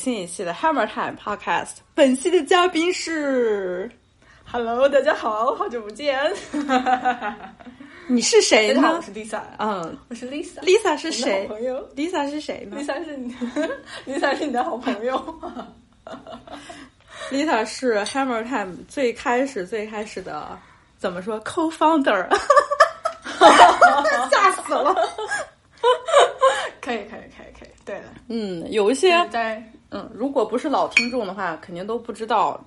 新一期的 Hammer Time Podcast。本期的嘉宾是，Hello，大家好，好久不见。你是谁呢？我是 Lisa。嗯，我是 Lisa。Lisa 是谁？朋友。Lisa 是谁呢？Lisa 是你，Lisa 是你的好朋友。Lisa 是 Hammer Time 最开始最开始的怎么说 Co-founder？吓死了。可以可以可以可以，对的，嗯，有一些在嗯，如果不是老听众的话，肯定都不知道。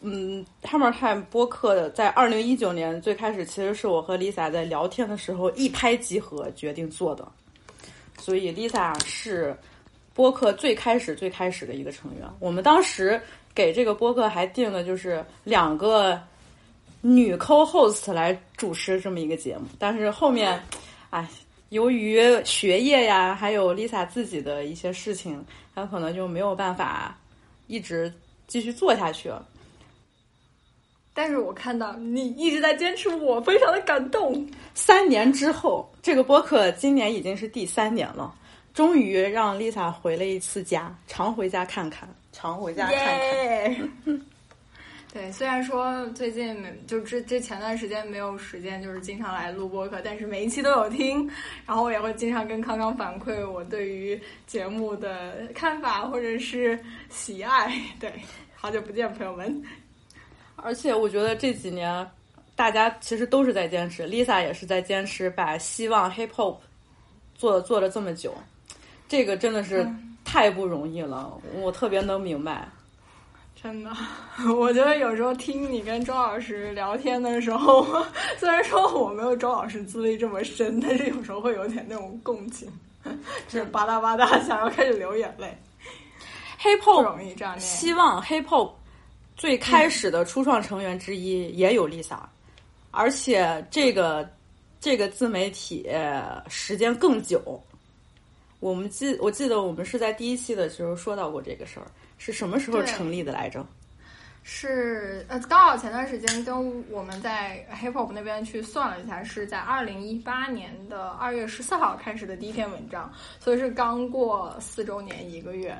嗯，Hammer Time 播客在二零一九年最开始，其实是我和 Lisa 在聊天的时候一拍即合决定做的，所以 Lisa 是播客最开始最开始的一个成员。我们当时给这个播客还定的就是两个女 co-host 来主持这么一个节目，但是后面，哎。由于学业呀，还有 Lisa 自己的一些事情，她可能就没有办法一直继续做下去了。但是我看到你一直在坚持，我非常的感动。三年之后，这个播客今年已经是第三年了，终于让 Lisa 回了一次家，常回家看看，常回家看看。对，虽然说最近没就这这前段时间没有时间，就是经常来录播客，但是每一期都有听，然后我也会经常跟康康反馈我对于节目的看法或者是喜爱。对，好久不见，朋友们。而且我觉得这几年大家其实都是在坚持，Lisa 也是在坚持把希望 Hip Hop 做做了这么久，这个真的是太不容易了，我特别能明白。真的，我觉得有时候听你跟周老师聊天的时候，虽然说我没有周老师资历这么深，但是有时候会有点那种共情，就是吧嗒吧嗒想要开始流眼泪。Hip Hop 不容易这样希望 Hip Hop 最开始的初创成员之一也有 Lisa，而且这个这个自媒体时间更久。我们记我记得我们是在第一期的时候说到过这个事儿。是什么时候成立的来着？是呃，刚好前段时间跟我们在 Hip Hop 那边去算了一下，是在二零一八年的二月十四号开始的第一篇文章，所以是刚过四周年一个月。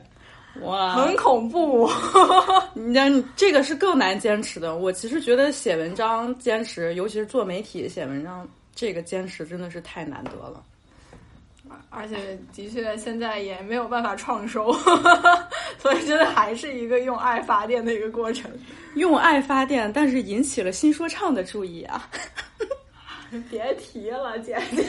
哇，很恐怖！你这个是更难坚持的。我其实觉得写文章坚持，尤其是做媒体写文章，这个坚持真的是太难得了。而且的确，现在也没有办法创收，所以觉得还是一个用爱发电的一个过程。用爱发电，但是引起了新说唱的注意啊！别提了，姐姐。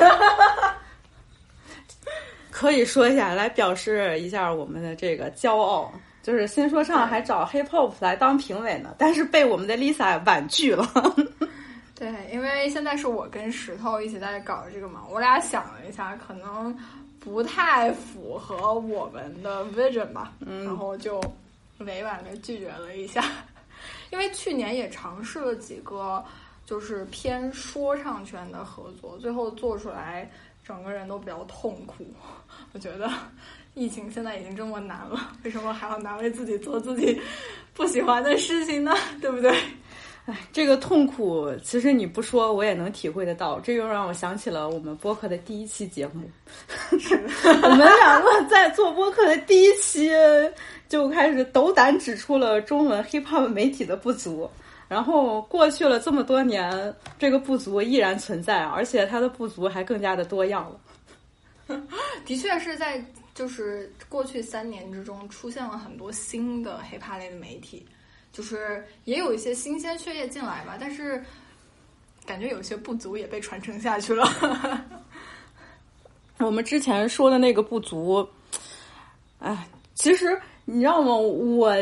可以说一下，来表示一下我们的这个骄傲，就是新说唱还找 Hip Hop 来当评委呢，但是被我们的 Lisa 婉拒了。对，因为现在是我跟石头一起在搞这个嘛，我俩想了一下，可能不太符合我们的 vision 吧，然后就委婉的拒绝了一下。因为去年也尝试了几个，就是偏说唱圈的合作，最后做出来整个人都比较痛苦。我觉得疫情现在已经这么难了，为什么还要难为自己做自己不喜欢的事情呢？对不对？哎，这个痛苦其实你不说我也能体会得到。这又让我想起了我们播客的第一期节目，我们两个在做播客的第一期就开始斗胆指出了中文 hiphop 媒体的不足。然后过去了这么多年，这个不足依然存在，而且它的不足还更加的多样了。的确是在就是过去三年之中出现了很多新的 hiphop 类的媒体。就是也有一些新鲜血液进来吧，但是感觉有些不足也被传承下去了。我们之前说的那个不足，哎，其实你知道吗？我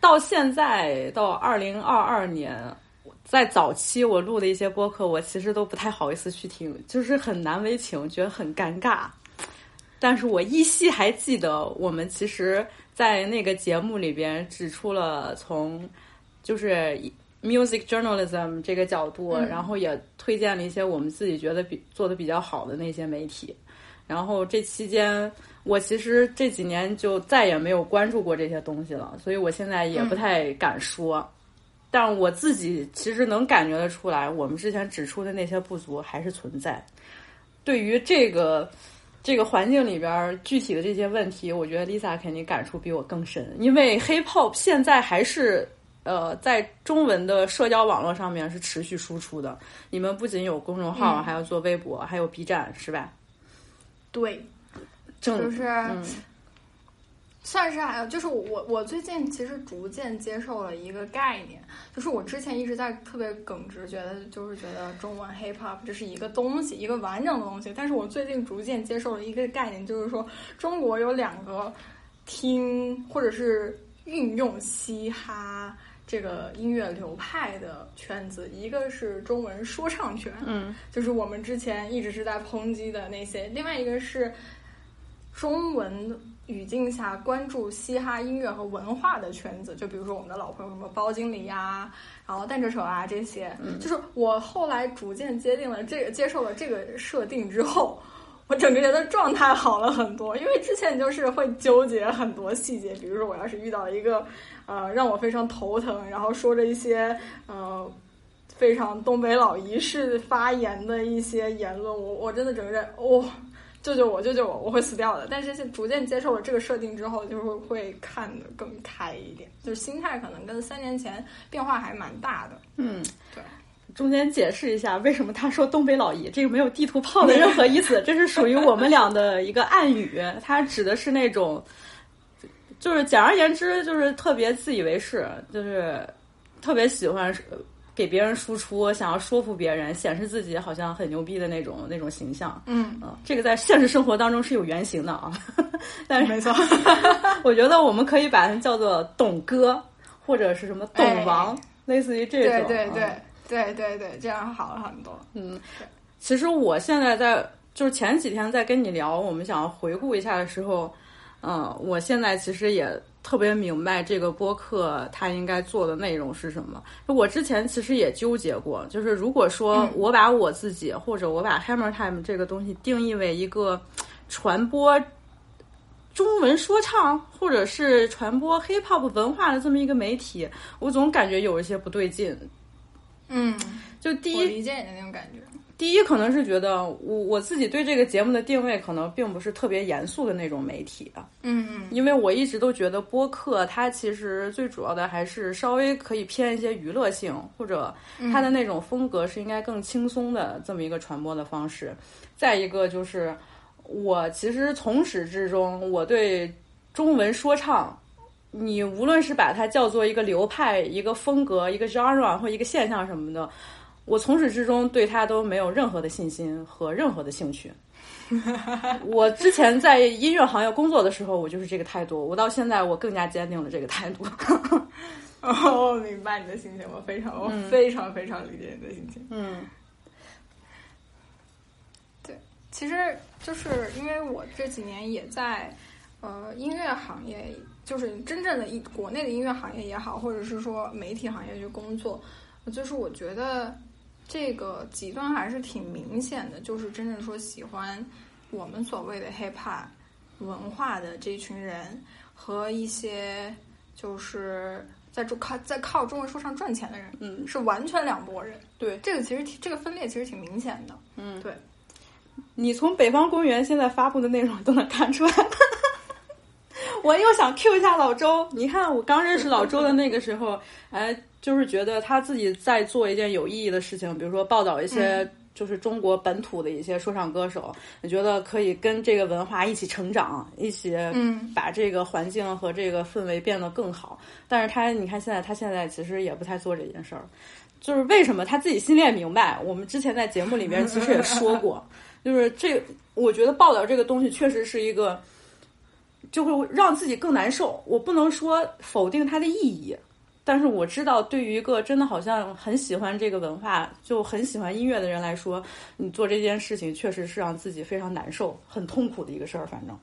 到现在到二零二二年，在早期我录的一些播客，我其实都不太好意思去听，就是很难为情，觉得很尴尬。但是我依稀还记得，我们其实。在那个节目里边指出了从就是 music journalism 这个角度，然后也推荐了一些我们自己觉得比做的比较好的那些媒体。然后这期间，我其实这几年就再也没有关注过这些东西了，所以我现在也不太敢说。但我自己其实能感觉得出来，我们之前指出的那些不足还是存在。对于这个。这个环境里边具体的这些问题，我觉得 Lisa 肯定感触比我更深，因为 Hip Hop 现在还是呃在中文的社交网络上面是持续输出的。你们不仅有公众号，嗯还要做微博，还有 B 站，是吧？对，就是、嗯算是还有，就是我我最近其实逐渐接受了一个概念，就是我之前一直在特别耿直，觉得就是觉得中文 hip hop 这是一个东西，一个完整的东西。但是我最近逐渐接受了一个概念，就是说中国有两个听或者是运用嘻哈这个音乐流派的圈子，一个是中文说唱圈，嗯就是我们之前一直是在抨击的那些；另外一个是中文语境下关注嘻哈音乐和文化的圈子，就比如说我们的老朋友什么包经理呀、然后蛋着手啊这些。就是我后来逐渐接定了这个，接受了这个设定之后。我整个人的状态好了很多，因为之前就是会纠结很多细节，比如说我要是遇到一个，呃，让我非常头疼，然后说着一些，呃，非常东北老仪式发言的一些言论，我我真的整个人，哇、救救我，救救我，我会死掉的。但是现逐渐接受了这个设定之后，就是会看得更开一点，就是心态可能跟三年前变化还蛮大的。嗯，对。中间解释一下为什么他说东北老姨，这个没有地图炮的任何意思，这是属于我们俩的一个暗语，它指的是那种，就是简而言之，就是特别自以为是，就是特别喜欢给别人输出，想要说服别人，显示自己好像很牛逼的那种那种形象。嗯，嗯，这个在现实生活当中是有原型的啊，但是没错，我觉得我们可以把它叫做懂哥，或者是什么懂王，类似于这种。嗯对对对对对对，这样好了很多。嗯，其实我现在在就是前几天在跟你聊，我们想要回顾一下的时候，嗯，我现在其实也特别明白这个播客它应该做的内容是什么。我之前其实也纠结过，就是如果说我把我自己、或者我把 Hammer Time 这个东西定义为一个传播。中文说唱，或者是传播 hip hop 文化的这么一个媒体，我总感觉有一些不对劲。嗯，就第一，我理解你的那种感觉。第一，可能是觉得我我自己对这个节目的定位可能并不是特别严肃的那种媒体嗯因为我一直都觉得播客它其实最主要的还是稍微可以偏一些娱乐性，或者它的那种风格是应该更轻松的这么一个传播的方式。再一个就是我其实从始至终我对中文说唱。你无论是把它叫做一个流派、一个风格、一个 genre 或一个现象什么的，我从始至终对他都没有任何的信心和任何的兴趣。我之前在音乐行业工作的时候，我就是这个态度。我到现在，我更加坚定了这个态度。哦，明白你的心情，我非常，我非常非常理解你的心情。嗯对其实就是因为我这几年也在呃音乐行业，就是真正的一国内的音乐行业也好，或者是说媒体行业去工作，就是我觉得这个极端还是挺明显的，就是真正说喜欢我们所谓的 hip hop 文化的这群人和一些就是在中靠在靠中文说唱赚钱的人，嗯，是完全两拨人。对，这个其实这个分裂其实挺明显的。嗯，对。你从北方公园现在发布的内容都能看出来。我又想 Q 一下老周，你看我刚认识老周的那个时候，哎，就是觉得他自己在做一件有意义的事情，比如说报道一些就是中国本土的一些说唱歌手，我觉得可以跟这个文化一起成长，一起嗯把这个环境和这个氛围变得更好。但是他，你看现在他现在其实也不太做这件事儿，就是为什么他自己心里也明白。我们之前在节目里面其实也说过，就是这，我觉得报道这个东西确实是一个。就会让自己更难受。我不能说否定它的意义，但是我知道，对于一个真的好像很喜欢这个文化、就很喜欢音乐的人来说，你做这件事情确实是让自己非常难受、很痛苦的一个事儿。反正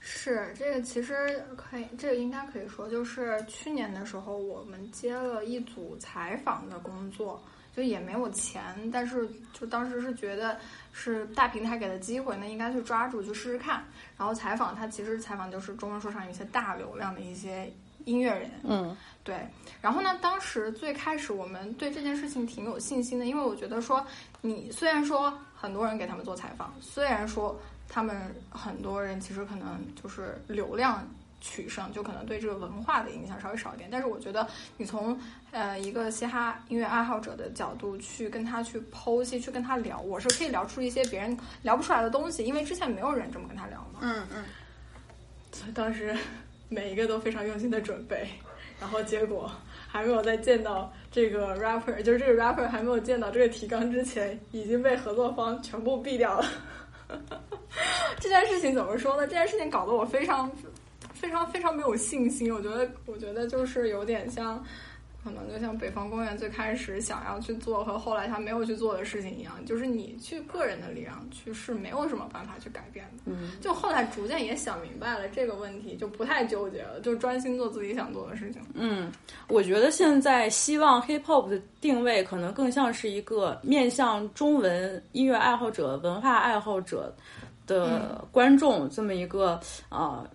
是这个，其实可以，这个应该可以说，就是去年的时候，我们接了一组采访的工作。就也没有钱，但是就当时是觉得是大平台给的机会，那应该去抓住去试试看。然后采访他，其实采访就是中文说唱一些大流量的一些音乐人，嗯，对。然后呢，当时最开始我们对这件事情挺有信心的，因为我觉得说，你虽然说很多人给他们做采访，虽然说他们很多人其实可能就是流量取胜，就可能对这个文化的影响稍微少一点。但是我觉得你从呃一个嘻哈音乐爱好者的角度去跟他去剖析，去跟他聊，我是可以聊出一些别人聊不出来的东西，因为之前没有人这么跟他聊嘛。嗯嗯。所以当时每一个都非常用心的准备，然后结果还没有再见到这个 rapper，就是这个 rapper 还没有见到这个提纲之前，已经被合作方全部毙掉了。这件事情怎么说呢？这件事情搞得我非常、非常、非常没有信心。我觉得，我觉得就是有点像，可能就像北方公园最开始想要去做和后来他没有去做的事情一样，就是你去个人的力量去是没有什么办法去改变的。嗯，就后来逐渐也想明白了这个问题，就不太纠结了，就专心做自己想做的事情。嗯，我觉得现在希望 hip hop 的定位可能更像是一个面向中文音乐爱好者、文化爱好者。的观众这么一个啊，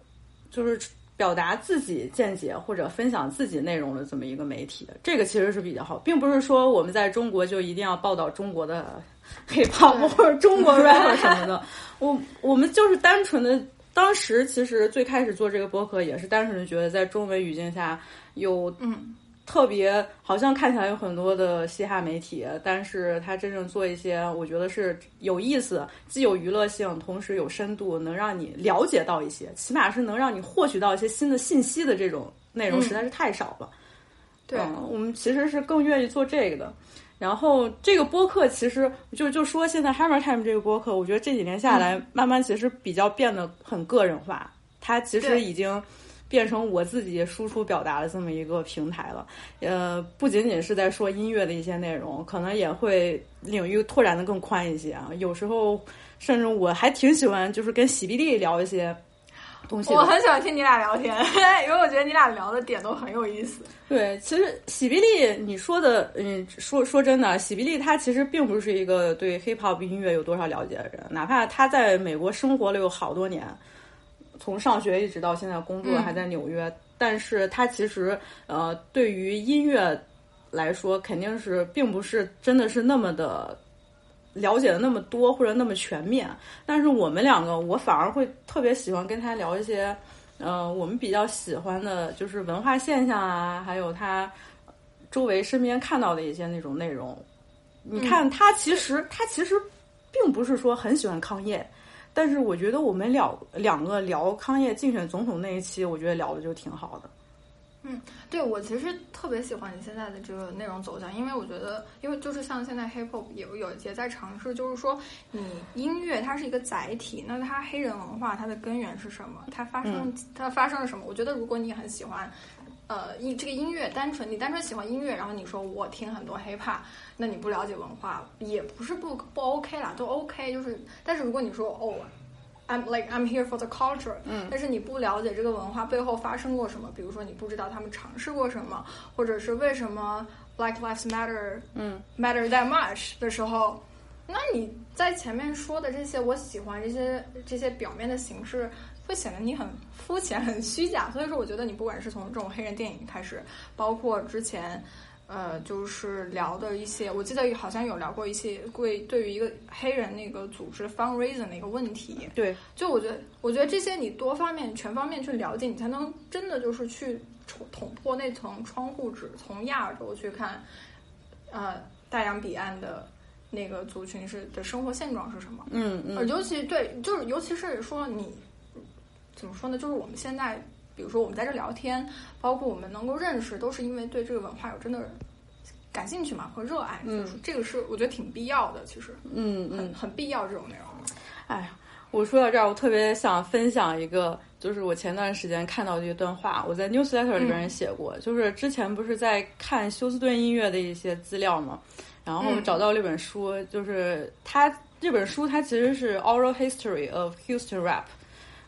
就是表达自己见解或者分享自己内容的这么一个媒体，这个其实是比较好，并不是说我们在中国就一定要报道中国的 hiphop 或者中国 rap 什么的。我我们就是单纯的，当时其实最开始做这个播客也是单纯的觉得在中文语境下有嗯。特别好像看起来有很多的嘻哈媒体，但是他真正做一些，我觉得是有意思，既有娱乐性，同时有深度，能让你了解到一些，起码是能让你获取到一些新的信息的这种内容，实在是太少了。对，我们其实是更愿意做这个的。然后这个播客其实就就说现在 Hammer Time 这个播客，我觉得这几年下来，慢慢其实比较变得很个人化，它其实已经。变成我自己输出表达的这么一个平台了，呃，不仅仅是在说音乐的一些内容，可能也会领域拓展的更宽一些啊。有时候甚至我还挺喜欢，就是跟喜碧丽聊一些东西。我很喜欢听你俩聊天，因为我觉得你俩聊的点都很有意思。对，其实喜碧丽，你说的，嗯，说说真的，喜碧丽她其实并不是一个对 hip hop 音乐有多少了解的人，哪怕他在美国生活了有好多年。从上学一直到现在工作还在纽约，但是他其实呃对于音乐来说肯定是并不是真的是那么的了解的那么多或者那么全面。但是我们两个，我反而会特别喜欢跟他聊一些呃我们比较喜欢的，就是文化现象啊，还有他周围身边看到的一些那种内容。你看他其实他其实并不是说很喜欢康业。但是我觉得我们两两个聊康业竞选总统那一期，我觉得聊的就挺好的。嗯，对我其实特别喜欢你现在的这个内容走向，因为我觉得，因为就是像现在 hip hop 有有也在尝试，就是说你音乐它是一个载体，那它黑人文化它的根源是什么？它发生它发生了什么？我觉得如果你很喜欢。呃，音这个音乐单纯，你单纯喜欢音乐，然后你说我听很多 hiphop，那你不了解文化也不是不不 OK 啦，都 OK。就是，但是如果你说哦，I'm like I'm here for the culture，嗯，但是你不了解这个文化背后发生过什么，比如说你不知道他们尝试过什么，或者是为什么 Black Lives Matter，嗯，matter that much 的时候，那你在前面说的这些我喜欢这些这些表面的形式。会显得你很肤浅、很虚假，所以说我觉得你不管是从这种黑人电影开始，包括之前，呃，就是聊的一些，我记得好像有聊过一些贵对于一个黑人那个组织 fundraising 的一个问题。对，就我觉得，我觉得这些你多方面、全方面去了解，你才能真的就是去捅捅破那层窗户纸，从亚洲去看，呃，大洋彼岸的那个族群是的生活现状是什么。嗯嗯，尤其对，就是尤其是说你。怎么说呢？就是我们现在，比如说我们在这聊天，包括我们能够认识，都是因为对这个文化有真的感兴趣嘛和热爱。嗯，这个是我觉得挺必要的，其实。嗯嗯，很必要这种内容。哎呀，我说到这儿，我特别想分享一个，就是我前段时间看到的一段话，我在 newsletter 里边也写过，就是之前不是在看休斯顿音乐的一些资料嘛，然后找到了一本书，就是它这本书它其实是 oral history of Houston rap。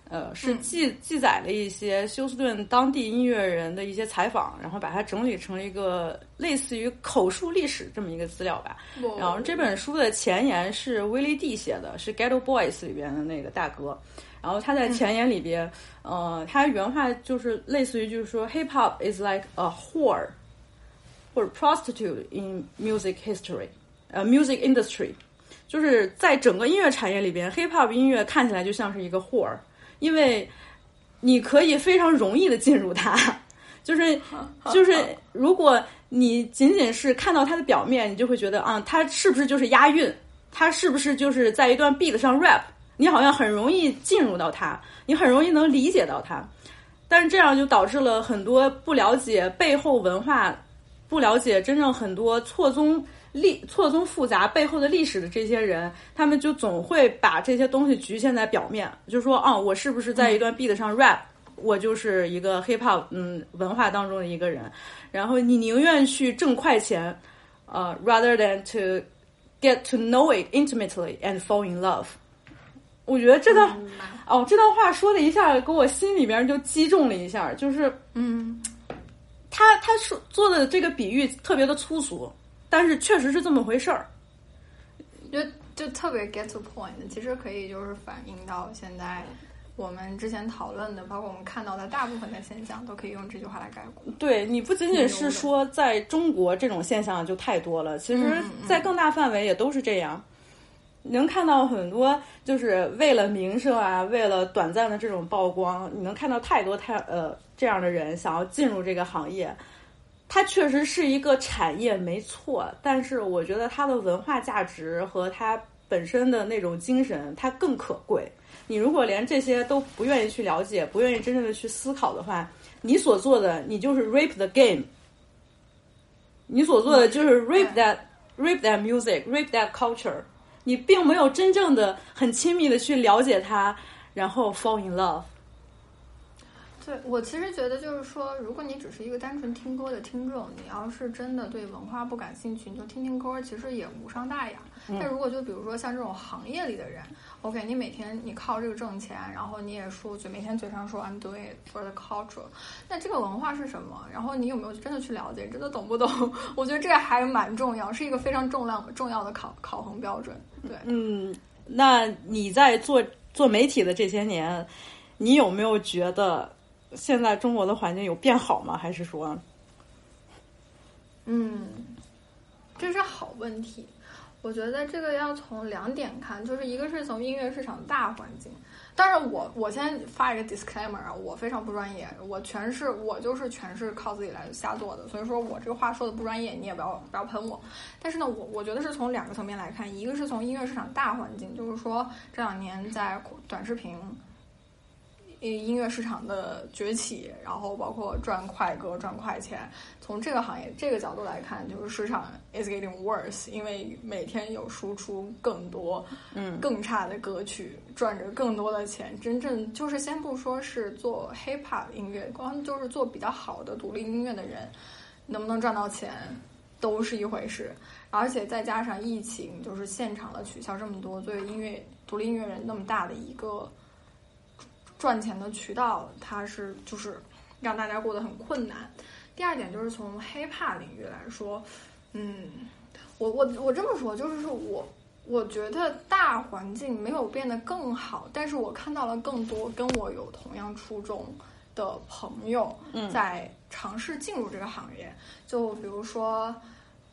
呃，是记记载了一些休斯顿当地音乐人的一些采访，然后把它整理成了一个类似于口述历史这么一个资料吧。然后这本书的前言是威利 D 写的，是 Ghetto Boys 里边的那个大哥。然后他在前言里边，呃，他原话就是类似于就是说，Hip Hop is like a whore 或者 prostitute in music history，呃，music industry。就是在整个音乐产业里边，hip hop 音乐看起来就像是一个 whore，因为你可以非常容易的进入它，就是就是如果你仅仅是看到它的表面，你就会觉得啊，它是不是就是押韵？它是不是就是在一段 beat 上 rap？你好像很容易进入到它，你很容易能理解到它，但是这样就导致了很多不了解背后文化、不了解真正很多错综历错综复杂背后的历史的这些人，他们就总会把这些东西局限在表面，就说啊，我是不是在一段 beat 上 rap，我就是一个 hip hop 嗯文化当中的一个人，然后你宁愿去挣快钱，呃，rather than to get to know it intimately and fall in love。我觉得这段哦，这段话说的一下给我心里边就击中了一下，就是嗯，他他说做的这个比喻特别的粗俗，但是确实是这么回事儿。就就特别 get to point，其实可以就是反映到现在我们之前讨论的，包括我们看到的大部分的现象，都可以用这句话来概括。对你不仅仅是说在中国这种现象就太多了，其实在更大范围也都是这样。能看到很多，就是为了名声啊，为了短暂的这种曝光，你能看到太多太呃这样的人想要进入这个行业。它确实是一个产业，没错，但是我觉得它的文化价值和它本身的那种精神，它更可贵。你如果连这些都不愿意去了解，不愿意真正的去思考的话，你所做的，你就是 rape the game。你所做的就是 rape that rape that music，rape that culture。你并没有真正的很亲密的去了解它，然后 fall in love。对我其实觉得就是说，如果你只是一个单纯听歌的听众，你要是真的对文化不感兴趣，你就听听歌，其实也无伤大雅。但如果就比如说像这种行业里的人，OK，你每天你靠这个挣钱，然后你也说嘴每天嘴上说 I'm doing it for the culture，那这个文化是什么？然后你有没有真的去了解？真的懂不懂？我觉得这个还蛮重要，是一个非常重量重要的考考核标准。对，嗯，那你在做做媒体的这些年，你有没有觉得？现在中国的环境有变好吗？还是说，嗯，这是好问题。我觉得这个要从两点看，就是一个是从音乐市场大环境。当然，我我先发一个 disclaimer 啊，我非常不专业，我全是我就是全是靠自己来瞎做的，所以说我这个话说的不专业，你也不要不要喷我。但是呢，我我觉得是从两个层面来看，一个是从音乐市场大环境，就是说这两年在短视频。音乐市场的崛起，然后包括赚快歌、赚快钱，从这个行业这个角度来看，就是市场 is getting worse，因为每天有输出更多、嗯更差的歌曲，赚着更多的钱。真正就是先不说是做 hip hop 音乐，光就是做比较好的独立音乐的人，能不能赚到钱，都是一回事。而且再加上疫情，就是现场的取消这么多，作为音乐独立音乐人那么大的一个。赚钱的渠道，它是就是让大家过得很困难。第二点就是从 hiphop 领域来说，嗯，我我我这么说，就是说我我觉得大环境没有变得更好，但是我看到了更多跟我有同样初衷的朋友在尝试进入这个行业。就比如说。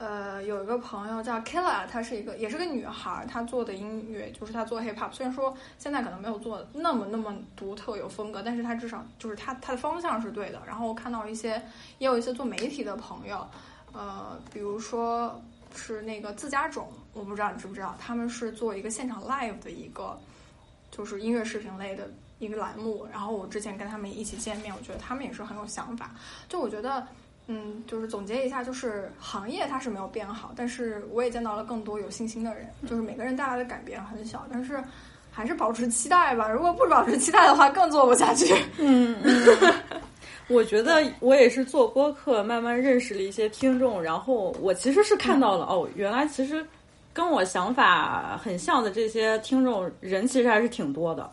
呃，有一个朋友叫 Killa，她是一个，也是个女孩，她做的音乐就是她做 hip hop，虽然说现在可能没有做那么那么独特有风格，但是她至少就是她她的方向是对的。然后我看到一些，也有一些做媒体的朋友，呃，比如说是那个自家种，我不知道你知不知道，他们是做一个现场 live 的一个，就是音乐视频类的一个栏目。然后我之前跟他们一起见面，我觉得他们也是很有想法。就我觉得。嗯，就是总结一下，就是行业它是没有变好，但是我也见到了更多有信心的人。就是每个人带来的改变很小，但是还是保持期待吧。如果不保持期待的话，更做不下去。嗯，我觉得我也是做播客，慢慢认识了一些听众，然后我其实是看到了哦，原来其实跟我想法很像的这些听众人其实还是挺多的。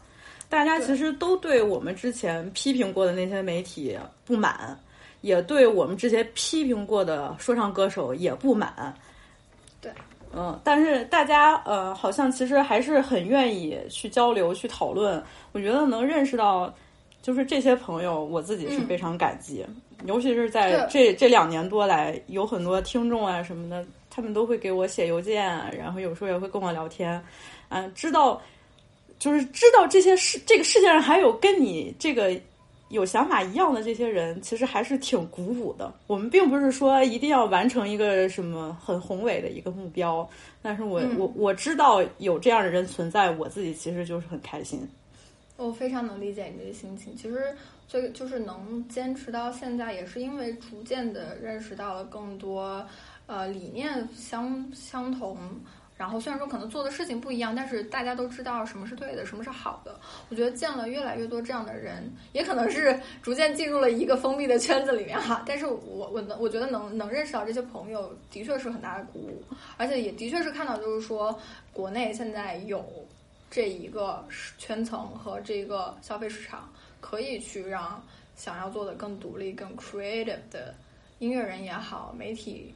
大家其实都对我们之前批评过的那些媒体不满。也对我们之前批评过的说唱歌手也不满，对，嗯，但是大家呃，好像其实还是很愿意去交流、去讨论。我觉得能认识到，就是这些朋友，我自己是非常感激。尤其是在这这两年多来，有很多听众啊什么的，他们都会给我写邮件，然后有时候也会跟我聊天，嗯，知道就是知道这些世这个世界上还有跟你这个有想法一样的这些人，其实还是挺鼓舞的。我们并不是说一定要完成一个什么很宏伟的一个目标，但是我、我我知道有这样的人存在，我自己其实就是很开心。我非常能理解你的心情。其实，这个就是能坚持到现在，也是因为逐渐的认识到了更多，呃，理念相相同。然后虽然说可能做的事情不一样，但是大家都知道什么是对的，什么是好的。我觉得见了越来越多这样的人，也可能是 逐渐进入了一个封闭的圈子里面哈。但是我我能我觉得能能认识到这些朋友，的确是很大的鼓舞，而且也的确是看到就是说，国内现在有。这一个圈层和这个消费市场，可以去让想要做的更独立、更 creative 的音乐人也好，媒体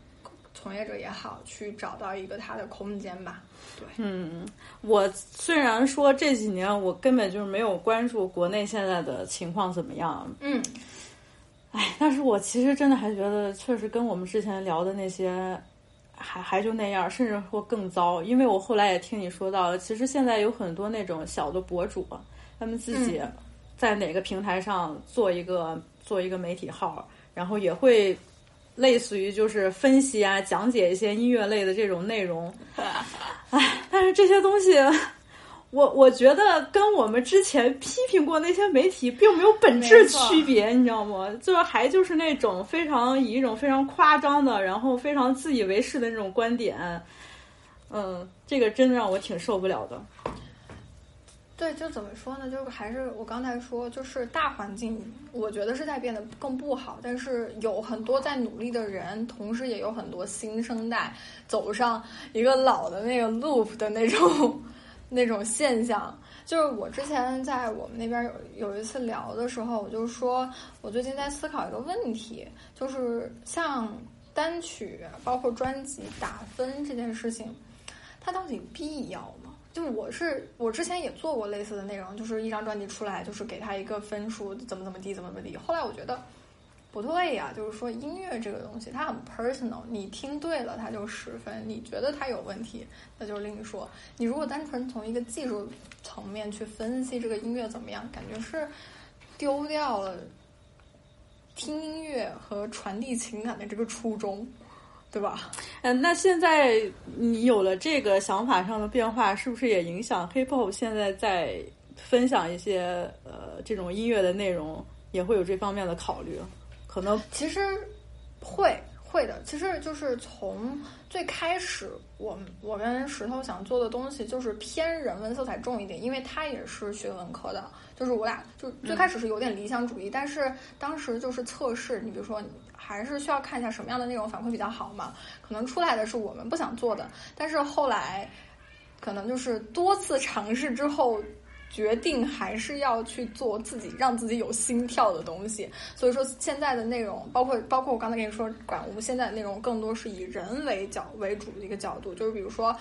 从业者也好，去找到一个他的空间吧。对，嗯，我虽然说这几年我根本就是没有关注国内现在的情况怎么样，嗯，哎，但是我其实真的还觉得，确实跟我们之前聊的那些。还还就那样，甚至或更糟。因为我后来也听你说到，其实现在有很多那种小的博主，他们自己在哪个平台上做一个做一个媒体号，然后也会类似于就是分析啊、讲解一些音乐类的这种内容。唉，但是这些东西。我我觉得跟我们之前批评过那些媒体并没有本质区别，你知道吗？就是还就是那种非常以一种非常夸张的，然后非常自以为是的那种观点，嗯，这个真的让我挺受不了的。对，就怎么说呢？就是还是我刚才说，就是大环境，我觉得是在变得更不好，但是有很多在努力的人，同时也有很多新生代走上一个老的那个 loop 的那种。那种现象，就是我之前在我们那边有有一次聊的时候，我就说，我最近在思考一个问题，就是像单曲包括专辑打分这件事情，它到底必要吗？就我是我之前也做过类似的内容，就是一张专辑出来，就是给他一个分数，怎么怎么地，怎么怎么地。后来我觉得。不对呀，就是说音乐这个东西它很 personal，你听对了它就十分，你觉得它有问题，那就另说。你如果单纯从一个技术层面去分析这个音乐怎么样，感觉是丢掉了听音乐和传递情感的这个初衷，对吧？嗯，那现在你有了这个想法上的变化，是不是也影响 hip hop 现在在分享一些呃这种音乐的内容，也会有这方面的考虑？可能其实会会的，其实就是从最开始，我我跟石头想做的东西就是偏人文色彩重一点，因为他也是学文科的，就是我俩就最开始是有点理想主义，但是当时就是测试，你比如说还是需要看一下什么样的内容反馈比较好嘛，可能出来的是我们不想做的，但是后来可能就是多次尝试之后。决定还是要去做自己让自己有心跳的东西，所以说现在的内容，包括包括我刚才跟你说，管我们现在的内容更多是以人为角为主的一个角度，就是比如说。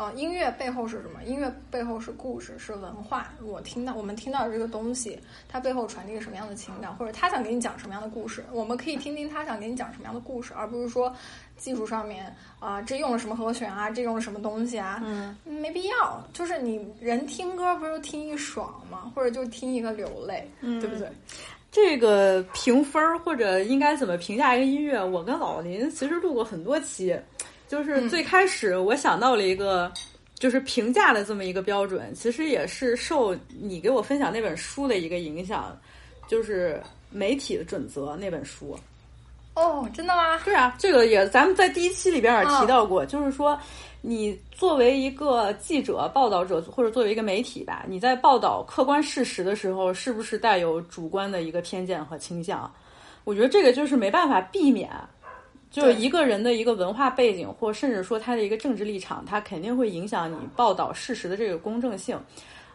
呃，音乐背后是什么？音乐背后是故事，是文化。我听到，我们听到的这个东西，它背后传递什么样的情感，或者他想给你讲什么样的故事？我们可以听听他想给你讲什么样的故事，而不是说技术上面啊，这用了什么和弦啊，这用了什么东西啊？嗯，没必要。就是你人听歌不是听一爽吗？或者就听一个流泪，对不对？这个评分或者应该怎么评价一个音乐？我跟老林其实录过很多期。就是最开始我想到了一个，就是评价的这么一个标准，其实也是受你给我分享那本书的一个影响，就是媒体的准则那本书。哦，真的吗？对啊，这个也咱们在第一期里边也提到过，就是说你作为一个记者、报道者或者作为一个媒体吧，你在报道客观事实的时候，是不是带有主观的一个偏见和倾向？我觉得这个就是没办法避免。就是一个人的一个文化背景，或甚至说他的一个政治立场，他肯定会影响你报道事实的这个公正性。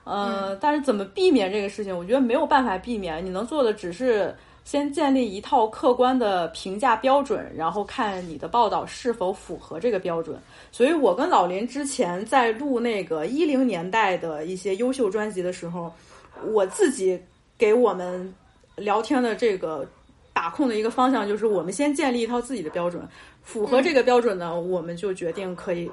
呃，但是怎么避免这个事情？我觉得没有办法避免，你能做的只是先建立一套客观的评价标准，然后看你的报道是否符合这个标准。所以我跟老林之前在录那个一零年代的一些优秀专辑的时候，我自己给我们聊天的这个。把控的一个方向就是我们先建立一套自己的标准，符合这个标准呢，我们就决定可以。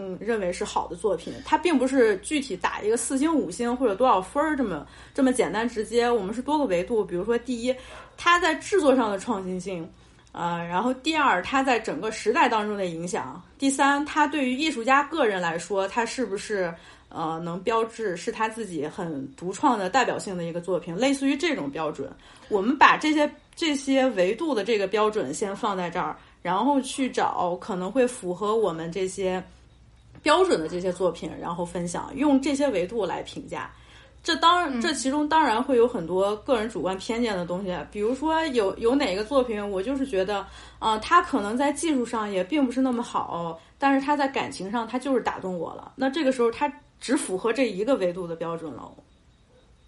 嗯，认为是好的作品，它并不是具体打一个四星、五星或者多少分儿这么这么简单直接。我们是多个维度，比如说第一，它在制作上的创新性，呃，然后第二，它在整个时代当中的影响，第三，它对于艺术家个人来说，它是不是呃能标志是他自己很独创的代表性的一个作品，类似于这种标准。我们把这些这些维度的这个标准先放在这儿，然后去找可能会符合我们这些。标准的这些作品，然后分享，用这些维度来评价，这当然，这其中当然会有很多个人主观偏见的东西。比如说，有有哪个作品，我就是觉得，啊，他可能在技术上也并不是那么好，但是他在感情上，他就是打动我了。那这个时候，他只符合这一个维度的标准了。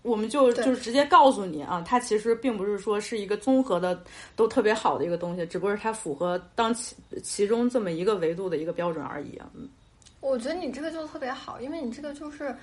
我们就就是直接告诉你啊，它其实并不是说是一个综合的都特别好的一个东西，只不过是它符合当其其中这么一个维度的一个标准而已。嗯。我觉得你这个就特别好，因为你这个就是，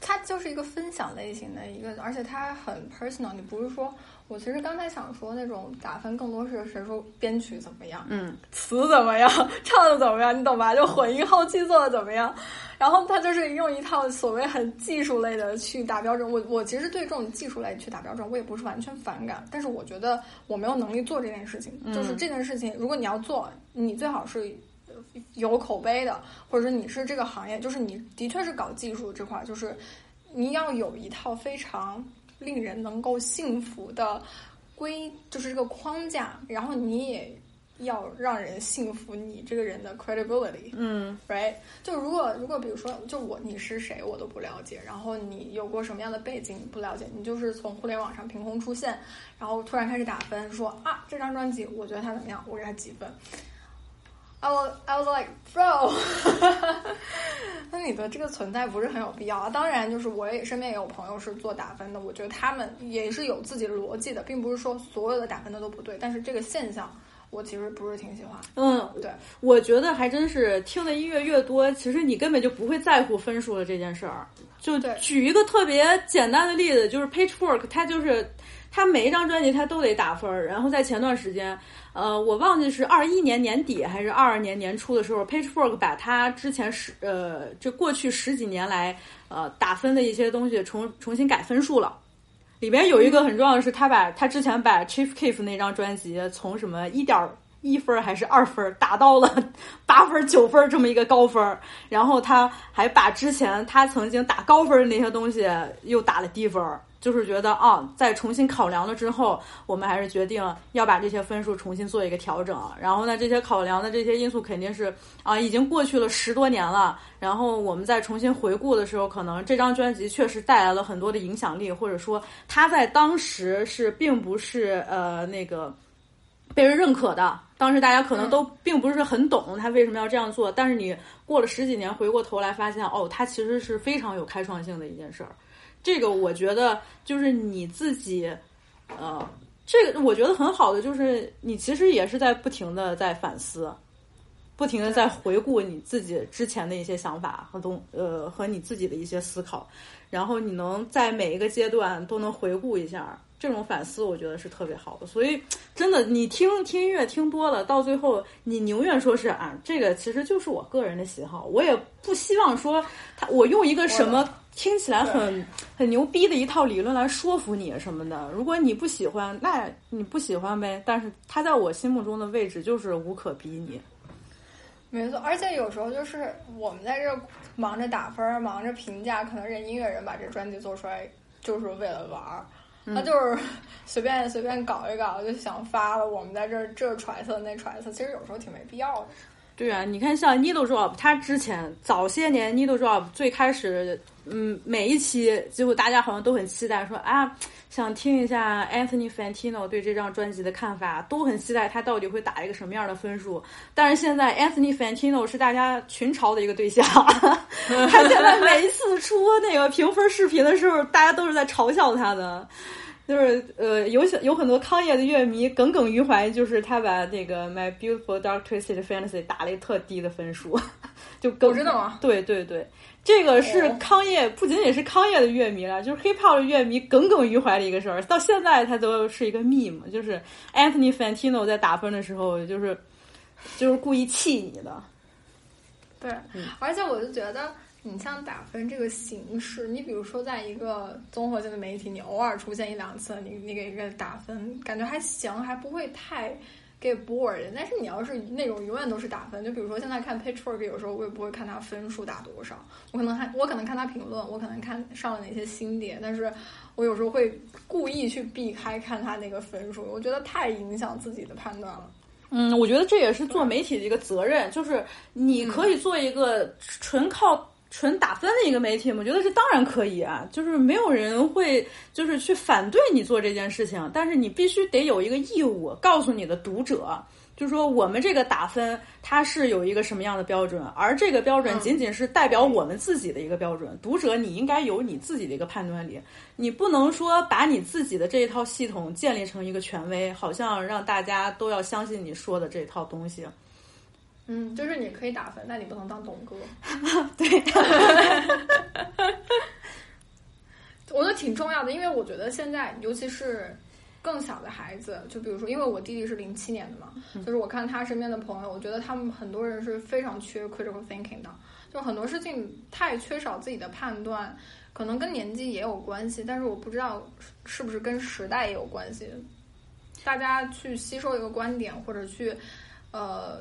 它就是一个分享类型的一个，而且它很 personal。你不是说我其实刚才想说那种打分，更多是谁说编曲怎么样，嗯，词怎么样，唱的怎么样，你懂吧？就混音后期做的怎么样？然后他就是用一套所谓很技术类的去打标准。我我其实对这种技术类去打标准，我也不是完全反感，但是我觉得我没有能力做这件事情。就是这件事情，如果你要做，你最好是。有口碑的，或者说你是这个行业，就是你的确是搞技术这块，就是你要有一套非常令人能够信服的规，就是这个框架，然后你也要让人信服你这个人的 credibility。嗯，right？就如果如果比如说，就我你是谁我都不了解，然后你有过什么样的背景不了解，你就是从互联网上凭空出现，然后突然开始打分，说啊这张专辑我觉得它怎么样，我给它几分。I was I was like bro，那你的这个存在不是很有必要啊。当然，就是我也身边也有朋友是做打分的，我觉得他们也是有自己的逻辑的，并不是说所有的打分的都不对。但是这个现象，我其实不是挺喜欢。嗯，对，我觉得还真是听的音乐越多，其实你根本就不会在乎分数的这件事儿。就举一个特别简单的例子，就是 Pitchfork，它就是他每一张专辑他都得打分儿，然后在前段时间。呃，我忘记是二一年年底还是二二年年初的时候，Pitchfork 把他之前十呃，这过去十几年来呃打分的一些东西重重新改分数了。里边有一个很重要的是，他把他之前把 Chief Keef 那张专辑从什么一点一分还是二分打到了 八分九分这么一个高分，然后他还把之前他曾经打高分的那些东西又打了低分。就是觉得啊，在重新考量了之后，我们还是决定要把这些分数重新做一个调整。然后呢，这些考量的这些因素肯定是啊，已经过去了十多年了。然后我们再重新回顾的时候，可能这张专辑确实带来了很多的影响力，或者说它在当时是并不是呃那个被人认可的。当时大家可能都并不是很懂他为什么要这样做。但是你过了十几年，回过头来发现，哦，它其实是非常有开创性的一件事儿。这个我觉得就是你自己，呃，这个我觉得很好的就是你其实也是在不停的在反思，不停的在回顾你自己之前的一些想法和东呃和你自己的一些思考，然后你能在每一个阶段都能回顾一下，这种反思我觉得是特别好的。所以真的，你听听音乐听多了，到最后你宁愿说是啊，这个其实就是我个人的喜好，我也不希望说他我用一个什么。听起来很很牛逼的一套理论来说服你什么的，如果你不喜欢，那你不喜欢呗。但是他在我心目中的位置就是无可比拟。没错，而且有时候就是我们在这忙着打分，忙着评价，可能人音乐人把这专辑做出来就是为了玩儿，他就是随便随便搞一搞就想发了。我们在这这揣测那揣测，其实有时候挺没必要的。对啊，你看像 Needle Drop，他之前早些年 Needle Drop 最开始，嗯，每一期几乎大家好像都很期待，说啊，想听一下 Anthony Fantino 对这张专辑的看法，都很期待他到底会打一个什么样的分数。但是现在 Anthony Fantino 是大家群嘲的一个对象，他现在每一次出那个评分视频的时候，大家都是在嘲笑他的。就是呃，有有很多康业的乐迷耿耿于怀，就是他把那个《My Beautiful Dark Twisted Fantasy》打了一特低的分数，就更真的吗？对对对，这个是康业，不仅仅是康业的乐迷了，就是 hip hop 的乐迷耿耿于怀的一个事儿，到现在它都是一个 meme，就是 Anthony Fantino 在打分的时候，就是就是故意气你的。对，而且我就觉得。你像打分这个形式，你比如说在一个综合性的媒体，你偶尔出现一两次，你你给一个打分，感觉还行，还不会太 get bored。但是你要是那种永远都是打分，就比如说现在看 Pitchfork，有时候我也不会看他分数打多少，我可能还我可能看他评论，我可能看上了哪些新碟，但是我有时候会故意去避开看他那个分数，我觉得太影响自己的判断了。嗯，我觉得这也是做媒体的一个责任，就是你可以做一个纯靠。纯打分的一个媒体，我觉得这当然可以啊，就是没有人会就是去反对你做这件事情，但是你必须得有一个义务，告诉你的读者，就是说我们这个打分它是有一个什么样的标准，而这个标准仅仅是代表我们自己的一个标准，读者你应该有你自己的一个判断力，你不能说把你自己的这一套系统建立成一个权威，好像让大家都要相信你说的这套东西。嗯，就是你可以打分，但你不能当董哥。对，我觉得挺重要的，因为我觉得现在，尤其是更小的孩子，就比如说，因为我弟弟是零七年的嘛，就是我看他身边的朋友，我觉得他们很多人是非常缺 critical thinking 的，就很多事情太缺少自己的判断，可能跟年纪也有关系，但是我不知道是不是跟时代也有关系。大家去吸收一个观点，或者去呃。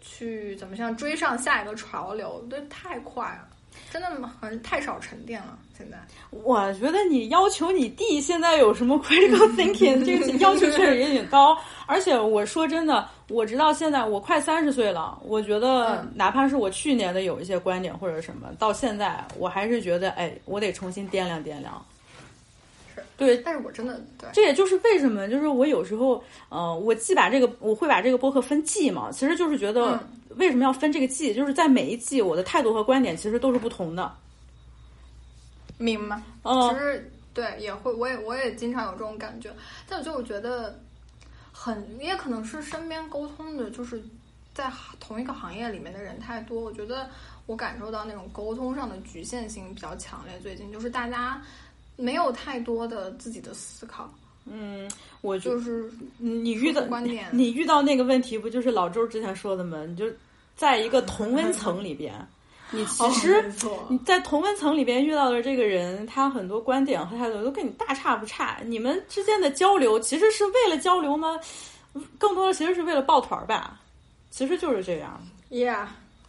去怎么像追上下一个潮流，对，太快了，真的好像太少沉淀了。现在，我觉得你要求你弟现在有什么 critical thinking，这个 要求确实也挺高。而且我说真的，我直到现在我快三十岁了，我觉得哪怕是我去年的有一些观点或者什么，到现在我还是觉得，哎，我得重新掂量掂量。对，但是我真的对，这也就是为什么，就是我有时候，呃，我既把这个，我会把这个播客分季嘛，其实就是觉得为什么要分这个季，就是在每一季，我的态度和观点其实都是不同的，明白？嗯，其实对，也会，我也我也经常有这种感觉，但我就我觉得很，也可能是身边沟通的，就是在同一个行业里面的人太多，我觉得我感受到那种沟通上的局限性比较强烈，最近就是大家。没有太多的自己的思考，嗯，我就是你遇到观点，你遇到那个问题，不就是老周之前说的吗？你就在一个同温层里边，你其实你在同温层里边遇到的这个人，他很多观点和态度都跟你大差不差。你们之间的交流其实是为了交流吗？更多的其实是为了抱团吧，其实就是这样。Yeah，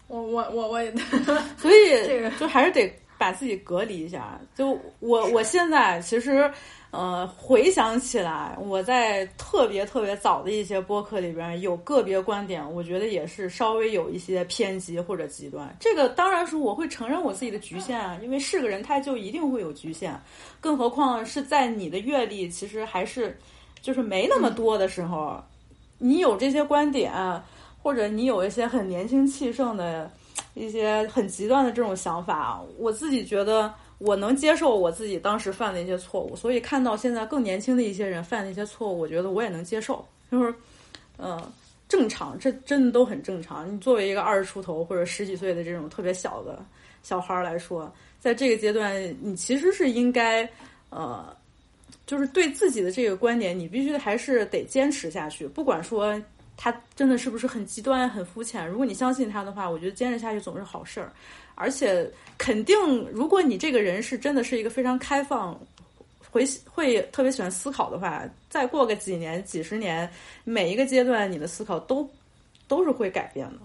我我我我也，所以 就还是得。把自己隔离一下，就我我现在其实，呃，回想起来，我在特别特别早的一些播客里边，有个别观点，我觉得也是稍微有一些偏激或者极端。这个当然是我会承认我自己的局限啊，因为是个人，他就一定会有局限，更何况是在你的阅历其实还是就是没那么多的时候，你有这些观点，或者你有一些很年轻气盛的。一些很极端的这种想法，我自己觉得我能接受我自己当时犯的一些错误，所以看到现在更年轻的一些人犯的一些错误，我觉得我也能接受，就是，呃，正常，这真的都很正常。你作为一个二十出头或者十几岁的这种特别小的小孩来说，在这个阶段，你其实是应该，呃，就是对自己的这个观点，你必须还是得坚持下去，不管说。他真的是不是很极端、很肤浅？如果你相信他的话，我觉得坚持下去总是好事儿。而且肯定，如果你这个人是真的是一个非常开放、会会特别喜欢思考的话，再过个几年、几十年，每一个阶段你的思考都都是会改变的。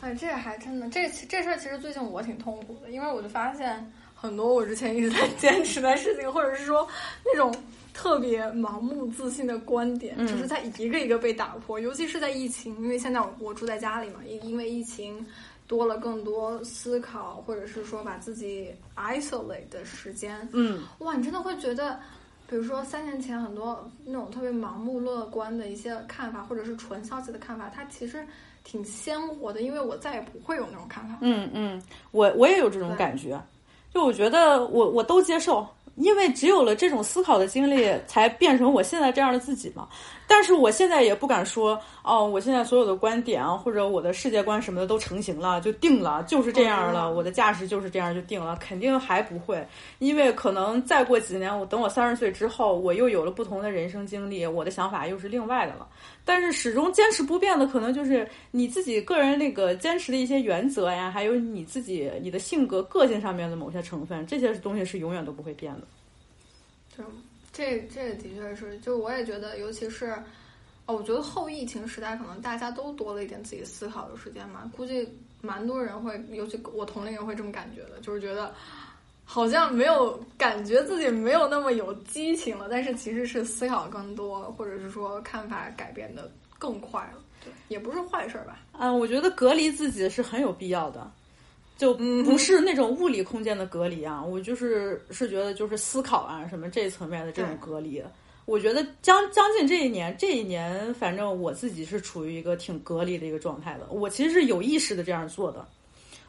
哎，这还真的，这这事儿其实最近我挺痛苦的，因为我就发现很多我之前一直在 坚持的事情，或者是说那种。特别盲目自信的观点，就是在一个一个被打破，尤其是在疫情，因为现在我我住在家里嘛，因因为疫情多了更多思考，或者是说把自己 isolate 的时间。嗯，哇，你真的会觉得，比如说三年前很多那种特别盲目乐观的一些看法，或者是纯消极的看法，它其实挺鲜活的，因为我再也不会有那种看法。嗯嗯，我我也有这种感觉，就我觉得我我都接受。因为只有了这种思考的经历，才变成我现在这样的自己嘛。但是我现在也不敢说哦，我现在所有的观点啊，或者我的世界观什么的都成型了，就定了，就是这样了。我的价值就是这样就定了，肯定还不会，因为可能再过几年，我等我三十岁之后，我又有了不同的人生经历，我的想法又是另外的了。但是始终坚持不变的，可能就是你自己个人那个坚持的一些原则呀，还有你自己你的性格、个性上面的某些成分，这些东西是永远都不会变的。就这这的确是，就我也觉得，尤其是哦，我觉得后疫情时代，可能大家都多了一点自己思考的时间嘛。估计蛮多人会，尤其我同龄人会这么感觉的，就是觉得好像没有感觉自己没有那么有激情了，但是其实是思考更多，或者是说看法改变的更快了。对，也不是坏事吧？嗯，我觉得隔离自己是很有必要的。就不是那种物理空间的隔离啊，我就是是觉得就是思考啊什么这层面的这种隔离，我觉得将将近这一年，这一年反正我自己是处于一个挺隔离的一个状态的。我其实是有意识的这样做的，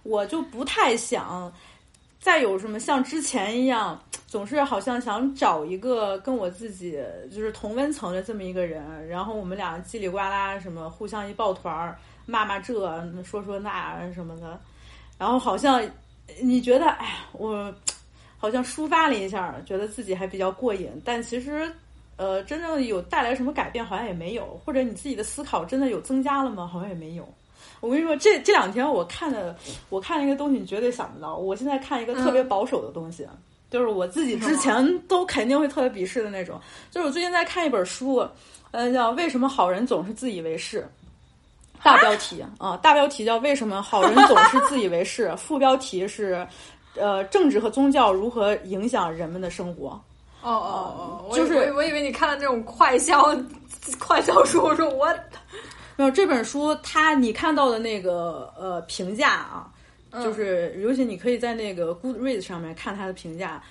我就不太想再有什么像之前一样，总是好像想找一个跟我自己就是同温层的这么一个人，然后我们俩叽里呱啦什么互相一抱团儿骂骂这说说那什么的。然后好像你觉得，哎，我 好像抒发了一下，觉得自己还比较过瘾。但其实，呃，真正有带来什么改变，好像也没有。或者你自己的思考真的有增加了吗？好像也没有。我跟你说，这这两天我看的，我看一个东西，你绝对想不到。我现在看一个特别保守的东西，就是我自己之前都肯定会特别鄙视的那种。就是我最近在看一本书，呃，叫《为什么好人总是自以为是》。大标题啊，大标题叫“为什么好人总是自以为是”，副标题是，呃，政治和宗教如何影响人们的生活。哦哦哦，就是我以为你看了那种快销快销书，我说我没有这本书，它你看到的那个呃评价啊，就是尤其你可以在那个 Goodreads 上面看它的评价，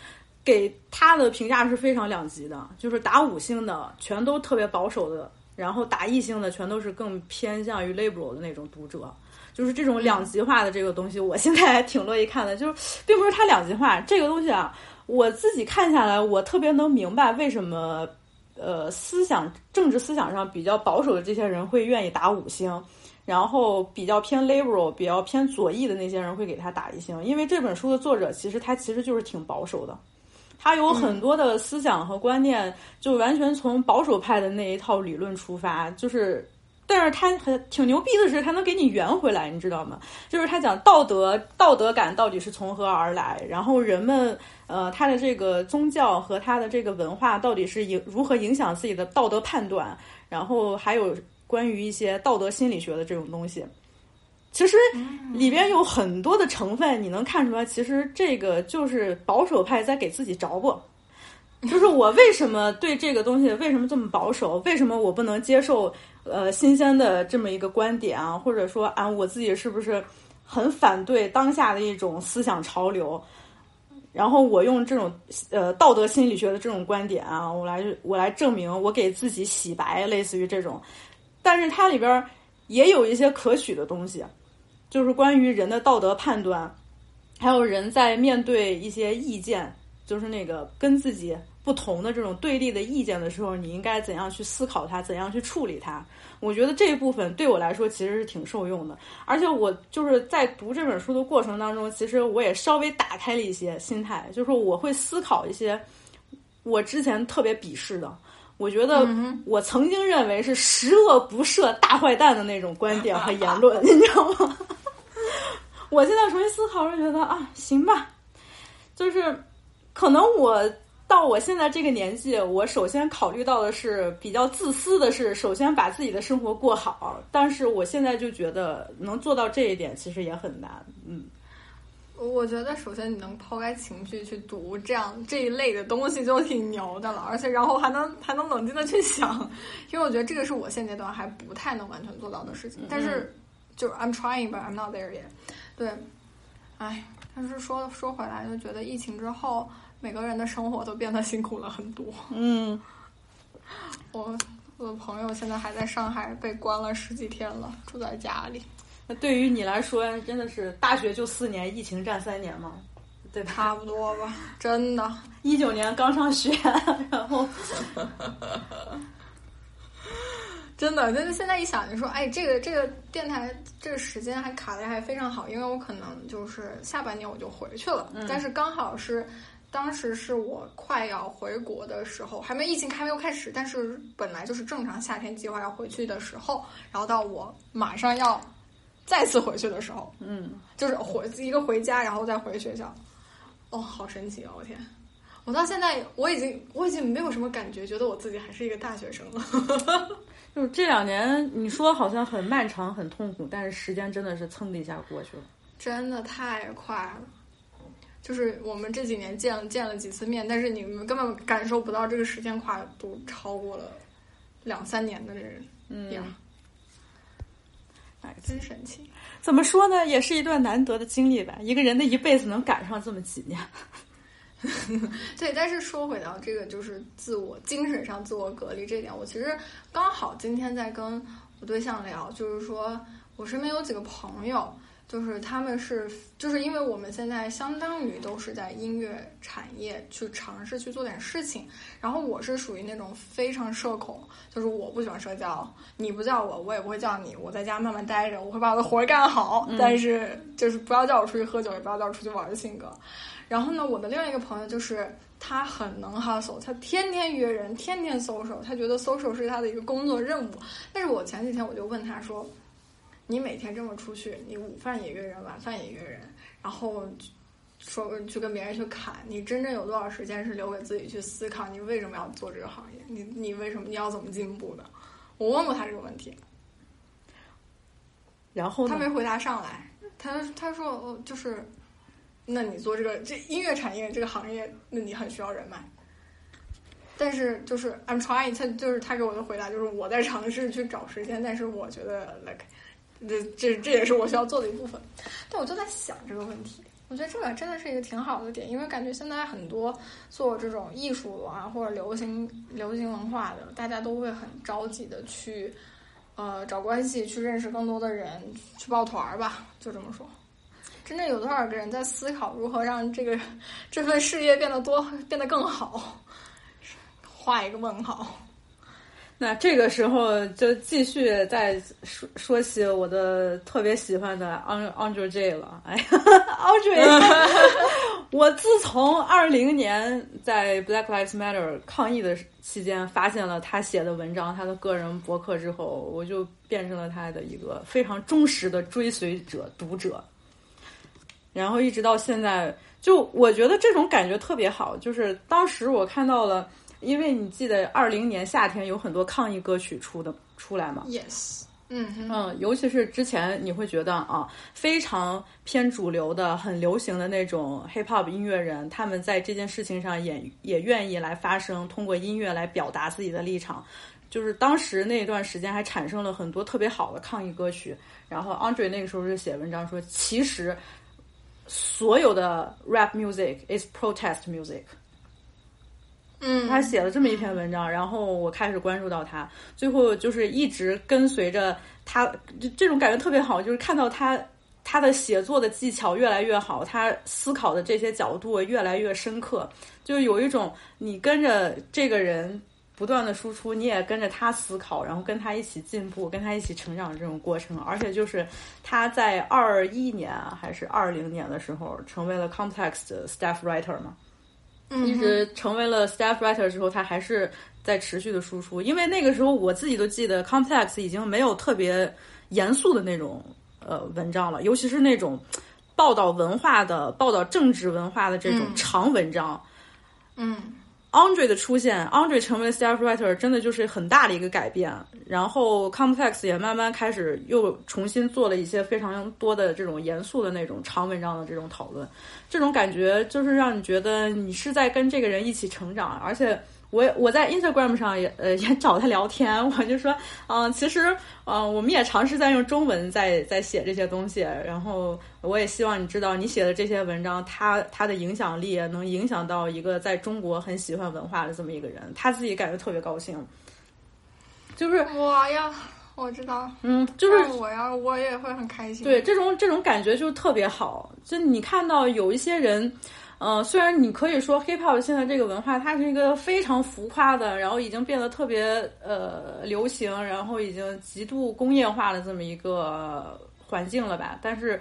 给他的评价是非常两极的，就是打五星的全都特别保守的。然后打异性的全都是更偏向于 liberal 的那种读者，就是这种两极化的这个东西，我现在还挺乐意看的。就是并不是它两极化这个东西啊，我自己看下来，我特别能明白为什么，呃，思想政治思想上比较保守的这些人会愿意打五星，然后比较偏 liberal、比较偏左翼的那些人会给他打一星，因为这本书的作者其实他其实就是挺保守的。他有很多的思想和观念，就完全从保守派的那一套理论出发，就是，但是他很挺牛逼的是，他能给你圆回来，你知道吗？就是他讲道德道德感到底是从何而来，然后人们呃他的这个宗教和他的这个文化到底是影如何影响自己的道德判断，然后还有关于一些道德心理学的这种东西。其实里边有很多的成分，你能看出来，其实这个就是保守派在给自己找补。就是我为什么对这个东西为什么这么保守？为什么我不能接受呃新鲜的这么一个观点啊？或者说啊，我自己是不是很反对当下的一种思想潮流？然后我用这种呃道德心理学的这种观点啊，我来我来证明我给自己洗白，类似于这种。但是它里边也有一些可取的东西。就是关于人的道德判断，还有人在面对一些意见，就是那个跟自己不同的这种对立的意见的时候，你应该怎样去思考它，怎样去处理它？我觉得这一部分对我来说其实是挺受用的。而且我就是在读这本书的过程当中，其实我也稍微打开了一些心态，就是我会思考一些我之前特别鄙视的，我觉得我曾经认为是十恶不赦大坏蛋的那种观点和言论，你知道吗？我现在重新思考，是觉得啊，行吧，就是可能我到我现在这个年纪，我首先考虑到的是比较自私的是，首先把自己的生活过好。但是我现在就觉得能做到这一点，其实也很难。嗯，我觉得首先你能抛开情绪去读这样这一类的东西，就挺牛的了。而且然后还能还能冷静的去想，因为我觉得这个是我现阶段还不太能完全做到的事情。但是就是 I'm trying, but I'm not there yet。对，哎，但是说说回来，就觉得疫情之后，每个人的生活都变得辛苦了很多。嗯，我我的朋友现在还在上海被关了十几天了，住在家里。那对于你来说，真的是大学就四年，疫情占三年吗？对？差不多吧，真的。一九年刚上学，然后真的，就是现在一想，就说，哎，这个这个电台这个时间还卡的还非常好，因为我可能就是下半年我就回去了，但是刚好是当时是我快要回国的时候，还没疫情还没有开始，但是本来就是正常夏天计划要回去的时候，然后到我马上要再次回去的时候，嗯，就是回一个回家，然后再回学校，哦，好神奇哦！我天。我到现在我已经我已经没有什么感觉，觉得我自己还是一个大学生了。就是这两年，你说好像很漫长、很痛苦，但是时间真的是蹭的一下过去了，真的太快了。就是我们这几年见见了几次面，但是你们根本感受不到这个时间跨度超过了两三年的人，嗯，哎，真神奇。怎么说呢？也是一段难得的经历吧。一个人的一辈子能赶上这么几年。对，但是说回到这个，就是自我精神上自我隔离这点，我其实刚好今天在跟我对象聊，就是说我身边有几个朋友，就是他们是，就是因为我们现在相当于都是在音乐产业去尝试去做点事情，然后我是属于那种非常社恐，就是我不喜欢社交，你不叫我，我也不会叫你，我在家慢慢待着，我会把我的活儿干好，但是就是不要叫我出去喝酒，也不要叫我出去玩的性格。然后呢，我的另外一个朋友就是他很能 hustle，他天天约人，天天 social，他觉得 social 是他的一个工作任务。但是我前几天我就问他说：“你每天这么出去，你午饭也约人，晚饭也约人，然后说去跟别人去砍，你真正有多少时间是留给自己去思考？你为什么要做这个行业？你你为什么你要怎么进步的？”我问过他这个问题，然后他没回答上来，他他说：“哦，就是。”那你做这个这音乐产业这个行业，那你很需要人脉。但是就是 I'm trying，他就是他给我的回答就是我在尝试去找时间，但是我觉得 like 这这这也是我需要做的一部分。但我就在想这个问题，我觉得这个真的是一个挺好的点，因为感觉现在很多做这种艺术啊或者流行流行文化的，大家都会很着急的去呃找关系，去认识更多的人，去抱团儿吧，就这么说。真正有多少个人在思考如何让这个这份事业变得多变得更好？画一个问号。那这个时候就继续再说说起我的特别喜欢的 Andre J 了。哎呀，Andre，我自从二零年在 Black Lives Matter 抗议的期间发现了他写的文章，他的个人博客之后，我就变成了他的一个非常忠实的追随者、读者。然后一直到现在，就我觉得这种感觉特别好。就是当时我看到了，因为你记得二零年夏天有很多抗议歌曲出的出来嘛？Yes，嗯嗯，尤其是之前你会觉得啊，非常偏主流的、很流行的那种 hip hop 音乐人，他们在这件事情上也也愿意来发声，通过音乐来表达自己的立场。就是当时那段时间还产生了很多特别好的抗议歌曲。然后 Andre 那个时候是写文章说，其实。所有的 rap music is protest music。嗯，他写了这么一篇文章，然后我开始关注到他，最后就是一直跟随着他，就这种感觉特别好，就是看到他他的写作的技巧越来越好，他思考的这些角度越来越深刻，就是有一种你跟着这个人。不断的输出，你也跟着他思考，然后跟他一起进步，跟他一起成长这种过程。而且就是他在二一年还是二零年的时候，成为了 Complex 的 Staff Writer 嘛，一直成为了 Staff Writer 之后，他还是在持续的输出。因为那个时候我自己都记得，Complex 已经没有特别严肃的那种呃文章了，尤其是那种报道文化的、报道政治文化的这种长文章，嗯。Andre 的出现，Andre 成为 staff writer 真的就是很大的一个改变。然后 Complex 也慢慢开始又重新做了一些非常多的这种严肃的那种长文章的这种讨论。这种感觉就是让你觉得你是在跟这个人一起成长，而且。我我在 Instagram 上也呃也找他聊天，我就说，嗯，其实，嗯，我们也尝试在用中文在在写这些东西，然后我也希望你知道，你写的这些文章，他他的影响力能影响到一个在中国很喜欢文化的这么一个人，他自己感觉特别高兴，就是我呀，我知道，嗯，就是我要我也会很开心，对，这种这种感觉就特别好，就你看到有一些人。呃，虽然你可以说 hip hop 现在这个文化它是一个非常浮夸的，然后已经变得特别呃流行，然后已经极度工业化的这么一个环境了吧，但是。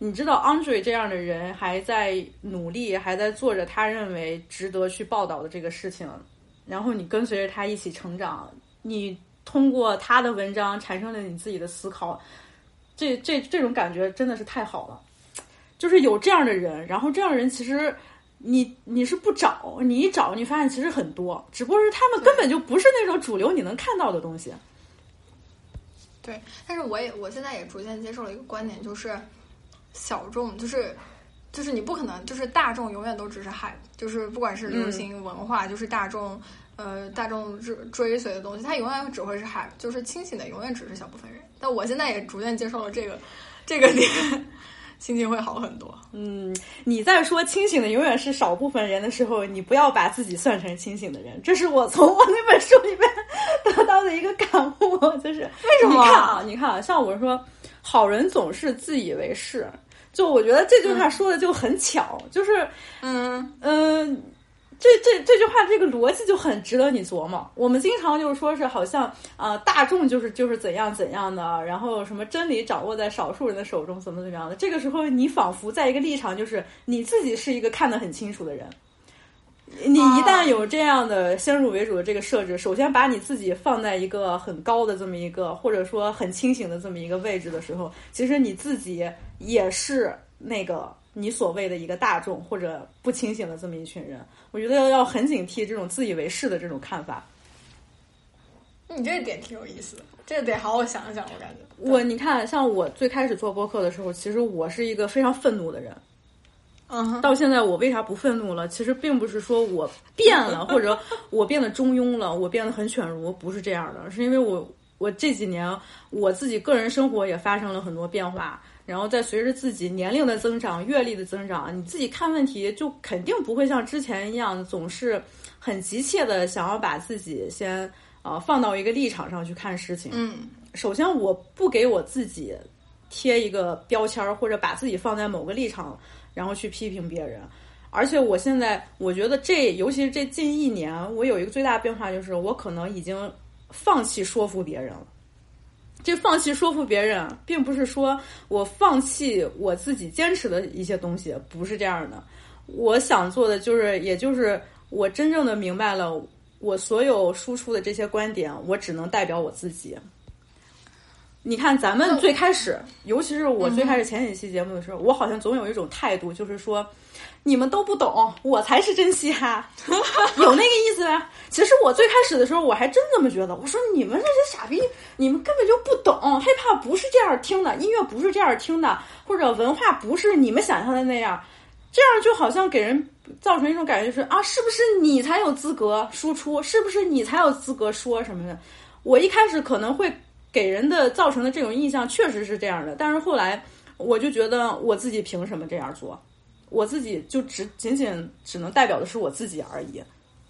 你知道 Andre 这样的人还在努力，还在做着他认为值得去报道的这个事情，然后你跟随着他一起成长，你通过他的文章产生了你自己的思考，这这这种感觉真的是太好了。就是有这样的人，然后这样的人其实你你是不找，你一找你发现其实很多，只不过是他们根本就不是那种主流你能看到的东西。对，但是我也我现在也逐渐接受了一个观点，就是。小众就是，就是你不可能就是大众永远都只是海，就是不管是流行文化，就是大众呃大众追追随的东西，它永远只会是海，就是清醒的永远只是小部分人。但我现在也逐渐接受了这个这个点，心情会好很多。嗯，你在说清醒的永远是少部分人的时候，你不要把自己算成清醒的人。这是我从我那本书里面得到的一个感悟，就是为什么？你看啊，你看啊，像我说，好人总是自以为是。就我觉得这句话说的就很巧，就是，嗯嗯，这这这句话这个逻辑就很值得你琢磨。我们经常就是说是好像啊，大众就是就是怎样怎样的，然后什么真理掌握在少数人的手中，怎么怎么样的。这个时候你仿佛在一个立场，就是你自己是一个看得很清楚的人。你一旦有这样的先入为主的这个设置，首先把你自己放在一个很高的这么一个，或者说很清醒的这么一个位置的时候，其实你自己也是那个你所谓的一个大众或者不清醒的这么一群人。我觉得要很警惕这种自以为是的这种看法。你这个点挺有意思的，这个得好好想一想。我感觉我你看，像我最开始做播客的时候，其实我是一个非常愤怒的人。嗯，到现在我为啥不愤怒了？其实并不是说我变了，或者我变得中庸了，我变得很犬儒，不是这样的。是因为我我这几年我自己个人生活也发生了很多变化，然后再随着自己年龄的增长、阅历的增长，你自己看问题就肯定不会像之前一样，总是很急切的想要把自己先呃放到一个立场上去看事情。嗯，首先我不给我自己贴一个标签儿，或者把自己放在某个立场。然后去批评别人，而且我现在我觉得这，尤其是这近一年，我有一个最大的变化，就是我可能已经放弃说服别人了。就放弃说服别人，并不是说我放弃我自己坚持的一些东西，不是这样的。我想做的就是，也就是我真正的明白了，我所有输出的这些观点，我只能代表我自己。你看，咱们最开始，尤其是我最开始前几期节目的时候，我好像总有一种态度，就是说，你们都不懂，我才是真嘻哈，有那个意思呗。其实我最开始的时候，我还真这么觉得。我说你们这些傻逼，你们根本就不懂，hiphop 不是这样听的，音乐不是这样听的，或者文化不是你们想象的那样。这样就好像给人造成一种感觉，就是啊，是不是你才有资格输出？是不是你才有资格说什么的？我一开始可能会。给人的造成的这种印象确实是这样的，但是后来我就觉得我自己凭什么这样做？我自己就只仅仅只能代表的是我自己而已。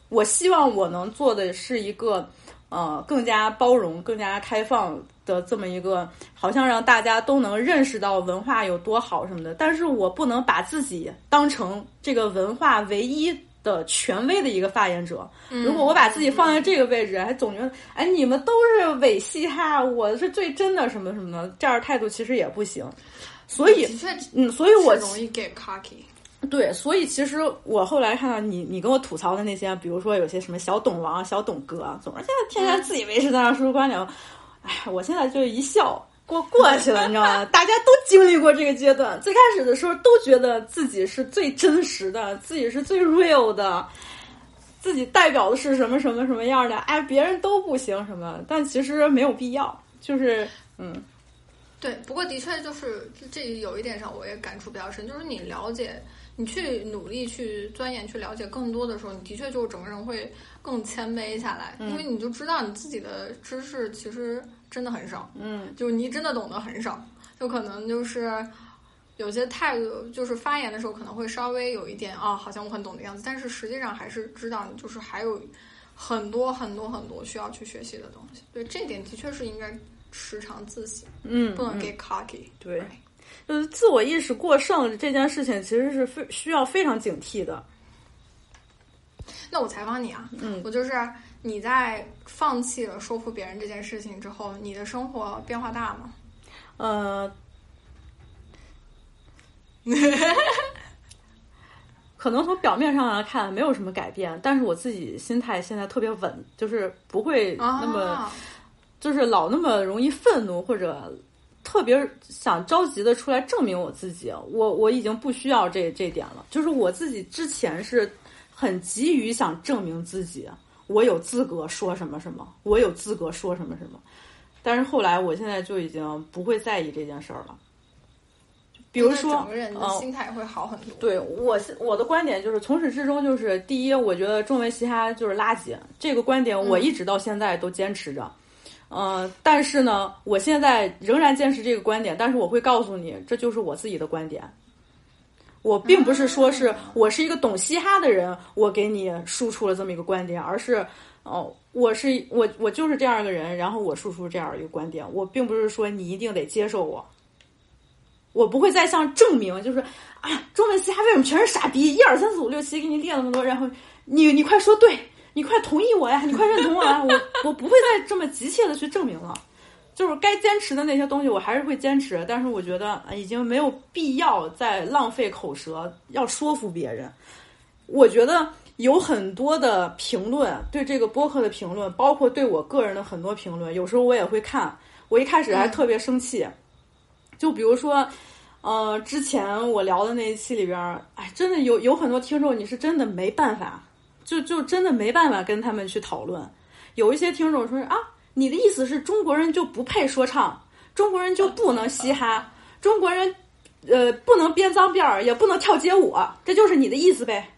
我希望我能做的是一个呃更加包容、更加开放的这么一个，好像让大家都能认识到文化有多好什么的。但是我不能把自己当成这个文化唯一。的权威的一个发言者，如果我把自己放在这个位置，还总觉得哎，你们都是伪嘻哈，我是最真的什么什么的，这样态度其实也不行。所以，嗯，所以我容易 get cocky。对，所以其实我后来看到你，你跟我吐槽的那些，比如说有些什么小董王、小董哥，总是现在天天自以为是在那说出观点，哎，我现在就一笑。过过去了，你知道吗？大家都经历过这个阶段。最开始的时候，都觉得自己是最真实的，自己是最 real 的，自己代表的是什么什么什么样的？哎，别人都不行什么？但其实没有必要。就是，嗯，对。不过的确，就是这有一点上，我也感触比较深。就是你了解，你去努力去钻研、去了解更多的时候，你的确就整个人会更谦卑下来，因为你就知道你自己的知识其实。真的很少，嗯，就是你真的懂得很少，就可能就是有些态度，就是发言的时候可能会稍微有一点啊，好像我很懂的样子，但是实际上还是知道，就是还有很多很多很多需要去学习的东西。对，这点的确是应该时常自省，嗯，不能 get cocky。对，就是自我意识过剩这件事情，其实是非需要非常警惕的。那我采访你啊，嗯，我就是你在放弃了说服别人这件事情之后，你的生活变化大吗？呃，可能从表面上来看没有什么改变，但是我自己心态现在特别稳，就是不会那么，就是老那么容易愤怒或者特别想着急的出来证明我自己。我我已经不需要这这点了，就是我自己之前是很急于想证明自己，我有资格说什么什么，我有资格说什么什么。但是后来，我现在就已经不会在意这件事儿了。比如说，整个人的心态会好很多。对我，我的观点就是从始至终就是：第一，我觉得中文嘻哈就是垃圾，这个观点我一直到现在都坚持着。嗯，但是呢，我现在仍然坚持这个观点，但是我会告诉你，这就是我自己的观点。我并不是说是我是一个懂嘻哈的人，我给你输出了这么一个观点，而是。哦，我是我，我就是这样一个人，然后我输出这样一个观点，我并不是说你一定得接受我，我不会再像证明，就是啊，中文嘻哈为什么全是傻逼？一二三四五六七，给你列了那么多，然后你你快说对，你快同意我呀，你快认同我呀，我我不会再这么急切的去证明了，就是该坚持的那些东西我还是会坚持，但是我觉得已经没有必要再浪费口舌要说服别人，我觉得。有很多的评论，对这个播客的评论，包括对我个人的很多评论，有时候我也会看。我一开始还特别生气，就比如说，呃，之前我聊的那一期里边，哎，真的有有很多听众，你是真的没办法，就就真的没办法跟他们去讨论。有一些听众说啊，你的意思是中国人就不配说唱，中国人就不能嘻哈，中国人呃不能编脏辫儿，也不能跳街舞，这就是你的意思呗？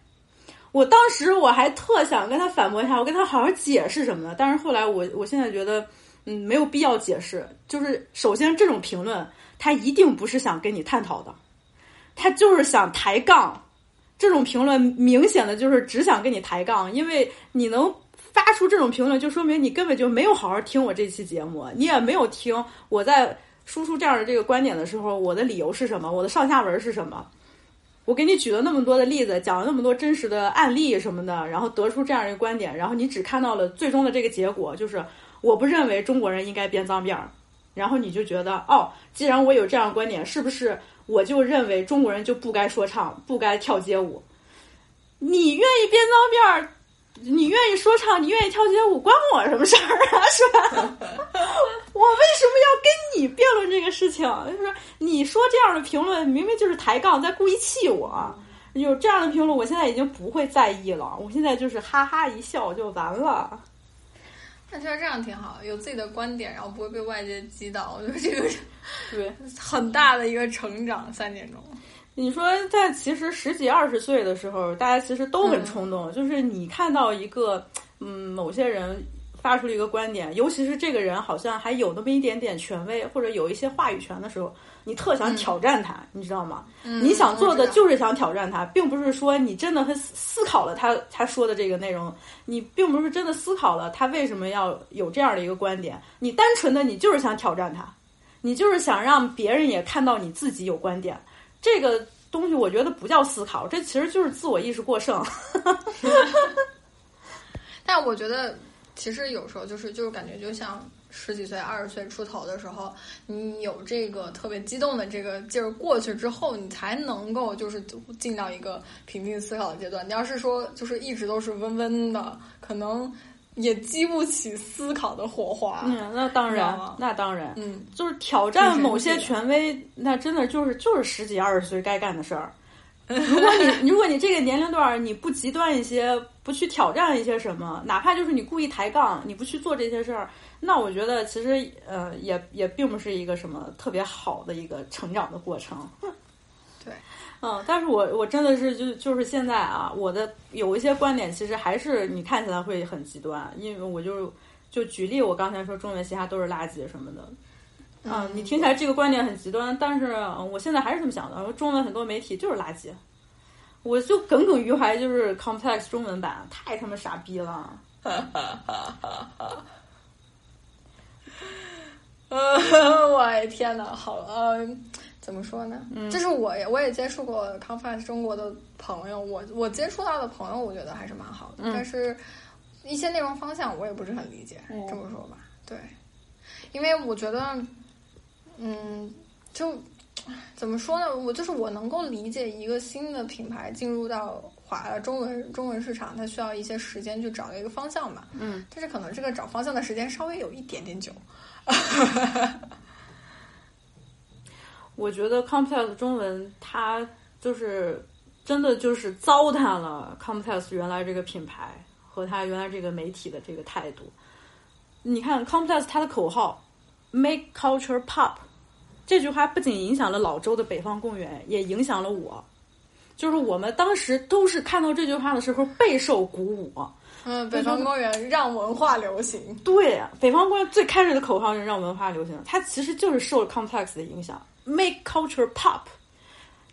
我当时我还特想跟他反驳一下，我跟他好好解释什么的。但是后来我我现在觉得，嗯，没有必要解释。就是首先这种评论，他一定不是想跟你探讨的，他就是想抬杠。这种评论明显的就是只想跟你抬杠，因为你能发出这种评论，就说明你根本就没有好好听我这期节目，你也没有听我在输出这样的这个观点的时候，我的理由是什么，我的上下文是什么。我给你举了那么多的例子，讲了那么多真实的案例什么的，然后得出这样一个观点，然后你只看到了最终的这个结果，就是我不认为中国人应该编脏辫儿，然后你就觉得哦，既然我有这样观点，是不是我就认为中国人就不该说唱，不该跳街舞？你愿意编脏辫儿？你愿意说唱，你愿意跳街舞，关我什么事儿啊？是吧？我为什么要跟你辩论这个事情？就是你说这样的评论，明明就是抬杠，在故意气我。有这样的评论，我现在已经不会在意了。我现在就是哈哈一笑就完了。那其实这样挺好，有自己的观点，然后不会被外界击倒。我觉得这个对很大的一个成长。三点钟。你说在其实十几二十岁的时候，大家其实都很冲动。就是你看到一个嗯某些人发出了一个观点，尤其是这个人好像还有那么一点点权威或者有一些话语权的时候，你特想挑战他，你知道吗？你想做的就是想挑战他，并不是说你真的很思考了他他说的这个内容，你并不是真的思考了他为什么要有这样的一个观点，你单纯的你就是想挑战他，你就是想让别人也看到你自己有观点。这个东西我觉得不叫思考，这其实就是自我意识过剩。但我觉得，其实有时候就是就是感觉，就像十几岁、二十岁出头的时候，你有这个特别激动的这个劲儿过去之后，你才能够就是进到一个平静思考的阶段。你要是说就是一直都是温温的，可能。也激不起思考的火花。嗯，那当然，那当然，嗯，就是挑战某些权威，那真的就是就是十几二十岁该干的事儿。如果你如果你这个年龄段你不极端一些，不去挑战一些什么，哪怕就是你故意抬杠，你不去做这些事儿，那我觉得其实呃也也并不是一个什么特别好的一个成长的过程。嗯，但是我我真的是就就是现在啊，我的有一些观点其实还是你看起来会很极端，因为我就就举例，我刚才说中文嘻哈都是垃圾什么的，嗯，你听起来这个观点很极端，但是我现在还是这么想的，中文很多媒体就是垃圾，我就耿耿于怀，就是 complex 中文版太他妈傻逼了，哈哈哈哈哈，呃，我的天呐，好，嗯。怎么说呢？嗯，就是我也我也接触过 Complex 中国的朋友，我我接触到的朋友，我觉得还是蛮好的。嗯但是，一些内容方向我也不是很理解。嗯这么说吧，对，因为我觉得，嗯，就怎么说呢？我就是我能够理解一个新的品牌进入到华中文中文市场，它需要一些时间去找到一个方向嘛。嗯，但是可能这个找方向的时间稍微有一点点久。我觉得 Complex 中文它就是真的就是糟蹋了 Complex 原来这个品牌和它原来这个媒体的这个态度。你看 Complex 它的口号 “Make Culture Pop” 这句话不仅影响了老周的北方公园，也影响了我。就是我们当时都是看到这句话的时候备受鼓舞。嗯，北方公园让文化流行。对呀，北方公园最开始的口号是让文化流行，它其实就是受了 Complex 的影响，Make Culture Pop。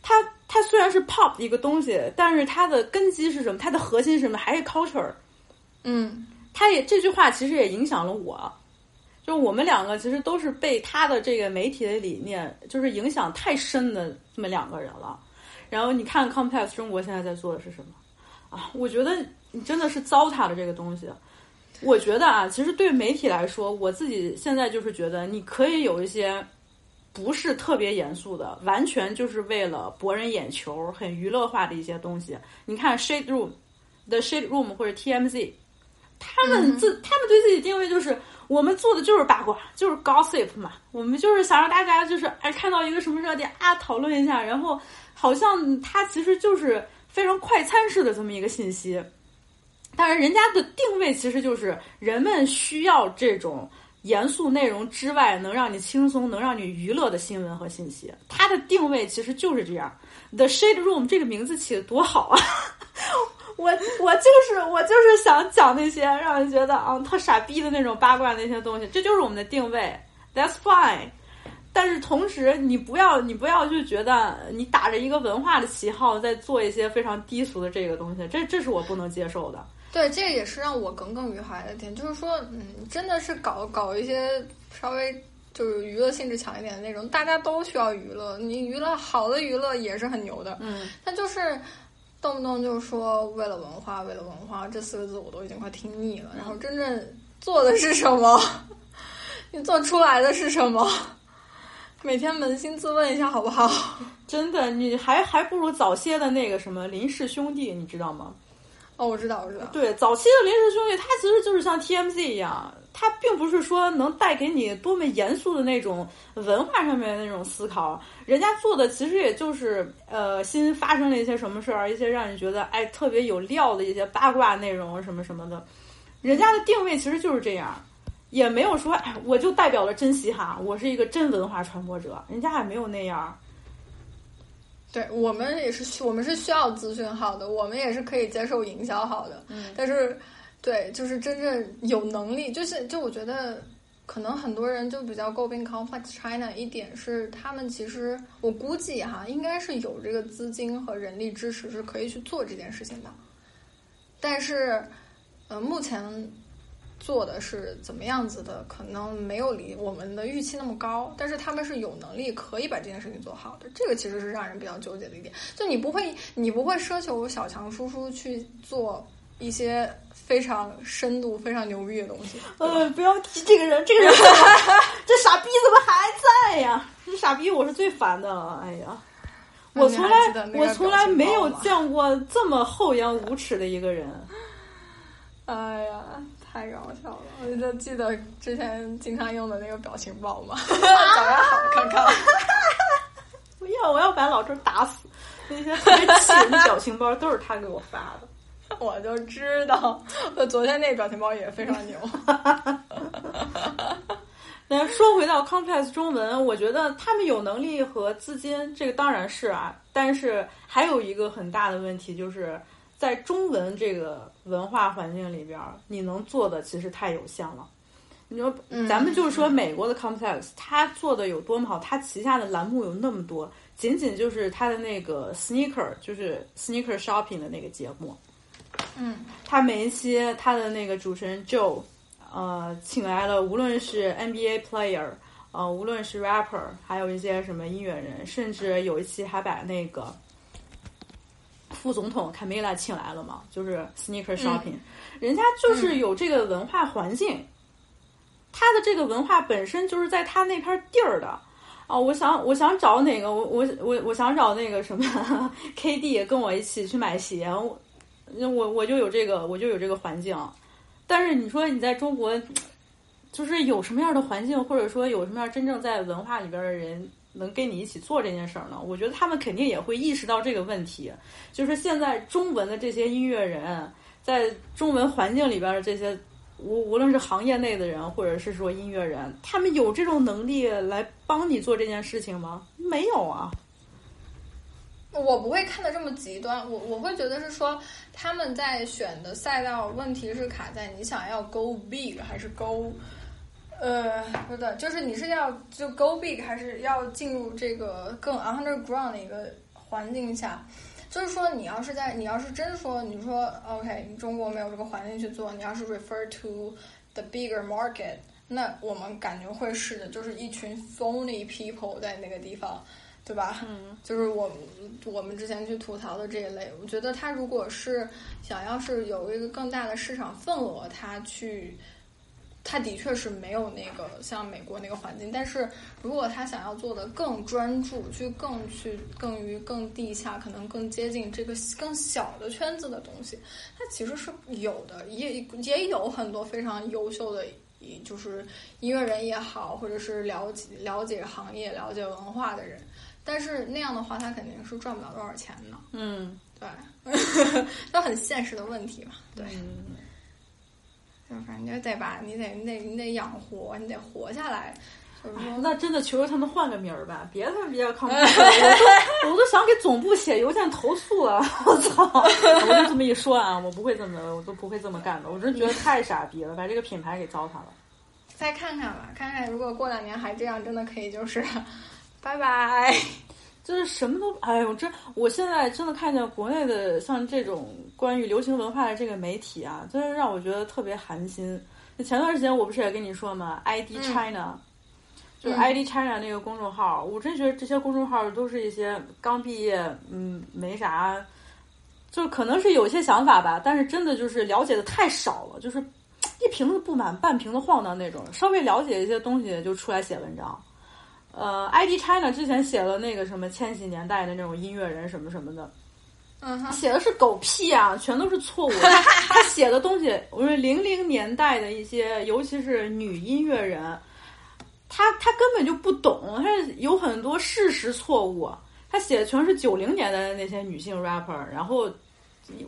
它它虽然是 pop 一个东西，但是它的根基是什么？它的核心是什么？还是 culture。嗯，它也这句话其实也影响了我，就我们两个其实都是被他的这个媒体的理念就是影响太深的这么两个人了。然后你看 Complex 中国现在在做的是什么啊？我觉得你真的是糟蹋了这个东西。我觉得啊，其实对媒体来说，我自己现在就是觉得你可以有一些不是特别严肃的，完全就是为了博人眼球、很娱乐化的一些东西。你看 Shade Room、The Shade Room 或者 TMZ，他们自、他们对自己定位就是我们做的就是八卦，就是 gossip 嘛，我们就是想让大家就是哎看到一个什么热点啊讨论一下，然后好像它其实就是非常快餐式的这么一个信息。但是人家的定位其实就是人们需要这种严肃内容之外，能让你轻松、能让你娱乐的新闻和信息。它的定位其实就是这样。The Shade Room 这个名字起的多好啊！我我就是我就是想讲那些让人觉得啊特傻逼的那种八卦那些东西，这就是我们的定位。That's fine。但是同时，你不要你不要就觉得你打着一个文化的旗号在做一些非常低俗的这个东西，这这是我不能接受的。对，这也是让我耿耿于怀的点，就是说，嗯，真的是搞搞一些稍微就是娱乐性质强一点的内容，大家都需要娱乐，你娱乐好的娱乐也是很牛的，嗯，但就是动不动就说为了文化，为了文化这四个字我都已经快听腻了，然后真正做的是什么？你做出来的是什么？每天扪心自问一下好不好？真的，你还还不如早些的那个什么林氏兄弟，你知道吗？哦，我知道，我知道。对，早期的临时兄弟，他其实就是像 TMZ 一样，他并不是说能带给你多么严肃的那种文化上面的那种思考，人家做的其实也就是呃新发生了一些什么事儿，一些让你觉得哎特别有料的一些八卦内容什么什么的，人家的定位其实就是这样。也没有说，哎，我就代表了真嘻哈，我是一个真文化传播者，人家也没有那样。对我们也是需，我们是需要资讯好的，我们也是可以接受营销好的。嗯，但是，对，就是真正有能力，就是就我觉得，可能很多人就比较诟病 Complex China 一点是，他们其实我估计哈，应该是有这个资金和人力支持是可以去做这件事情的。但是，呃，目前做的是怎么样子的，可能没有离我们的预期那么高，但是他们是有能力可以把这件事情做好的，这个其实是让人比较纠结的一点。就你不会，你不会奢求小强叔叔去做一些非常深度、非常牛逼的东西。呃，不要提这个人，这个人 这傻逼怎么还在呀？这傻逼我是最烦的了，哎呀。我从来我从来没有见过这么厚颜无耻的一个人。哎呀，太搞笑了！我就记得之前经常用的那个表情包嘛，找个好看看。不要，我要把老周打死！那些特别气人的表情包都是他给我发的。我就知道，我昨天那个表情包也非常牛。那说回到 Complex 中文，我觉得他们有能力和资金，这个当然是啊。但是还有一个很大的问题，就是在中文这个文化环境里边，你能做的其实太有限了。你说，咱们就是说美国的 Complex，他做的有多么好？他旗下的栏目有那么多，仅仅就是他的那个 Sneaker，就是 Sneaker Shopping 的那个节目。嗯，他每一期他的那个主持人 Joe。呃，请来了无论是 NBA player，呃，无论是 rapper，还有一些什么音乐人，甚至有一期还把那个副总统卡梅拉请来了嘛，就是 sneaker shopping，、人家就是有这个文化环境，他的这个文化本身就是在他那片地儿的。哦，我想我想找哪个，我我我我想找那个什么 KD 跟我一起去买鞋，我我我就有这个我就有这个环境。但是你说你在中国，就是有什么样的环境，或者说有什么样真正在文化里边的人能跟你一起做这件事儿呢？我觉得他们肯定也会意识到这个问题，就是现在中文的这些音乐人，在中文环境里边的这些。无无论是行业内的人，或者是说音乐人，他们有这种能力来帮你做这件事情吗？没有啊。我不会看的这么极端，我我会觉得是说他们在选的赛道问题是卡在你想要 go big 还是 go，呃，不对，就是你是要就 go big 还是要进入这个更 underground 的一个环境下。就是说，你要是在，你要是真说，你说 OK，你中国没有这个环境去做，你要是 refer to the bigger market，那我们感觉会是的，就是一群 phony people 在那个地方，对吧？嗯，就是我我们之前去吐槽的这一类，我觉得他如果是想要是有一个更大的市场份额，他去。他的确是没有那个像美国那个环境，但是如果他想要做的更专注，去更去更于更地下，可能更接近这个更小的圈子的东西，他其实是有的，也也有很多非常优秀的，就是音乐人也好，或者是了解了解行业、了解文化的人，但是那样的话，他肯定是赚不了多少钱的。嗯，对，那很现实的问题嘛。对。就反正就得把，你得你得你得养活，你得活下来。就是，那真的求求他们换个名儿吧，别他妈比较靠谱。我都我都想给总部写邮件投诉了。我操！我就这么一说啊，我不会这么，我都不会这么干的。我真觉得太傻逼了，把这个品牌给糟蹋了。再看看吧，看看如果过两年还这样，真的可以就是 拜拜。就是什么都，哎呦，这我现在真的看见国内的像这种关于流行文化的这个媒体啊，真是让我觉得特别寒心。那前段时间我不是也跟你说嘛，ID China，、就是 ID China 那个公众号，我真觉得这些公众号都是一些刚毕业，嗯，没啥，就可能是有些想法吧，但是真的就是了解的太少了，就是一瓶子不满半瓶子晃荡那种，稍微了解一些东西就出来写文章。呃，ID China 之前写了那个什么千禧年代的那种音乐人什么什么的，嗯哼，写的是狗屁啊，全都是错误。他写的东西，我说零零年代的一些，尤其是女音乐人，他他根本就不懂，他有很多事实错误。他写的全是九零年代的那些女性 rapper，然后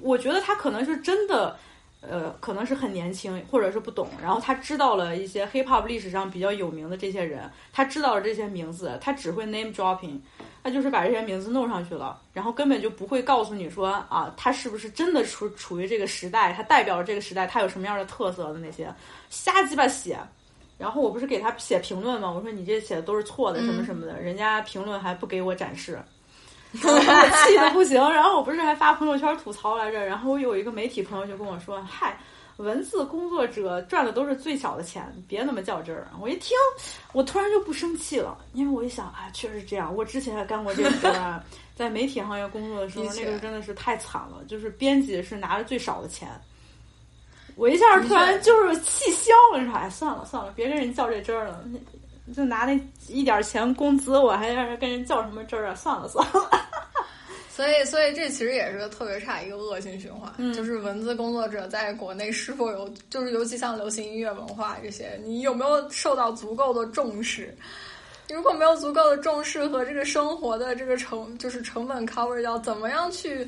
我觉得他可能是真的。呃，可能是很年轻，或者是不懂，然后他知道了一些 hip hop 历史上比较有名的这些人，他知道了这些名字，他只会 name dropping，他就是把这些名字弄上去了，然后根本就不会告诉你说啊，他是不是真的处处于这个时代，他代表了这个时代，他有什么样的特色的那些，瞎鸡巴写。然后我不是给他写评论吗？我说你这写的都是错的，什么什么的，人家评论还不给我展示。我气的不行，然后我不是还发朋友圈吐槽来着，然后我有一个媒体朋友就跟我说：“嗨，文字工作者赚的都是最小的钱，别那么较真儿。”我一听，我突然就不生气了，因为我一想啊，确实这样，我之前还干过这个 在媒体行业工作的时候，那个真的是太惨了，就是编辑是拿着最少的钱。我一下突然就是气消了，你说哎，算了算了，别跟人较这真儿了。就拿那一点钱工资，我还让人跟人较什么真儿啊？算了算了。所以，所以这其实也是个特别差一个恶性循环。嗯，就是文字工作者在国内是否有，就是尤其像流行音乐文化这些，你有没有受到足够的重视？如果没有足够的重视和这个生活的这个成，就是成本 cover 掉，怎么样去？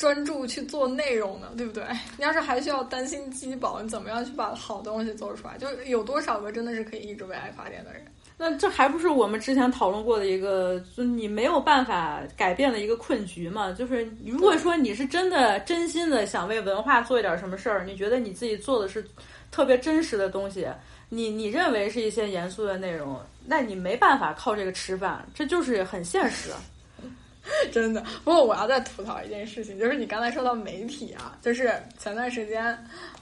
专注去做内容呢，对不对？你要是还需要担心饥饱，你怎么样去把好东西做出来？就有多少个真的是可以一直为爱发电的人？那这还不是我们之前讨论过的一个，就你没有办法改变的一个困局嘛？就是如果说你是真的真心的想为文化做一点什么事儿，你觉得你自己做的是特别真实的东西，你你认为是一些严肃的内容，那你没办法靠这个吃饭，这就是很现实。真的。不过我要再吐槽一件事情，就是你刚才说到媒体啊，就是前段时间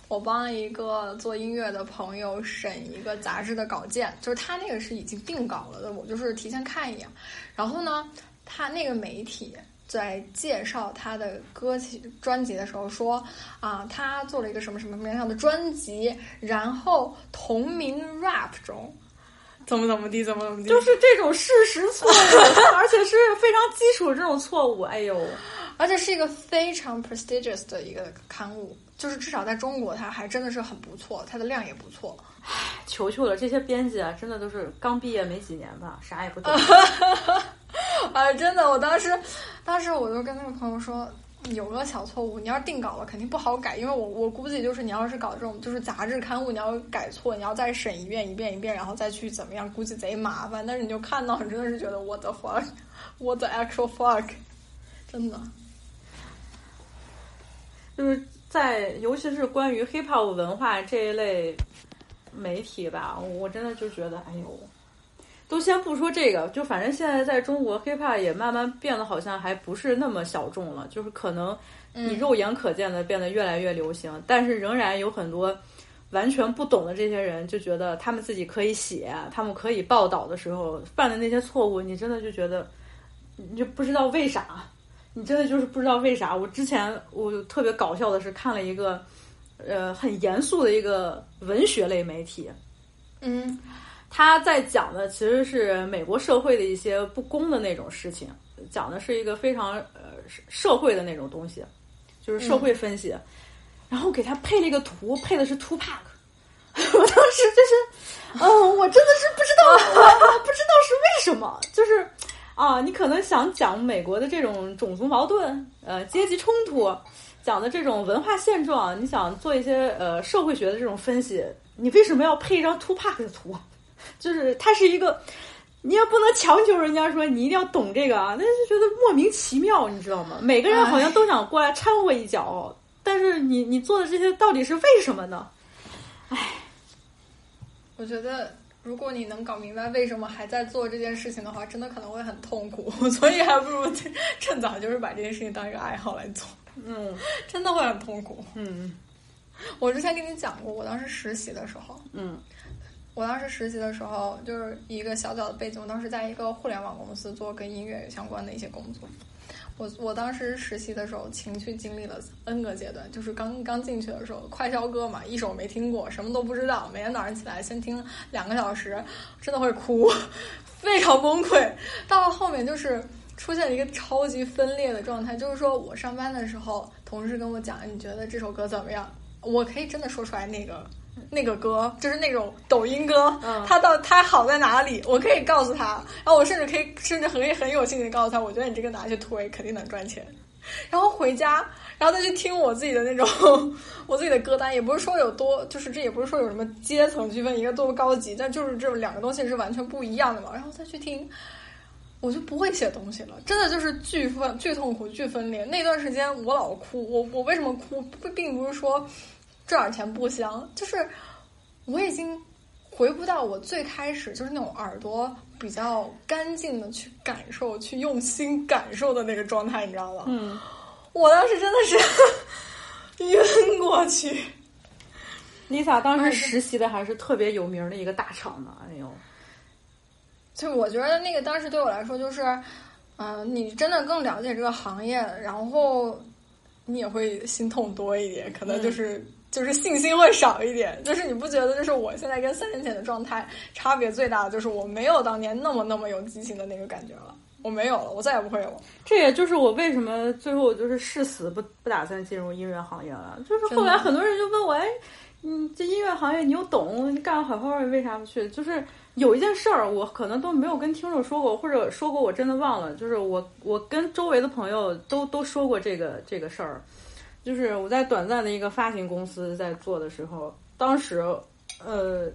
我帮一个做音乐的朋友审一个杂志的稿件，就是他那个是已经定稿了的，我就是提前看一眼。然后呢，他那个媒体在介绍他的歌曲专辑的时候说啊，他做了一个什么什么什么样的专辑，然后同名 rap 中。怎么怎么地，怎么怎么地，就是这种事实错误，而且是非常基础这种错误。哎呦，而且是一个非常 prestigious 的一个刊物，就是至少在中国，它还真的是很不错，它的量也不错。唉，求求了，这些编辑啊，真的都是刚毕业没几年吧，啥也不懂。啊，真的，我当时，当时我就跟那个朋友说。有个小错误，你要定稿了，肯定不好改，因为我我估计就是你要是搞这种就是杂志刊物，你要改错，你要再审一遍一遍一遍，然后再去怎么样，估计贼麻烦。但是你就看到，你真的是觉得 what the fuck，what the actual fuck，真的，就是在尤其是关于 hip hop 文化这一类媒体吧，我真的就觉得，哎呦。都先不说这个，就反正现在在中国，hiphop 也慢慢变得好像还不是那么小众了，就是可能你肉眼可见的变得越来越流行，但是仍然有很多完全不懂的这些人就觉得他们自己可以写，他们可以报道的时候犯的那些错误，你真的就觉得你就不知道为啥，你真的就是不知道为啥。我之前我特别搞笑的是看了一个呃很严肃的一个文学类媒体，嗯。他在讲的其实是美国社会的一些不公的那种事情，讲的是一个非常呃社会的那种东西，就是社会分析。然后给他配了一个图，配的是 Two Pack。我当时就是，嗯，我真的是不知道，不知道是为什么。就是啊，你可能想讲美国的这种种族矛盾、呃阶级冲突，讲的这种文化现状，你想做一些呃社会学的这种分析，你为什么要配一张 Two Pack 的图？就是他是一个，你也不能强求人家说你一定要懂这个啊，那就觉得莫名其妙，你知道吗？每个人好像都想过来掺和一脚，但是你你做的这些到底是为什么呢？唉，我觉得如果你能搞明白为什么还在做这件事情的话，真的可能会很痛苦，所以还不如趁早就是把这件事情当一个爱好来做。嗯，真的会很痛苦。嗯，我之前跟你讲过，我当时实习的时候，嗯。我当时实习的时候，就是一个小小的背景。我当时在一个互联网公司做跟音乐相关的一些工作。我我当时实习的时候，情绪经历了 N 个阶段。就是刚刚进去的时候，快消歌嘛，一首没听过，什么都不知道。每天早上起来先听两个小时，真的会哭，非常崩溃。到了后面，就是出现了一个超级分裂的状态。就是说我上班的时候，同事跟我讲，你觉得这首歌怎么样？我可以真的说出来那个。那个歌就是那种抖音歌，它到它好在哪里？我可以告诉他，然后我甚至可以甚至很很有信心告诉他，我觉得你这个拿去推肯定能赚钱。然后回家，然后再去听我自己的那种 我自己的歌单，也不是说有多，就是这也不是说有什么阶层区分，一个多么高级，但就是这两个东西是完全不一样的嘛。然后再去听，我就不会写东西了，真的就是巨分巨痛苦巨分裂。那段时间我老哭，我我为什么哭？不并不是说。赚点钱不香，就是我已经回不到我最开始就是那种耳朵比较干净的去感受、去用心感受的那个状态，你知道吗？嗯，我当时真的是 晕过去。Lisa 当时实习的还是特别有名的一个大厂呢，哎呦，就我觉得那个当时对我来说就是，嗯，你真的更了解这个行业，然后你也会心痛多一点，可能就是。就是信心会少一点，就是你不觉得，就是我现在跟三年前的状态差别最大的，就是我没有当年那么那么有激情的那个感觉了，我没有了，我再也不会有。这也就是我为什么最后就是誓死不不打算进入音乐行业了。就是后来很多人就问我，哎，你，这音乐行业你又懂，你干得好好的，为啥不去？就是有一件事儿，我可能都没有跟听众说过，或者说过我真的忘了，就是我我跟周围的朋友都都说过这个这个事儿。就是我在短暂的一个发行公司在做的时候，当时，呃，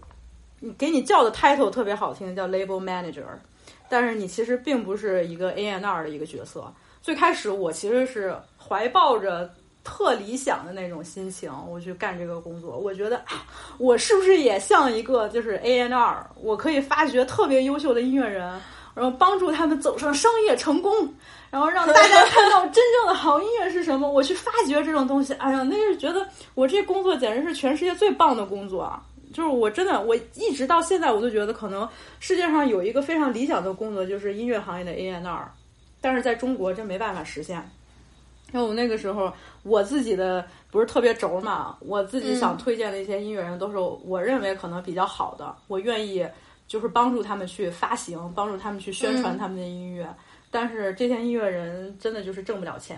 你给你叫的 title 特别好听，叫 label manager，但是你其实并不是一个 A N R 的一个角色。最开始我其实是怀抱着特理想的那种心情，我去干这个工作。我觉得，我是不是也像一个就是 A N R，我可以发掘特别优秀的音乐人，然后帮助他们走上商业成功，然后让大家 看到真正的好音乐是什么。我去发掘这种东西，哎呀，那是觉得我这工作简直是全世界最棒的工作啊！就是我真的，我一直到现在我都觉得，可能世界上有一个非常理想的工作，就是音乐行业的 A N R，但是在中国真没办法实现。因为我那个时候我自己的不是特别轴嘛，我自己想推荐的一些音乐人都是我认为可能比较好的，我愿意就是帮助他们去发行，帮助他们去宣传他们的音乐。但是这些音乐人真的就是挣不了钱。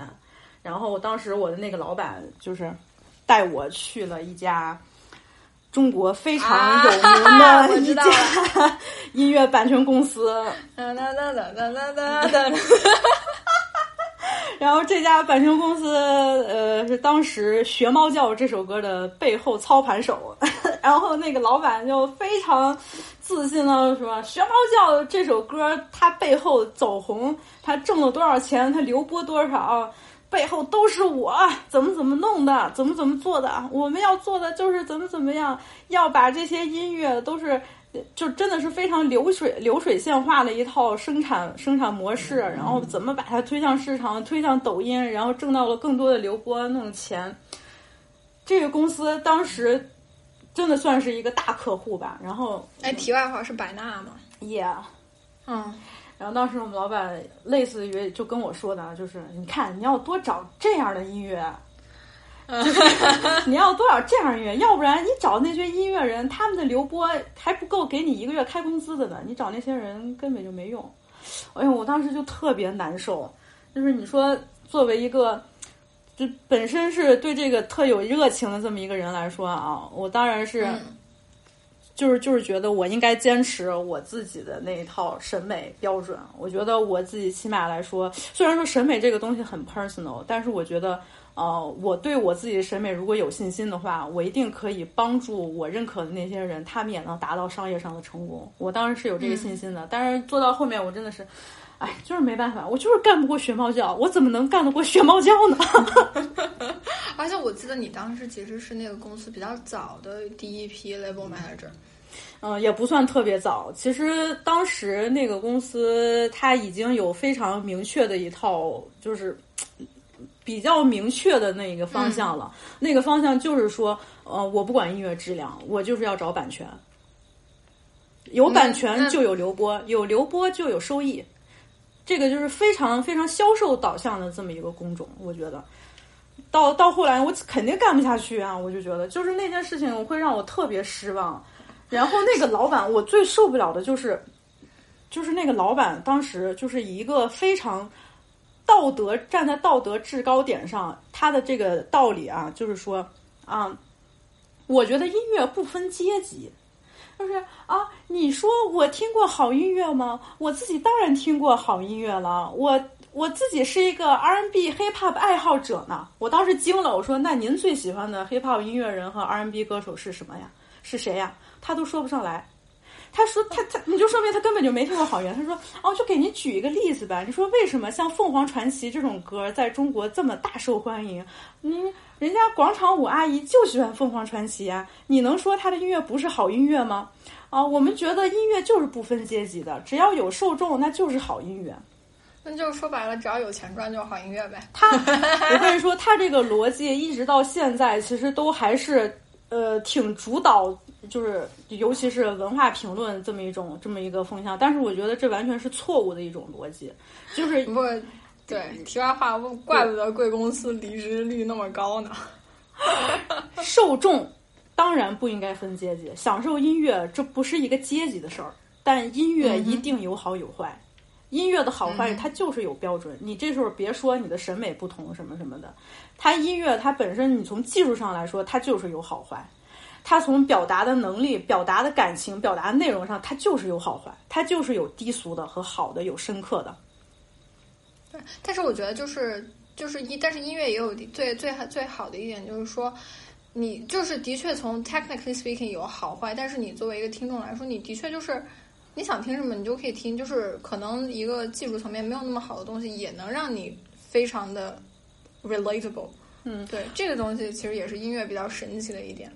然后当时我的那个老板就是带我去了一家。中国非常有名 的一家 音乐版权公司，然后这家版权公司，呃，是当时《学猫叫》这首歌的背后操盘手，然后那个老板就非常自信的说：“《学猫叫》这首歌，它背后走红，它挣了多少钱，它流播多少。”背后都是我怎么怎么弄的，怎么怎么做的。我们要做的就是怎么怎么样，要把这些音乐都是，就真的是非常流水流水线化的一套生产生产模式。然后怎么把它推向市场，推向抖音，然后挣到了更多的流播弄钱。这个公司当时真的算是一个大客户吧。然后，哎，题外话是百纳吗？Yeah，嗯。然后当时我们老板类似于就跟我说的，就是你看你要多找这样的音乐，就是 你要多少这样音乐，要不然你找那些音乐人，他们的流播还不够给你一个月开工资的呢。你找那些人根本就没用。哎呦，我当时就特别难受。就是你说作为一个就本身是对这个特有热情的这么一个人来说啊，我当然是。就是就是觉得我应该坚持我自己的那一套审美标准。我觉得我自己起码来说，虽然说审美这个东西很 personal，但是我觉得，呃，我对我自己的审美如果有信心的话，我一定可以帮助我认可的那些人，他们也能达到商业上的成功。我当然是有这个信心的。但是做到后面，我真的是，哎，就是没办法，我就是干不过学猫叫，我怎么能干得过学猫叫呢？而且我记得你当时其实是那个公司比较早的第一批 label manager，嗯，也不算特别早。其实当时那个公司它已经有非常明确的一套，就是比较明确的那个方向了。那个方向就是说，呃，我不管音乐质量，我就是要找版权，有版权就有流播，有流播就有收益。这个就是非常非常销售导向的这么一个工种，我觉得。到到后来，我肯定干不下去啊！我就觉得，就是那件事情会让我特别失望。然后那个老板，我最受不了的就是，就是那个老板当时就是一个非常道德站在道德制高点上，他的这个道理啊，就是说啊，我觉得音乐不分阶级，就是啊，你说我听过好音乐吗？我自己当然听过好音乐了，我。我自己是一个 R&B hip hop 爱好者呢，我当时惊了，我说：“那您最喜欢的 hip hop 音乐人和 R&B 歌手是什么呀？是谁呀？”他都说不上来。他说：“他他，你就说明他根本就没听过好音乐。”他说：“哦，就给您举一个例子吧。你说为什么像凤凰传奇这种歌在中国这么大受欢迎？嗯，人家广场舞阿姨就喜欢凤凰传奇呀。你能说他的音乐不是好音乐吗？啊，我们觉得音乐就是不分阶级的，只要有受众，那就是好音乐。”那就是说白了，只要有钱赚就是好音乐呗。他，我跟你说，他这个逻辑一直到现在，其实都还是呃挺主导，就是尤其是文化评论这么一种这么一个风向。但是我觉得这完全是错误的一种逻辑，就是不对。题外话，怪不得贵公司离职率那么高呢。受众当然不应该分阶级，享受音乐这不是一个阶级的事儿，但音乐一定有好有坏。音乐的好坏，它就是有标准。你这时候别说你的审美不同什么什么的，它音乐它本身，你从技术上来说，它就是有好坏。它从表达的能力、表达的感情、表达内容上，他就是有好坏。他就是有低俗的和好的，有深刻的。对，但是我觉得就是就是一，但是音乐也有最最最好的一点，就是说你就是的确从 technically speaking 有好坏，但是你作为一个听众来说，你的确就是。你想听什么，你就可以听。就是可能一个技术层面没有那么好的东西，也能让你非常的 relatable。嗯，对，这个东西其实也是音乐比较神奇的一点。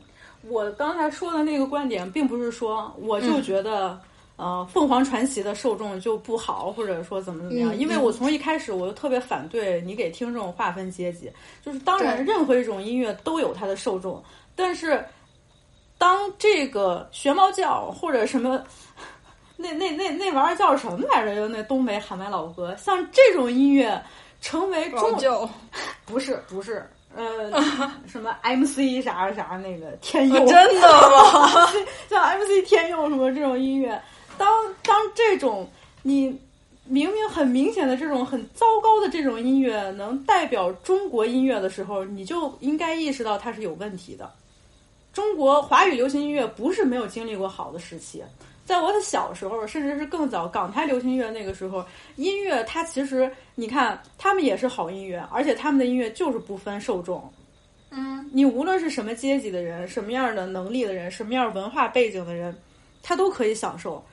我刚才说的那个观点，并不是说我就觉得呃，凤凰传奇的受众就不好，或者说怎么怎么样？因为我从一开始我就特别反对你给听众划分阶级，就是当然任何一种音乐都有它的受众，但是当这个学猫叫或者什么，那那那那玩意儿叫什么来着？就那东北喊麦老歌，像这种音乐成为中不是不是。呃，什么 MC 啥啥那个天佑，真的吗？像 MC 天佑什么这种音乐，当当这种你明明很明显的这种很糟糕的这种音乐能代表中国音乐的时候，你就应该意识到它是有问题的。中国华语流行音乐不是没有经历过好的时期。在我的小时候，甚至是更早，港台流行音乐那个时候，音乐它其实你看，他们也是好音乐，而且他们的音乐就是不分受众。嗯，你无论是什么阶级的人，什么样的能力的人，什么样文化背景的人，他都可以享受，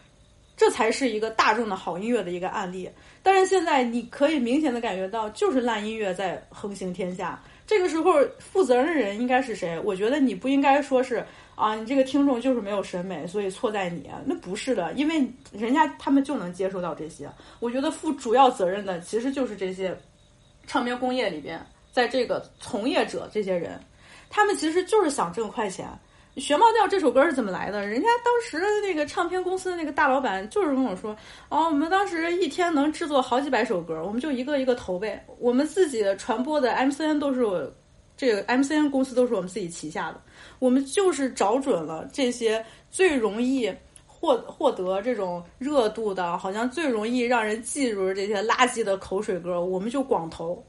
这才是一个大众的好音乐的一个案例。但是现在你可以明显的感觉到，就是烂音乐在横行天下。这个时候负责任的人应该是谁？我觉得你不应该说是。啊，你这个听众就是没有审美，所以错在你。那不是的，因为人家他们就能接受到这些。我觉得负主要责任的其实就是这些唱片工业里边，在这个从业者这些人，他们其实就是想挣快钱。《学猫叫》这首歌是怎么来的？人家当时那个唱片公司的那个大老板就是跟我说：“哦，我们当时一天能制作好几百首歌，我们就一个一个投呗。我们自己的传播的 MCN 都是我这个 MCN 公司都是我们自己旗下的。”我们就是找准了这些最容易获获得这种热度的，好像最容易让人记住这些垃圾的口水歌，我们就广投。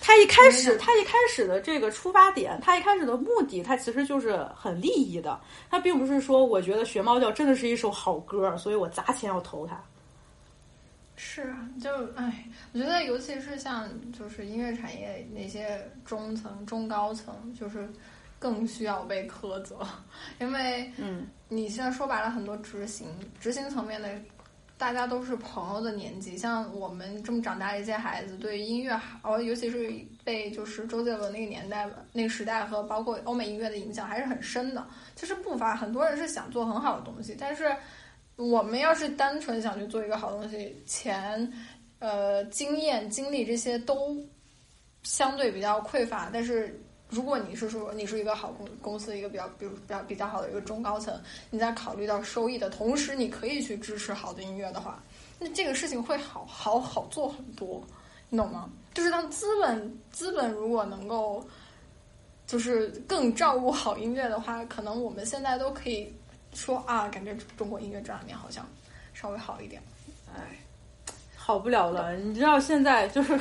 他一开始，他一开始的这个出发点，他一开始的目的，他其实就是很利益的。他并不是说，我觉得《学猫叫》真的是一首好歌，所以我砸钱要投它。是啊，就哎，我觉得尤其是像就是音乐产业那些中层、中高层，就是。更需要被苛责，因为嗯，你现在说白了，很多执行执行层面的，大家都是朋友的年纪，像我们这么长大的一些孩子，对音乐，哦，尤其是被就是周杰伦那个年代、那个时代和包括欧美音乐的影响还是很深的。其实不乏很多人是想做很好的东西，但是我们要是单纯想去做一个好东西，钱、呃，经验、经历这些都相对比较匮乏，但是。如果你是说你是一个好公公司一个比较比如比较比较好的一个中高层，你在考虑到收益的同时，你可以去支持好的音乐的话，那这个事情会好好好做很多，你懂吗？就是当资本资本如果能够，就是更照顾好音乐的话，可能我们现在都可以说啊，感觉中国音乐这两年好像稍微好一点。哎，好不了了，你知道现在就是。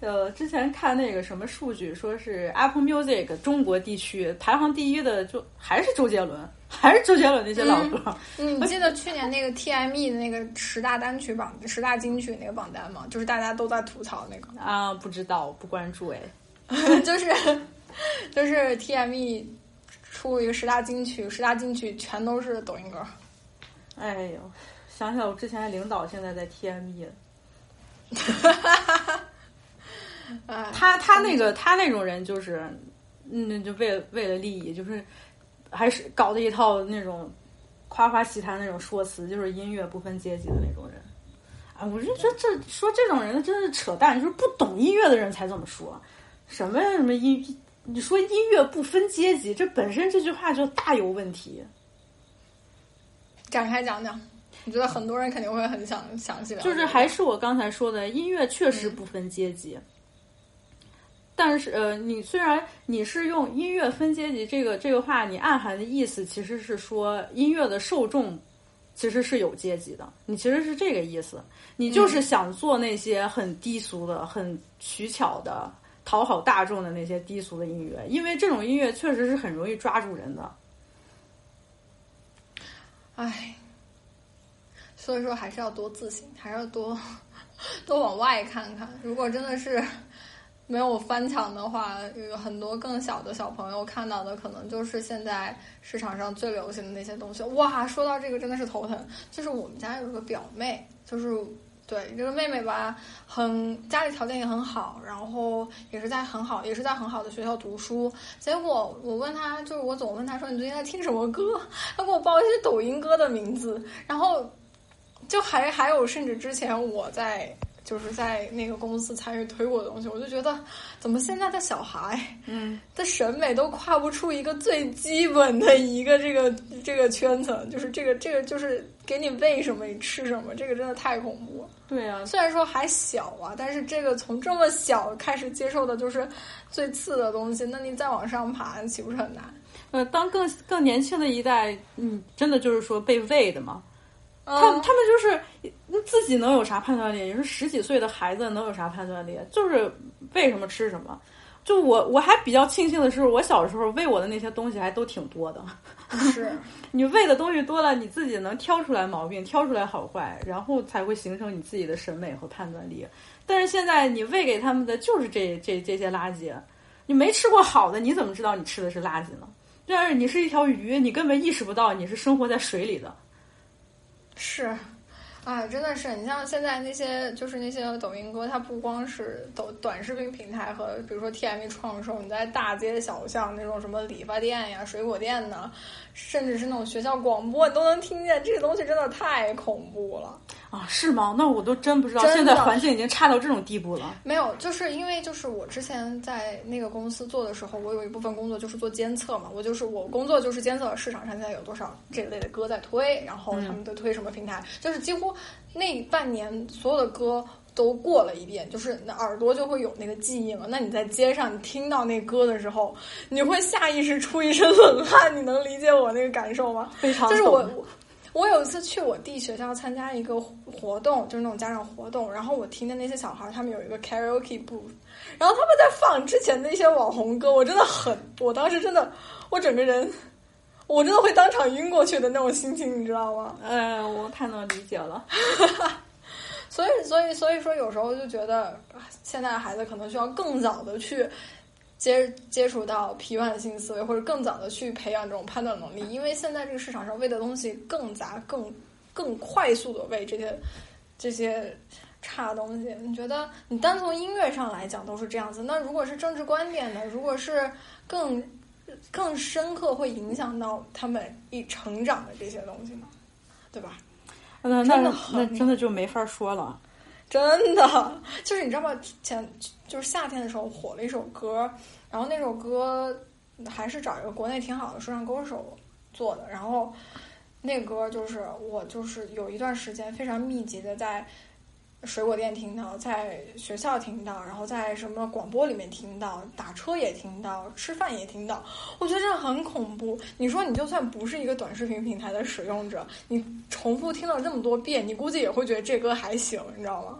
呃，之前看那个什么数据，说是 Apple Music 中国地区排行第一的，就还是周杰伦，还是周杰伦那些老歌。嗯，你记得去年那个 TME 的那个十大单曲榜、十大金曲那个榜单吗？就是大家都在吐槽那个。啊，不知道，不关注哎。就是就是 TME 出一个十大金曲，十大金曲全都是抖音歌。哎呦，想想我之前的领导现在在 TME。哈哈哈哈。他他那个他那种人就是，嗯，就为了为了利益，就是还是搞的一套那种夸夸其谈那种说辞，就是音乐不分阶级的那种人。啊，我就觉得这说这种人真是扯淡，就是不懂音乐的人才这么说。什么什么音，你说音乐不分阶级，这本身这句话就大有问题。展开讲讲，我觉得很多人肯定会很想详细了就是还是我刚才说的，音乐确实不分阶级。但是，呃，你虽然你是用音乐分阶级这个这个话，你暗含的意思其实是说音乐的受众其实是有阶级的，你其实是这个意思，你就是想做那些很低俗的、很取巧的、讨好大众的那些低俗的音乐，因为这种音乐确实是很容易抓住人的。唉，所以说还是要多自省，还是要多 多往外看看。如果真的是。没有翻墙的话，有很多更小的小朋友看到的可能就是现在市场上最流行的那些东西。哇，说到这个真的是头疼。就是我们家有个表妹，就是对，这个妹妹吧，很家里条件也很好，然后也是在很好，也是在很好的学校读书。结果我问她，就是我总问她说你最近在听什么歌，她给我报一些抖音歌的名字，然后就还还有甚至之前我在。就是在那个公司参与推广的东西，我就觉得，怎么现在的小孩，嗯，的审美都跨不出一个最基本的一个这个这个圈层，就是这个这个就是给你喂什么你吃什么，这个真的太恐怖。对啊，虽然说还小啊，但是这个从这么小开始接受的就是最次的东西，那你再往上爬，岂不是很难？呃，当更更年轻的一代，嗯，真的就是说被喂的嘛。他他们就是自己能有啥判断力？你说十几岁的孩子能有啥判断力？就是喂什么吃什么。就我我还比较庆幸的是，我小时候喂我的那些东西还都挺多的。是 你喂的东西多了，你自己能挑出来毛病，挑出来好坏，然后才会形成你自己的审美和判断力。但是现在你喂给他们的就是这这这些垃圾，你没吃过好的，你怎么知道你吃的是垃圾呢？但是你是一条鱼，你根本意识不到你是生活在水里的。是，啊，真的是你像现在那些就是那些抖音哥，他不光是抖短视频平台和比如说 TME 创收，你在大街小巷那种什么理发店呀、水果店呢，甚至是那种学校广播，你都能听见。这个东西真的太恐怖了啊！是吗？那我都真不知道，现在环境已经差到这种地步了。没有，就是因为就是我之前在那个公司做的时候，我有一部分工作就是做监测嘛，我就是我工作就是监测市场上现在有多少这一类的歌在推，然后他们都推什么平台，就是几乎那半年所有的歌都过了一遍，就是那耳朵就会有那个记忆嘛。那你在街上你听到那歌的时候，你会下意识出一身冷汗，你能理解我那个感受吗？非常就是我。我有一次去我弟学校参加一个活动，就是那种家长活动，然后我听的那些小孩，他们有一个 karaoke booth，然后他们在放之前那些网红歌，我真的很，我当时真的，我整个人，我真的会当场晕过去的那种心情，你知道吗？嗯，我太能理解了。所以，所以，所以说，有时候就觉得现在的孩子可能需要更早的去。接接触到批判性思维，或者更早的去培养这种判断能力，因为现在这个市场上喂的东西更杂、更更快速的喂这些这些差东西。你觉得你单从音乐上来讲都是这样子，那如果是政治观点的，如果是更更深刻会影响到他们一成长的这些东西呢？对吧？那那那真的就没法说了。真的，就是你知道吗？前就是夏天的时候火了一首歌，然后那首歌还是找一个国内挺好的说唱歌手做的，然后那歌就是我就是有一段时间非常密集的在。水果店听到，在学校听到，然后在什么广播里面听到，打车也听到，吃饭也听到，我觉得这很恐怖。你说你就算不是一个短视频平台的使用者，你重复听了这么多遍，你估计也会觉得这歌还行，你知道吗？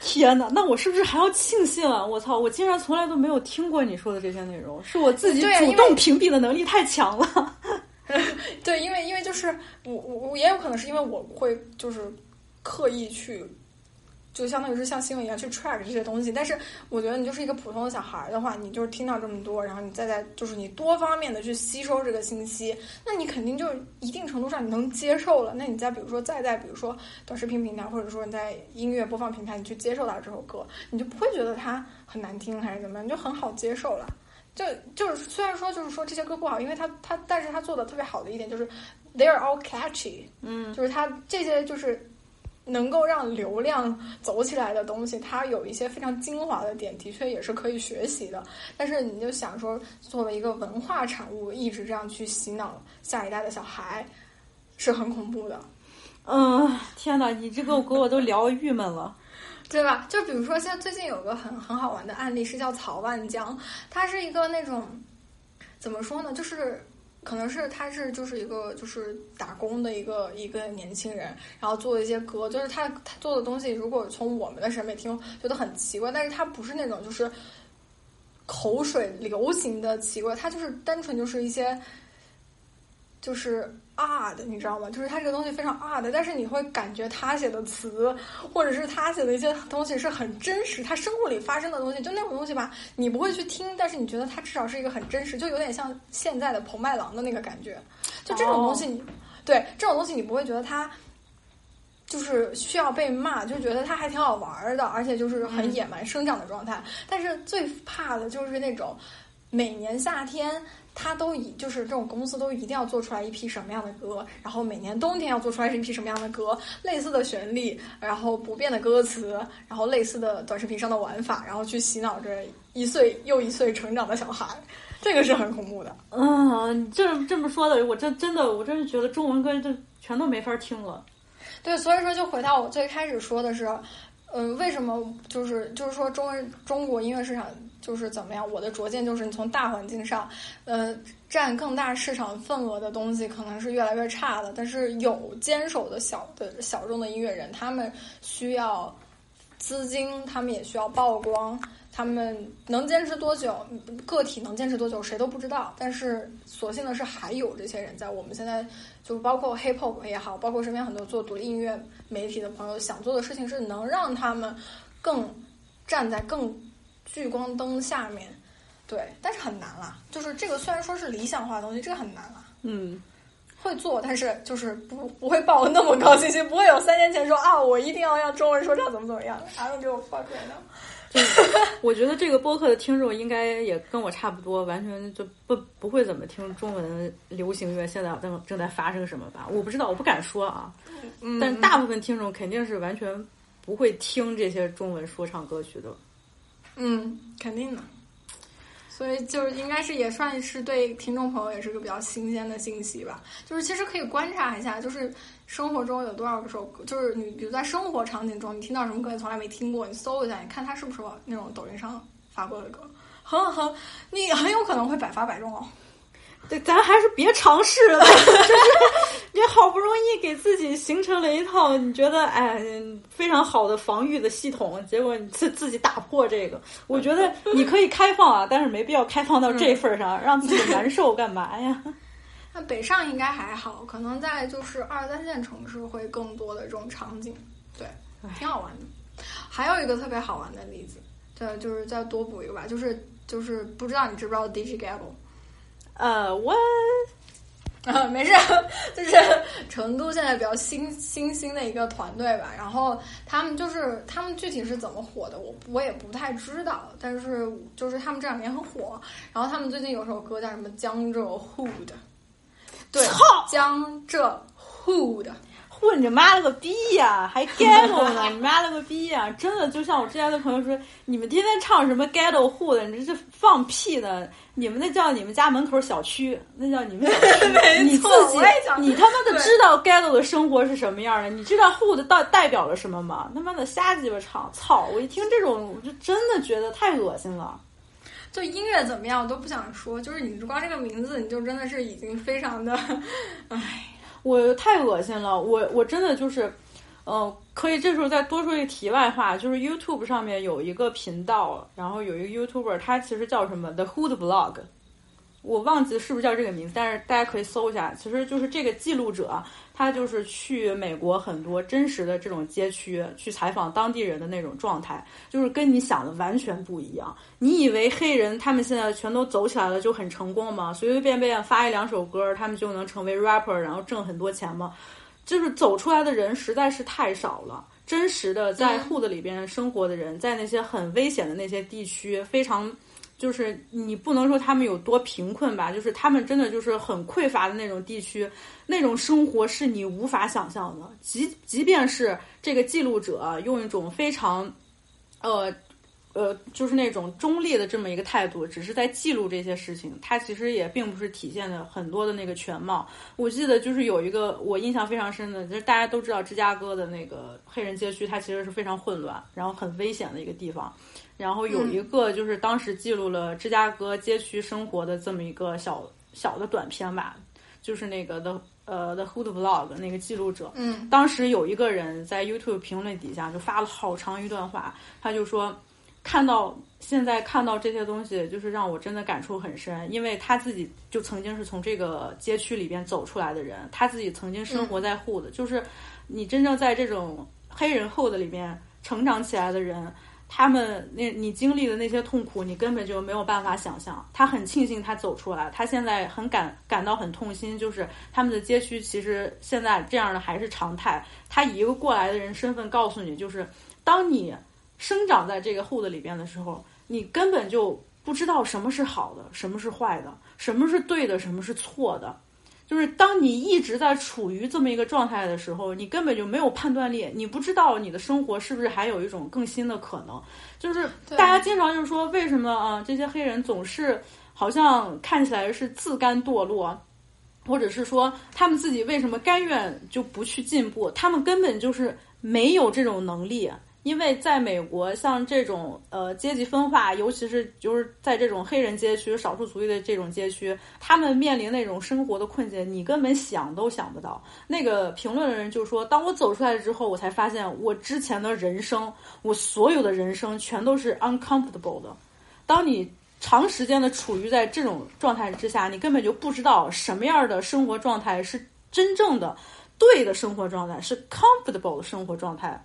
天哪，那我是不是还要庆幸啊？我操，我竟然从来都没有听过你说的这些内容，是我自己主动屏蔽的能力太强了。对，因为因为就是我我我也有可能是因为我会就是刻意去。就相当于是像新闻一样去 track 这些东西，但是我觉得你就是一个普通的小孩的话，你就是听到这么多，然后你再在就是你多方面的去吸收这个信息，那你肯定就一定程度上你能接受了。那你再比如说再在比如说短视频平台，或者说你在音乐播放平台，你去接受到这首歌，你就不会觉得它很难听还是怎么样，你就很好接受了。就就是虽然说就是说这些歌不好，因为它它但是它做的特别好的一点就是 they are all catchy，嗯，就是它这些就是。能够让流量走起来的东西，它有一些非常精华的点，的确也是可以学习的。但是你就想说，作为一个文化产物，一直这样去洗脑下一代的小孩，是很恐怖的。嗯，天哪，你这个给我都聊郁闷了，对吧？就比如说，现在最近有个很很好玩的案例，是叫曹万江，他是一个那种怎么说呢，就是。可能是他是就是一个就是打工的一个一个年轻人，然后做一些歌，就是他他做的东西，如果从我们的审美听觉得很奇怪，但是他不是那种就是口水流行的奇怪，他就是单纯就是一些就是。odd，你知道吗？就是他这个东西非常 odd，但是你会感觉他写的词，或者是他写的一些东西是很真实，他生活里发生的东西，就那种东西吧，你不会去听，但是你觉得他至少是一个很真实，就有点像现在的彭麦郎的那个感觉，就这种东西，你对这种东西你不会觉得他就是需要被骂，就觉得他还挺好玩的，而且就是很野蛮生长的状态。但是最怕的就是那种每年夏天。他都以就是这种公司都一定要做出来一批什么样的歌，然后每年冬天要做出来是一批什么样的歌，类似的旋律，然后不变的歌词，然后类似的短视频上的玩法，然后去洗脑着一岁又一岁成长的小孩，这个是很恐怖的。嗯，这这么说的，我真真的，我真是觉得中文歌就全都没法听了。对，所以说就回到我最开始说的是，嗯，为什么就是就是说中文中国音乐市场。就是怎么样？我的拙见就是，你从大环境上，呃，占更大市场份额的东西可能是越来越差的。但是有坚守的小的小众的音乐人，他们需要资金，他们也需要曝光，他们能坚持多久？个体能坚持多久？谁都不知道。但是所幸的是，还有这些人在。我们现在就包括 hip hop 也好，包括身边很多做独立音乐媒体的朋友，想做的事情是能让他们更站在更。聚光灯下面，对，但是很难啦。就是这个虽然说是理想化的东西，这个很难啦。嗯，会做，但是就是不不会抱那么高信心，不会有三年前说啊，我一定要让中文说唱怎么怎么样。I don't give a fuck right now。我觉得这个播客的听众应该也跟我差不多，完全就不不会怎么听中文流行乐，现在正正在发生什么吧？我不知道，我不敢说啊。嗯，但大部分听众肯定是完全不会听这些中文说唱歌曲的。嗯，肯定的，所以就是应该是也算是对听众朋友也是个比较新鲜的信息吧。就是其实可以观察一下，就是生活中有多少首歌，就是你比如在生活场景中你听到什么歌你从来没听过，你搜一下，你看它是不是那种抖音上发过的歌，很很你很有可能会百发百中哦。对，咱还是别尝试了。就是你好不容易给自己形成了一套你觉得哎非常好的防御的系统，结果你自自己打破这个。我觉得你可以开放啊，但是没必要开放到这份上，让自己难受干嘛呀？那北上应该还好，可能在就是二三线城市会更多的这种场景，对，挺好玩的。还有一个特别好玩的例子，对，就是再多补一个吧，就是就是不知道你知不知道 DJ Gabble。呃，我啊，没事，就是成都现在比较新新兴的一个团队吧。然后他们就是他们具体是怎么火的，我我也不太知道。但是就是他们这两年很火。然后他们最近有首歌叫什么《江浙沪的》，对，江浙沪的。混，你妈了个逼呀！还 ghetto 呢？你妈了个逼呀！真的就像我之前的朋友说，你们天天唱什么 ghetto 户的，你这是放屁呢！你们那叫你们家门口小区，那叫你们小区。你自己，你他妈的知道 ghetto 的生活是什么样的？你知道 h o 的代代表了什么吗？他妈的瞎鸡巴唱！操！我一听这种，我就真的觉得太恶心了。就音乐怎么样我都不想说，就是你光这个名字，你就真的是已经非常的，唉。我太恶心了，我我真的就是，嗯，可以这时候再多说一个题外话，就是 YouTube 上面有一个频道，然后有一个 YouTuber，他其实叫什么 The Hood Vlog，我忘记是不是叫这个名字，但是大家可以搜一下，其实就是这个记录者。他就是去美国很多真实的这种街区去采访当地人的那种状态，就是跟你想的完全不一样。你以为黑人他们现在全都走起来了就很成功吗？随随便便发一两首歌，他们就能成为 rapper，然后挣很多钱吗？就是走出来的人实在是太少了。真实的在 hood 里边生活的人，在那些很危险的那些地区，非常。就是你不能说他们有多贫困吧，就是他们真的就是很匮乏的那种地区，那种生活是你无法想象的。即即便是这个记录者用一种非常，呃，呃，就是那种中立的这么一个态度，只是在记录这些事情，他其实也并不是体现的很多的那个全貌。我记得就是有一个我印象非常深的，就是大家都知道芝加哥的那个黑人街区，它其实是非常混乱，然后很危险的一个地方。然后有一个就是当时记录了芝加哥街区生活的这么一个小小的短片吧，就是那个 the 呃 the hood vlog 那个记录者，嗯，当时有一个人在 YouTube 评论底下就发了好长一段话，他就说看到现在看到这些东西，就是让我真的感触很深，因为他自己就曾经是从这个街区里边走出来的人，他自己曾经生活在 hood，就是你真正在这种黑人 hood 里边成长起来的人。他们那你经历的那些痛苦，你根本就没有办法想象。他很庆幸他走出来，他现在很感感到很痛心，就是他们的街区其实现在这样的还是常态。他以一个过来的人身份告诉你，就是当你生长在这个 hood 里边的时候，你根本就不知道什么是好的，什么是坏的，什么是对的，什么是错的。就是当你一直在处于这么一个状态的时候，你根本就没有判断力，你不知道你的生活是不是还有一种更新的可能。就是大家经常就是说，为什么啊这些黑人总是好像看起来是自甘堕落，或者是说他们自己为什么甘愿就不去进步？他们根本就是没有这种能力。因为在美国，像这种呃阶级分化，尤其是就是在这种黑人街区、少数族裔的这种街区，他们面临那种生活的困境，你根本想都想不到。那个评论的人就说：“当我走出来之后，我才发现我之前的人生，我所有的人生全都是 uncomfortable 的。当你长时间的处于在这种状态之下，你根本就不知道什么样的生活状态是真正的对的生活状态，是 comfortable 的生活状态。”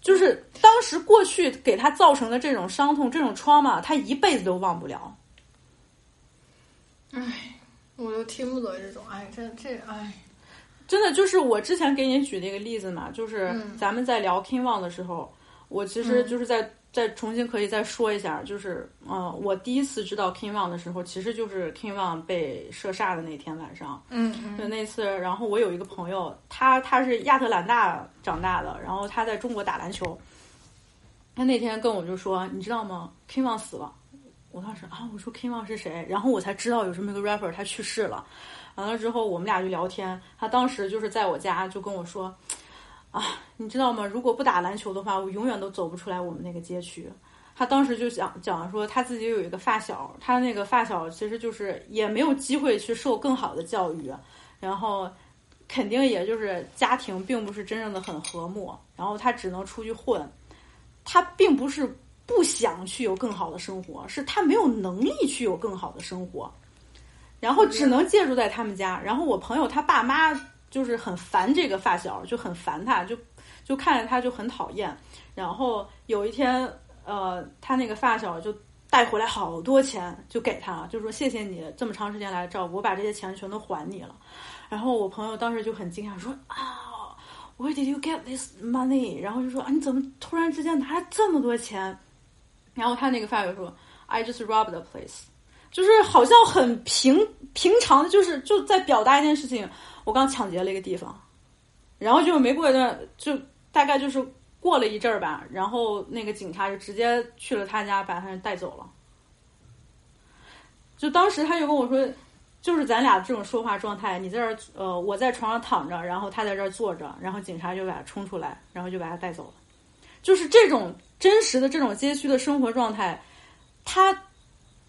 就是当时过去给他造成的这种伤痛、这种 trauma，他一辈子都忘不了。唉，我都听不得这种，唉，这这唉，真的就是我之前给你举那个例子嘛，就是咱们在聊 King Wang 的时候，我其实就是在。再重新可以再说一下，就是，嗯，我第一次知道 King Wang 的时候，其实就是 King Wang 被射杀的那天晚上。嗯，就那次，然后我有一个朋友，他他是亚特兰大长大的，然后他在中国打篮球。他那天跟我就说：“你知道吗？King Wang 死了。”我当时啊，我说 King Wang 是谁？然后我才知道有这么一个 rapper 他去世了。完了之后，我们俩就聊天。他当时就是在我家就跟我说。啊，你知道吗？如果不打篮球的话，我永远都走不出来我们那个街区。他当时就讲讲说，他自己有一个发小，他那个发小其实就是也没有机会去受更好的教育，然后肯定也就是家庭并不是真正的很和睦，然后他只能出去混。他并不是不想去有更好的生活，是他没有能力去有更好的生活，然后只能借住在他们家。然后我朋友他爸妈。就是很烦这个发小，就很烦他，就就看着他就很讨厌。然后有一天，呃，他那个发小就带回来好多钱，就给他，就说谢谢你这么长时间来照顾，我把这些钱全都还你了。然后我朋友当时就很惊讶，说啊，Where did you get this money？然后就说啊，你怎么突然之间拿了这么多钱？然后他那个发小说，I just robbed the place，就是好像很平平常的，就是就在表达一件事情。我刚抢劫了一个地方，然后就没过一段，就大概就是过了一阵儿吧，然后那个警察就直接去了他家，把他带走了。就当时他就跟我说，就是咱俩这种说话状态，你在这儿，呃，我在床上躺着，然后他在这儿坐着，然后警察就把他冲出来，然后就把他带走了。就是这种真实的这种街区的生活状态，他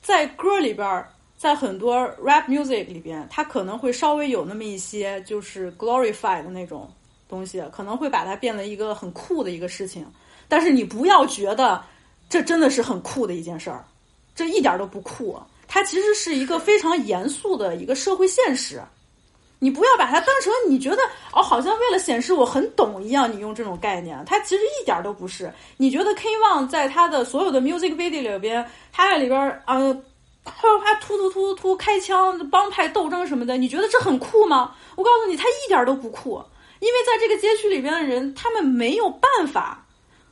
在歌里边儿。在很多 rap music 里边，它可能会稍微有那么一些就是 glorify 的那种东西，可能会把它变得一个很酷的一个事情。但是你不要觉得这真的是很酷的一件事儿，这一点都不酷。它其实是一个非常严肃的一个社会现实。你不要把它当成你觉得哦，好像为了显示我很懂一样，你用这种概念，它其实一点儿都不是。你觉得 K One 在他的所有的 music video 里边，他在里边嗯。啪突突突突突开枪，帮派斗争什么的，你觉得这很酷吗？我告诉你，他一点都不酷，因为在这个街区里边的人，他们没有办法，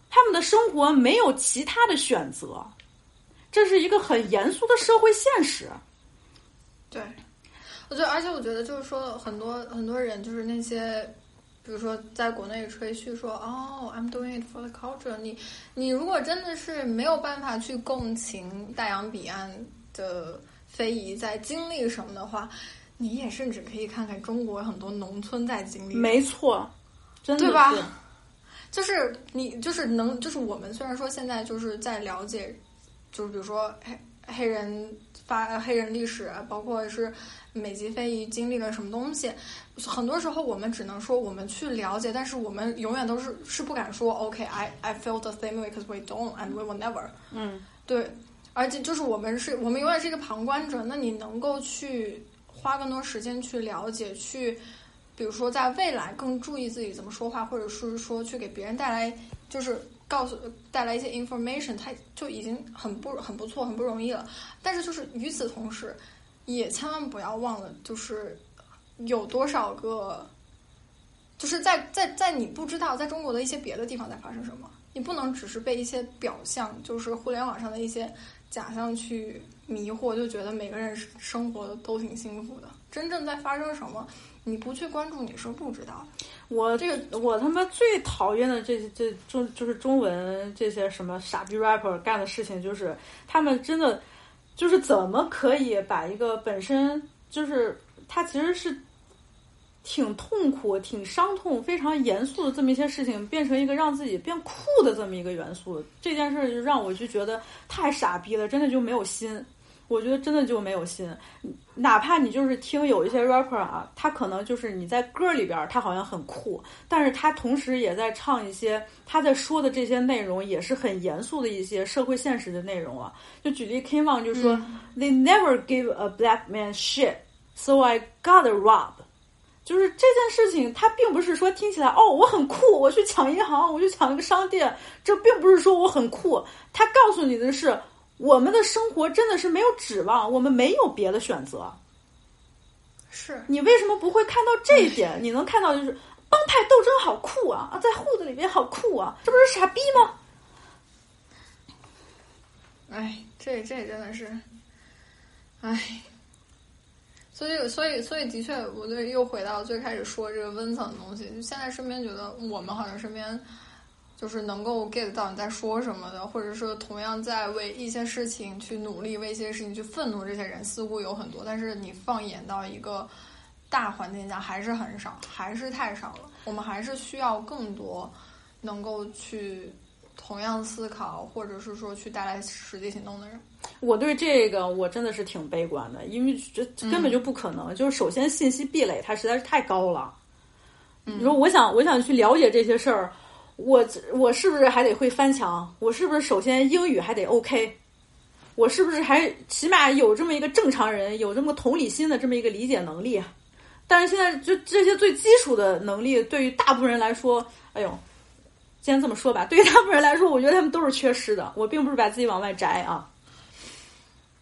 他们的生活没有其他的选择，这是一个很严肃的社会现实。对，我觉得，而且我觉得，就是说，很多很多人，就是那些，比如说，在国内吹嘘说，哦，I'm doing it for the culture。你，你如果真的是没有办法去共情大洋彼岸。的非遗在经历什么的话，你也甚至可以看看中国很多农村在经历。没错，真的对吧？就是你，就是能，就是我们虽然说现在就是在了解，就是比如说黑黑人发黑人历史，包括是美籍非遗经历了什么东西，很多时候我们只能说我们去了解，但是我们永远都是是不敢说 OK，I I feel the same way because we don't and we will never。嗯，对。而且就是我们是，我们永远是一个旁观者。那你能够去花更多时间去了解，去，比如说在未来更注意自己怎么说话，或者是说去给别人带来就是告诉带来一些 information，他就已经很不很不错，很不容易了。但是就是与此同时，也千万不要忘了，就是有多少个，就是在在在你不知道在中国的一些别的地方在发生什么，你不能只是被一些表象，就是互联网上的一些假象去迷惑，就觉得每个人生活都挺幸福的。真正在发生什么，你不去关注，你是不知道的。我这个我他妈最讨厌的这这中就是中文这些什么傻逼 rapper 干的事情，就是他们真的就是怎么可以把一个本身就是他其实是挺痛苦、挺伤痛、非常严肃的这么一些事情，变成一个让自己变酷的这么一个元素，这件事就让我就觉得太傻逼了，真的就没有心。我觉得真的就没有心，哪怕你就是听有一些 rapper 啊，他可能就是你在歌里边他好像很酷，但是他同时也在唱一些他在说的这些内容也是很严肃的一些社会现实的内容啊。就举例 King Von 就说，They never give a black man shit，so I gotta rob。就是这件事情，他并不是说听起来哦我很酷，我去抢银行，我去抢一个商店，这并不是说我很酷，他告诉你的是。我们的生活真的是没有指望，我们没有别的选择。是你为什么不会看到这一点？你能看到就是帮派斗争好酷啊啊，在户子里面好酷啊，这不是傻逼吗？哎，这这真的是，哎，所以所以所以的确，我就又回到最开始说这个温层的东西。就现在身边觉得我们好像身边。就是能够 get 到你在说什么的，或者说同样在为一些事情去努力、为一些事情去愤怒，这些人似乎有很多，但是你放眼到一个大环境下还是很少，还是太少了。我们还是需要更多能够去同样思考，或者是说去带来实际行动的人。我对这个我真的是挺悲观的，因为这根本就不可能。就是首先信息壁垒它实在是太高了。你说我想我想去了解这些事儿。我我是不是还得会翻墙？我是不是首先英语还得 OK？我是不是还起码有这么一个正常人有这么同理心的这么一个理解能力？但是现在就这些最基础的能力，对于大部分人来说，哎呦，先这么说吧，对于大部分人来说，我觉得他们都是缺失的。我并不是把自己往外摘啊。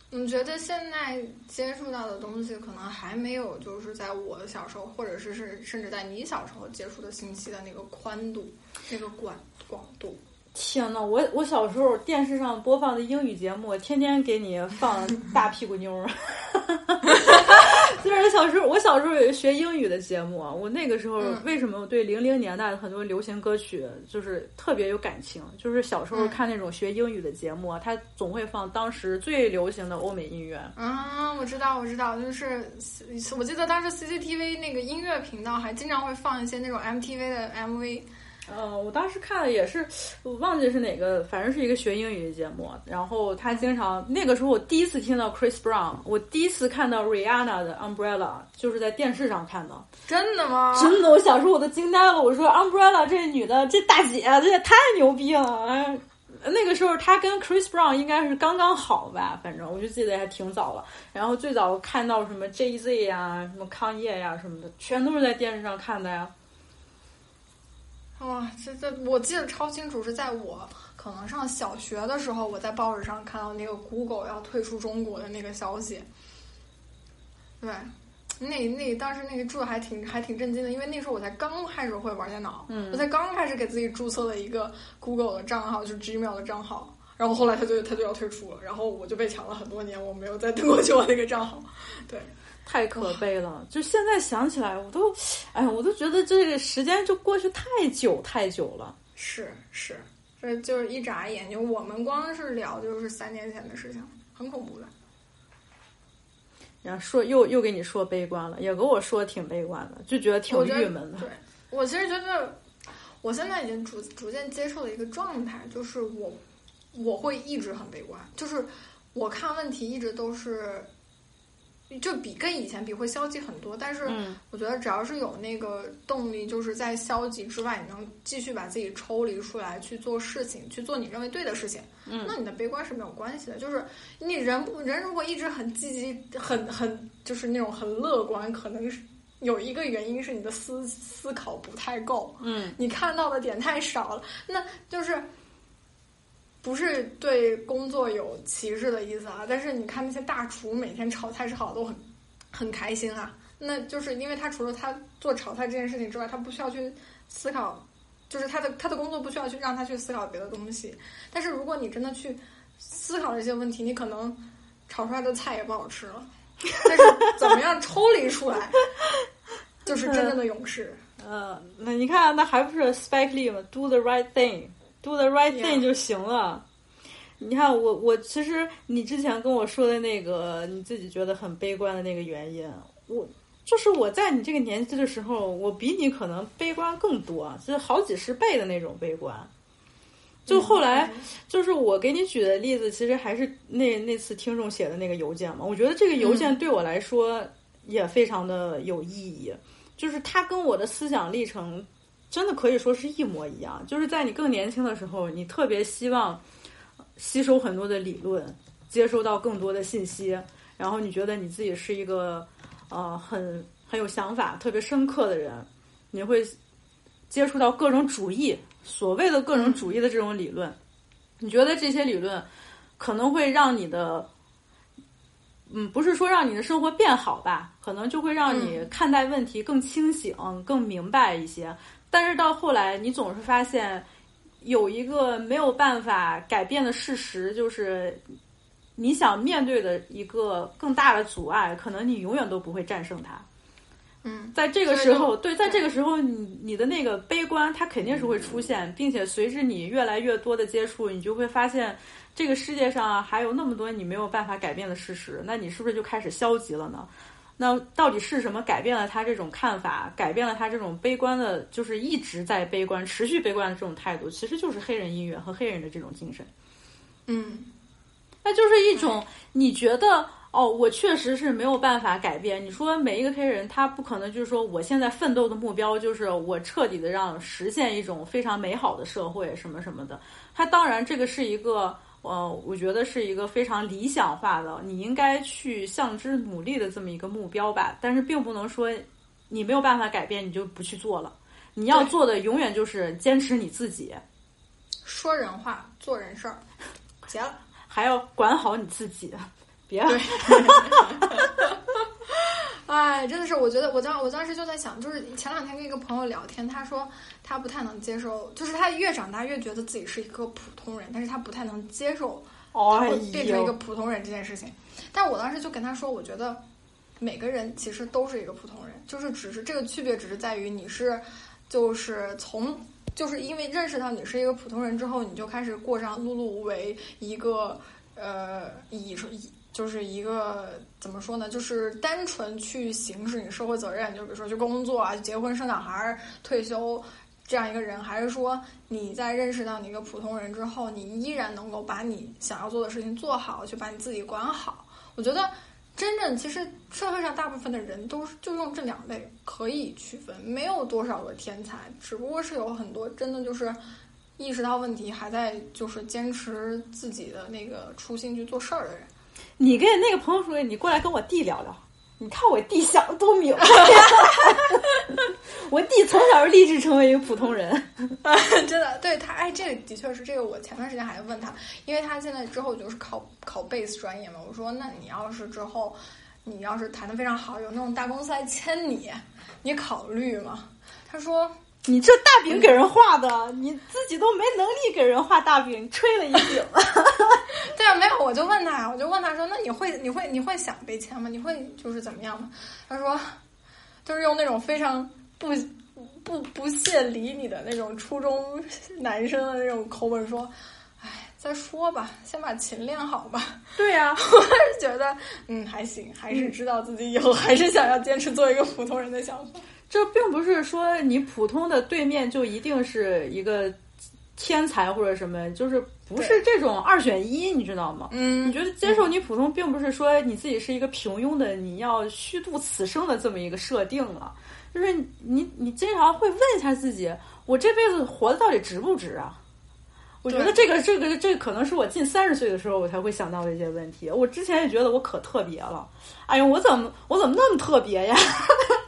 你觉得现在接触到的东西，可能还没有就是在我的小时候，或者是是甚至在你小时候接触的信息的那个宽度、那个广广度。天呐，我我小时候电视上播放的英语节目，天天给你放 大屁股妞儿。就是小时候，我小时候有学英语的节目，我那个时候为什么我对零零年代的很多流行歌曲就是特别有感情？就是小时候看那种学英语的节目，它总会放当时最流行的欧美音乐。啊，我知道，我知道，就是我记得当时 CCTV 那个音乐频道还经常会放一些那种 MTV 的 MV。嗯，我当时看的也是，我忘记是哪个，反正是一个学英语的节目。然后他经常那个时候，我第一次听到 Chris Brown，我第一次看到 Rihanna 的 Umbrella，就是在电视上看的。真的吗？真的，我小时候我都惊呆了。我说 Umbrella 这女的，这大姐，这也太牛逼了！哎，那个时候她跟 Chris Brown 应该是刚刚好吧，反正我就记得还挺早了。然后最早看到什么 Jay Z 呀、什么康业呀什么的，全都是在电视上看的呀。哇，这这我记得超清楚，是在我可能上小学的时候，我在报纸上看到那个 Google 要退出中国的那个消息。对，那那当时那个注还挺还挺震惊的，因为那时候我才刚开始会玩电脑，嗯，我才刚开始给自己注册了一个 Google 的账号，就是 Gmail 的账号，然后后来他就他就要退出了，然后我就被抢了很多年，我没有再登过 去我那个账号，对。太可悲了！就现在想起来，我都，哎，我都觉得这个时间就过去太久太久了。是是，这就是一眨眼，就我们光是聊就是三年前的事情，很恐怖的。然后说又又给你说悲观了，也跟我说挺悲观的，就觉得挺郁闷的。对，我其实觉得，我现在已经逐逐渐接受了一个状态，就是我我会一直很悲观，就是我看问题一直都是。就比跟以前比会消极很多，但是我觉得只要是有那个动力，就是在消极之外，你能继续把自己抽离出来去做事情，去做你认为对的事情，那你的悲观是没有关系的。就是你人不人如果一直很积极、很很就是那种很乐观，可能是有一个原因是你的思思考不太够，嗯，你看到的点太少了，那就是。不是对工作有歧视的意思啊，但是你看那些大厨每天炒菜炒的都很很开心啊，那就是因为他除了他做炒菜这件事情之外，他不需要去思考，就是他的他的工作不需要去让他去思考别的东西。但是如果你真的去思考这些问题，你可能炒出来的菜也不好吃了。但是怎么样抽离出来，就是真正的勇士。嗯，那你看，那还不是 Spike Lee 吗？Do the right thing，do the right thing 就行了。你看，我我其实你之前跟我说的那个你自己觉得很悲观的那个原因，我就是我在你这个年纪的时候，我比你可能悲观更多，就是好几十倍的那种悲观。就后来，就是我给你举的例子，其实还是那那次听众写的那个邮件嘛。我觉得这个邮件对我来说也非常的有意义，就是它跟我的思想历程真的可以说是一模一样。就是在你更年轻的时候，你特别希望吸收很多的理论，接收到更多的信息，然后你觉得你自己是一个呃很很有想法、特别深刻的人，你会接触到各种主义。所谓的各种主义的这种理论，你觉得这些理论可能会让你的，嗯，不是说让你的生活变好吧？可能就会让你看待问题更清醒、更明白一些。但是到后来，你总是发现有一个没有办法改变的事实，就是你想面对的一个更大的阻碍，可能你永远都不会战胜它。嗯，在这个时候，对，在这个时候，你你的那个悲观，它肯定是会出现，并且随着你越来越多的接触，你就会发现，这个世界上还有那么多你没有办法改变的事实，那你是不是就开始消极了呢？那到底是什么改变了他这种看法，改变了他这种悲观的，就是一直在悲观、持续悲观的这种态度？其实就是黑人音乐和黑人的这种精神。嗯，那就是一种你觉得。哦，我确实是没有办法改变。你说每一个黑人，他不可能就是说，我现在奋斗的目标就是我彻底的让实现一种非常美好的社会什么什么的。他当然这个是一个，呃，我觉得是一个非常理想化的，你应该去向之努力的这么一个目标吧。但是并不能说你没有办法改变，你就不去做了。你要做的永远就是坚持你自己，说人话，做人事儿，结了，还要管好你自己。别，哎，真的是，我觉得我当我当时就在想，就是前两天跟一个朋友聊天，他说他不太能接受，就是他越长大越觉得自己是一个普通人，但是他不太能接受他会变成一个普通人这件事情。但我当时就跟他说，我觉得每个人其实都是一个普通人，就是只是这个区别只是在于你是就是从就是因为认识到你是一个普通人之后，你就开始过上碌碌无为一个呃以以。就是一个怎么说呢？就是单纯去行使你社会责任，就比如说去工作啊、结婚、生小孩、退休这样一个人，还是说你在认识到你一个普通人之后，你依然能够把你想要做的事情做好，去把你自己管好？我觉得真正其实社会上大部分的人都是就用这两类可以区分，没有多少个天才，只不过是有很多真的就是意识到问题还在就是坚持自己的那个初心去做事儿的人。你跟那个朋友说，你过来跟我弟聊聊。你看我弟想的多明白，我弟从小就立志成为一个普通人，真的。对他，哎，这个的确是这个。我前段时间还问他，因为他现在之后就是考考贝斯专业嘛。我说，那你要是之后，你要是弹的非常好，有那种大公司来签你，你考虑吗？他说。你这大饼给人画的，你自己都没能力给人画大饼，吹了一饼。对啊，没有，我就问他，我就问他说：“那你会，你会，你会想被签吗？你会就是怎么样吗？”他说：“就是用那种非常不不不屑理你的那种初中男生的那种口吻说：‘哎，再说吧，先把琴练好吧。’对呀，我是觉得，嗯，还行，还是知道自己以后还是想要坚持做一个普通人的想法。”这并不是说你普通的对面就一定是一个天才或者什么，就是不是这种二选一，你知道吗？嗯，你觉得接受你普通，并不是说你自己是一个平庸的，你要虚度此生的这么一个设定了。就是你，你经常会问一下自己：我这辈子活的到底值不值啊？我觉得这个，这个，这个可能是我近三十岁的时候我才会想到的一些问题。我之前也觉得我可特别了，哎呀，我怎么，我怎么那么特别呀？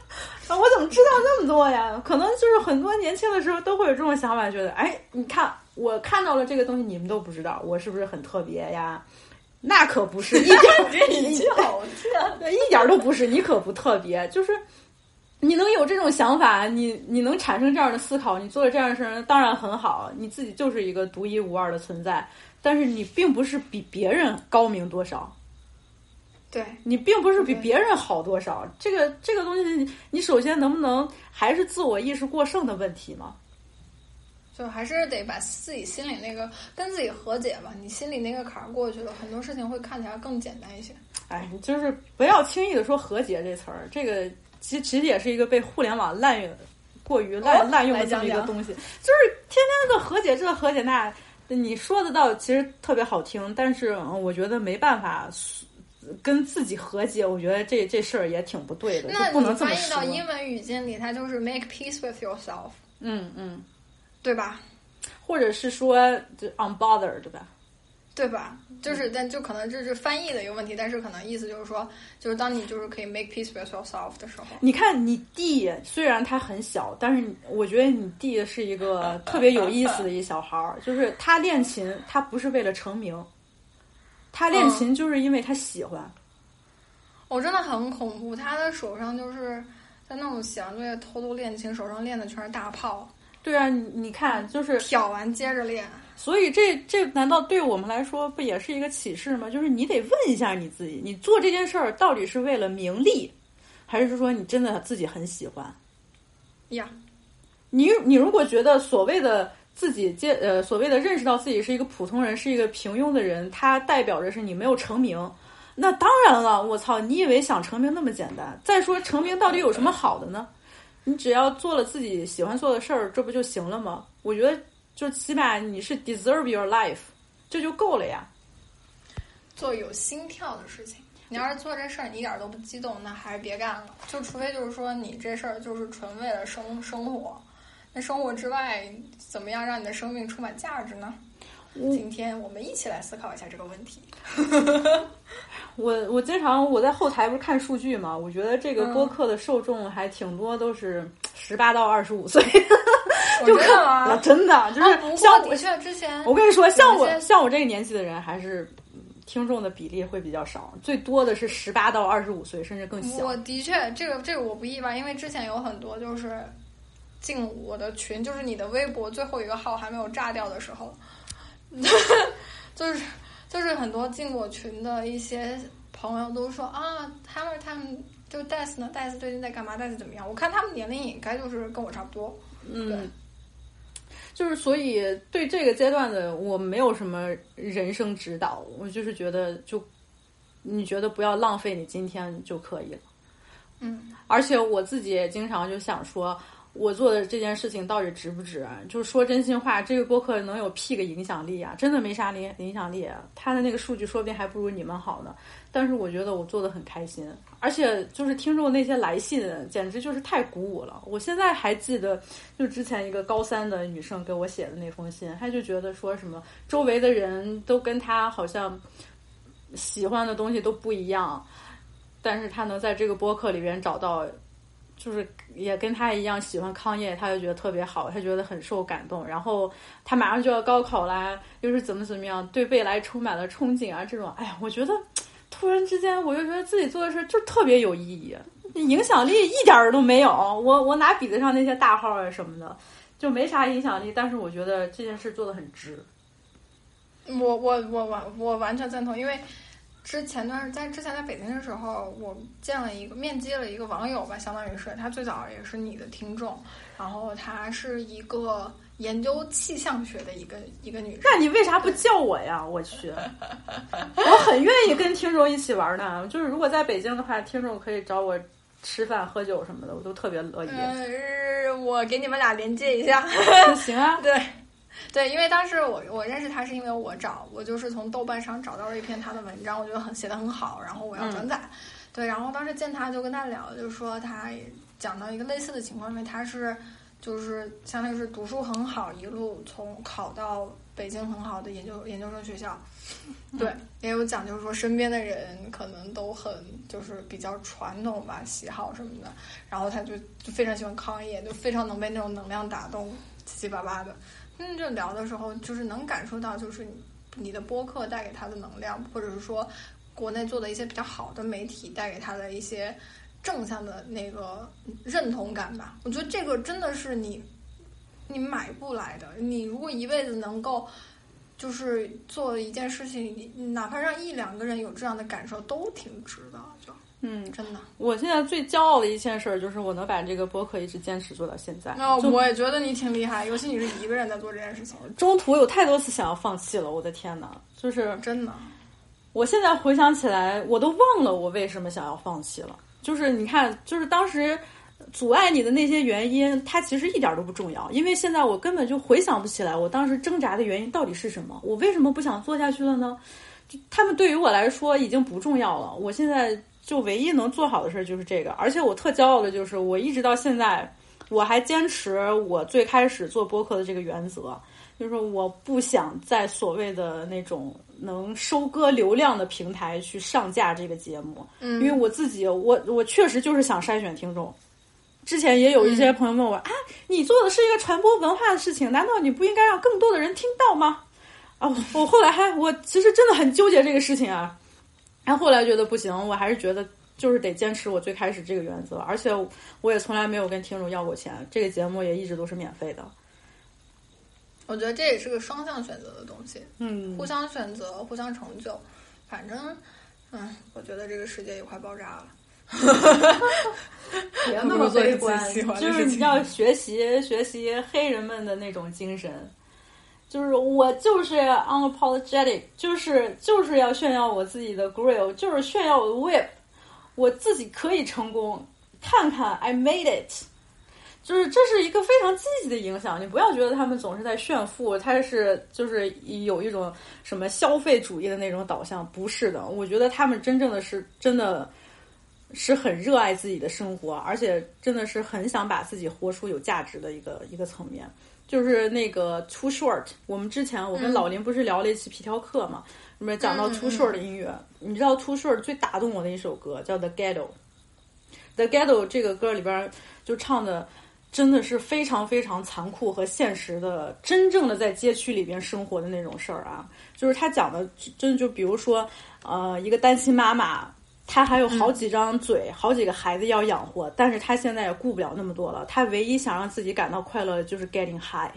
我怎么知道那么多呀？可能就是很多年轻的时候都会有这种想法，觉得哎，你看我看到了这个东西，你们都不知道，我是不是很特别呀？那可不是，一点儿语气好，一点儿都不是，你可不特别，就是你能有这种想法，你你能产生这样的思考，你做了这样的事儿，当然很好，你自己就是一个独一无二的存在，但是你并不是比别人高明多少。对你并不是比别人好多少，这个这个东西，你首先能不能还是自我意识过剩的问题嘛？就还是得把自己心里那个跟自己和解吧，你心里那个坎儿过去了，很多事情会看起来更简单一些。哎，就是不要轻易的说和解这词儿，这个其其实也是一个被互联网滥用、过于滥滥用的这么一个东西，就是天天的和解这和解那，你说的倒其实特别好听，但是我觉得没办法。跟自己和解，我觉得这这事儿也挺不对的，那不能这么说。翻译到英文语境里，它就是 make peace with yourself。嗯嗯，对吧？或者是说就 unbothered，对吧？对吧？就是，但就可能这是翻译的一个问题，但是可能意思就是说，就是当你就是可以 make peace with yourself 的时候，你看你弟虽然他很小，但是我觉得你弟是一个特别有意思的一小孩儿，就是他练琴，他不是为了成名。他练琴就是因为他喜欢，我真的很恐怖。他的手上就是在那种写完作业偷偷练琴，手上练的全是大炮。对啊，你你看，就是挑完接着练。所以这这难道对我们来说不也是一个启示吗？就是你得问一下你自己，你做这件事儿到底是为了名利，还是说你真的自己很喜欢？呀，你你如果觉得所谓的。自己接呃所谓的认识到自己是一个普通人，是一个平庸的人，它代表着是你没有成名。那当然了，我操，你以为想成名那么简单？再说成名到底有什么好的呢？你只要做了自己喜欢做的事儿，这不就行了吗？我觉得就起码你是 deserve your life，这就够了呀。做有心跳的事情，你要是做这事儿你一点都不激动，那还是别干了。就除非就是说你这事儿就是纯为了生生活。那生活之外，怎么样让你的生命充满价值呢？今天我们一起来思考一下这个问题。我我经常我在后台不是看数据嘛？我觉得这个播客的受众还挺多，都是十八到二十五岁。就看啊？真的就是像我之前，我跟你说，像我像我这个年纪的人，还是听众的比例会比较少，最多的是十八到二十五岁，甚至更小。我的确，这个这个我不意外，因为之前有很多就是。进我的群，就是你的微博最后一个号还没有炸掉的时候，就是就是很多进我群的一些朋友都说啊，Hammer Time 就 Death 呢，Death 最近在干嘛？Death 怎么样？我看他们年龄应该就是跟我差不多，嗯，就是所以对这个阶段的我没有什么人生指导，我就是觉得就你觉得不要浪费你今天就可以了，嗯，而且我自己也经常就想说。我做的这件事情到底值不值？就是说真心话，这个播客能有屁个影响力啊！真的没啥影影响力，他的那个数据说不定还不如你们好呢。但是我觉得我做的很开心，而且就是听众那些来信，简直就是太鼓舞了。我现在还记得，就之前一个高三的女生给我写的那封信，她就觉得说什么周围的人都跟她好像喜欢的东西都不一样，但是她能在这个播客里边找到。就是也跟他一样喜欢康业，他就觉得特别好，他觉得很受感动。然后他马上就要高考啦，又是怎么怎么样，对未来充满了憧憬啊！这种，哎呀，我觉得突然之间我就觉得自己做的事就特别有意义，影响力一点儿都没有。我我哪比得上那些大号啊什么的，就没啥影响力。但是我觉得这件事做的很值。我我我完我完全赞同，因为。之前段在之前在北京的时候，我见了一个面基了一个网友吧，相当于是他最早也是你的听众，然后他是一个研究气象学的一个一个女生。那你为啥不叫我呀？我去，我很愿意跟听众一起玩呢。就是如果在北京的话，听众可以找我吃饭喝酒什么的，我都特别乐意。呃，我给你们俩连接一下。行啊，对。对，因为当时我我认识他是因为我找我就是从豆瓣上找到了一篇他的文章，我觉得很写的很好，然后我要转载。对，然后当时见他就跟他聊，就是说他讲到一个类似的情况，因为他是就是相当于是读书很好，一路从考到北京很好的研究研究生学校。对，也有讲就是说身边的人可能都很就是比较传统吧，喜好什么的，然后他就就非常喜欢康业，就非常能被那种能量打动，七七八八的。真正聊的时候，就是能感受到，就是你你的播客带给他的能量，或者是说国内做的一些比较好的媒体带给他的一些正向的那个认同感吧。我觉得这个真的是你你买不来的。你如果一辈子能够就是做一件事情，你哪怕让一两个人有这样的感受，都挺值的。就嗯，真的。我现在最骄傲的一件事儿就是我能把这个播客一直坚持做到现在。那、就我也觉得你挺厉害，尤其你是一个人在做这件事情，中途有太多次想要放弃了，我的天呐，就是真的。我现在回想起来，我都忘了我为什么想要放弃了。就是你看，就是当时阻碍你的那些原因，它其实一点都不重要，因为现在我根本就回想不起来我当时挣扎的原因到底是什么，我为什么不想做下去了呢？就他们对于我来说已经不重要了。我现在就唯一能做好的事儿就是这个，而且我特骄傲的就是我一直到现在，我还坚持我最开始做播客的这个原则。就是我不想在所谓的那种能收割流量的平台去上架这个节目，嗯，因为我自己，我我确实就是想筛选听众。之前也有一些朋友问我、啊，你做的是一个传播文化的事情，难道你不应该让更多的人听到吗？啊，我后来还我其实真的很纠结这个事情啊，然后后来觉得不行，我还是觉得就是得坚持我最开始这个原则，而且我也从来没有跟听众要过钱，这个节目也一直都是免费的。我觉得这也是个双向选择的东西，嗯，互相选择，互相成就。反正，嗯，我觉得这个世界也快爆炸了。别那么悲观就是你要学习学习黑人们的那种精神。就是我就是 unapologetic，就是就是要炫耀我自己的 grill，就是炫耀我的 whip，我自己可以成功，看看 I made it。就是这是一个非常积极的影响，你不要觉得他们总是在炫富，他是就是有一种什么消费主义的那种导向，不是的。我觉得他们真正的是真的是很热爱自己的生活，而且真的是很想把自己活出有价值的一个一个层面。就是那个 Too Short，我们之前我跟老林不是聊了一期皮条客嘛，里面讲到 Too Short 的音乐，你知道 Too Short 最打动我的一首歌叫 The Ghetto。The Ghetto 这个歌里边就唱的真的是非常非常残酷和现实的，真正的在街区里边生活的那种事儿啊。就是他讲的，真的就比如说，呃，一个单亲妈妈，她还有好几张嘴，好几个孩子要养活，但是他现在也顾不了那么多了。他唯一想让自己感到快乐的就是 getting high。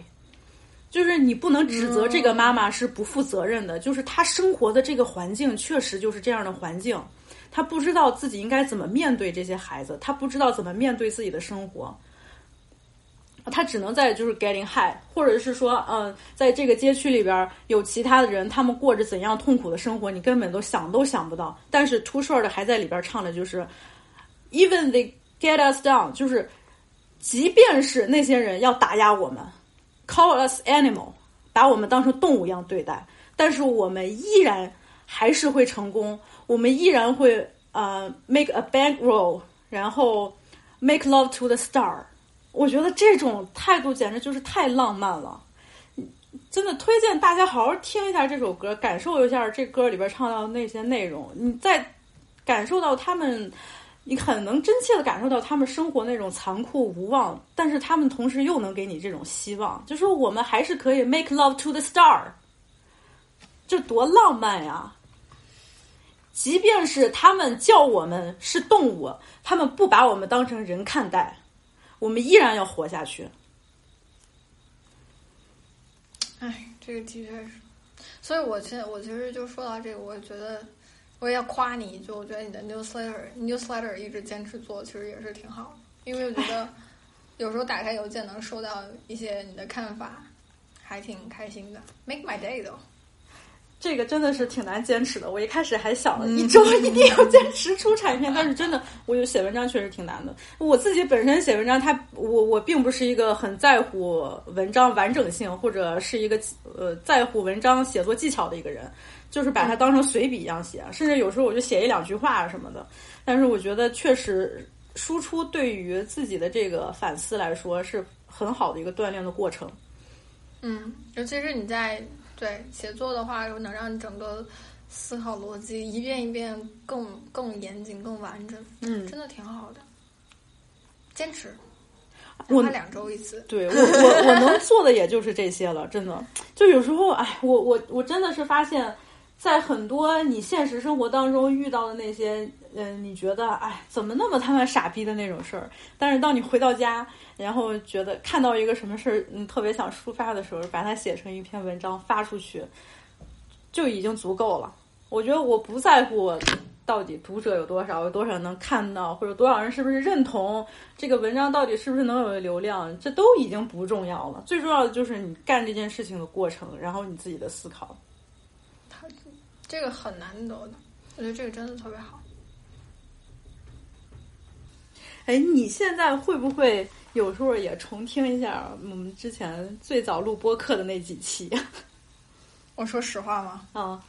就是你不能指责这个妈妈是不负责任的，就是她生活的这个环境确实就是这样的环境，她不知道自己应该怎么面对这些孩子，她不知道怎么面对自己的生活。他只能在就是 getting high，或者是说，嗯，在这个街区里边有其他的人，他们过着怎样痛苦的生活，你根本都想都想不到。但是 Too Short 还在里边唱的就是，Even they get us down，就是即便是那些人要打压我们，call us animal，把我们当成动物一样对待，但是我们依然还是会成功，我们依然会呃 make a bankroll，然后 make love to the star。我觉得这种态度简直就是太浪漫了，真的推荐大家好好听一下这首歌，感受一下这歌里边唱到的那些内容，你再感受到他们，你很能真切的感受到他们生活那种残酷无望，但是他们同时又能给你这种希望，就说我们还是可以 make love to the star，这多浪漫呀！即便是他们叫我们是动物，他们不把我们当成人看待。我们依然要活下去。哎，这个的确是，所以我现在我其实就说到这个，我觉得我也要夸你一句，我觉得你的 newsletter newsletter 一直坚持做，其实也是挺好的，因为我觉得有时候打开邮件能收到一些你的看法，还挺开心的，make my day 的。这个真的是挺难坚持的。我一开始还想了一周一定要坚持出产片，但是真的，我就写文章确实挺难的。我自己本身写文章，它我我并不是一个很在乎文章完整性，或者是一个呃在乎文章写作技巧的一个人，就是把它当成随笔一样写，甚至有时候我就写一两句话什么的。但是我觉得确实输出对于自己的这个反思来说是很好的一个锻炼的过程。嗯，尤其是你在。对写作的话，又能让你整个思考逻辑一遍一遍更更严谨、更完整，嗯，真的挺好的。坚持。我两周一次。对我我我能做的也就是这些了，真的。就有时候，哎，我我我真的是发现，在很多你现实生活当中遇到的那些，嗯，你觉得哎怎么那么他妈傻逼的那种事儿，但是当你回到家，然后觉得看到一个什么事儿，你，特别想抒发的时候，把它写成一篇文章发出去，就已经足够了。我觉得我不在乎。到底读者有多少？有多少能看到？或者多少人是不是认同这个文章？到底是不是能有流量？这都已经不重要了。最重要的就是你干这件事情的过程，然后你自己的思考。他这个很难得的，我觉得这个真的特别好。哎，你现在会不会有时候也重听一下我们之前最早录播客的那几期？我说实话吗？啊。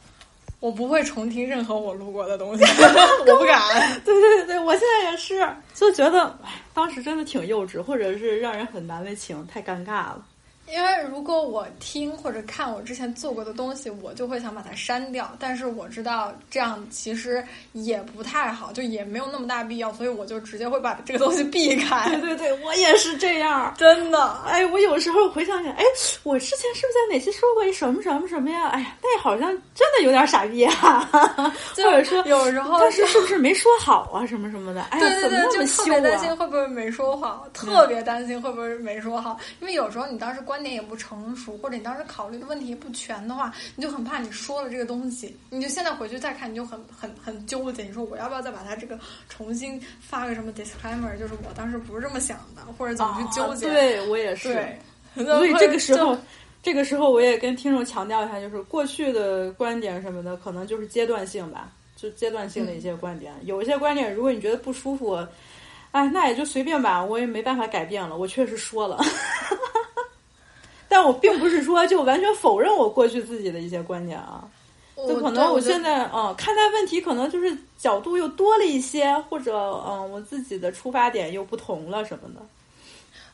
我不会重听任何我录过的东西，我不敢。对对对对，我现在也是，就觉得，哎，当时真的挺幼稚，或者是让人很难为情，太尴尬了。因为如果我听或者看我之前做过的东西，我就会想把它删掉。但是我知道这样其实也不太好，就也没有那么大必要，所以我就直接会把这个东西避开。对对对，我也是这样，真的。哎，我有时候回想起来，哎，我之前是不是在哪期说过一什么什么什么呀？哎呀，那好像真的有点傻逼啊，或者说有时候当时是不是没说好啊，什么什么的？哎呀，怎么那么羞啊？特别担心会不会没说好，特别担心会不会没说好，因为有时候你当时关。观点也不成熟，或者你当时考虑的问题也不全的话，你就很怕你说了这个东西，你就现在回去再看，你就很很很纠结。你说我要不要再把它这个重新发个什么 disclaimer，就是我当时不是这么想的，或者怎么去纠结？对我也是。所以这个时候，这个时候我也跟听众强调一下，就是过去的观点什么的，可能就是阶段性吧，就阶段性的一些观点。有一些观点，如果你觉得不舒服，哎，那也就随便吧，我也没办法改变了。我确实说了。但我并不是说就完全否认我过去自己的一些观点啊，就可能我现在嗯看待问题可能就是角度又多了一些，或者嗯我自己的出发点又不同了什么的。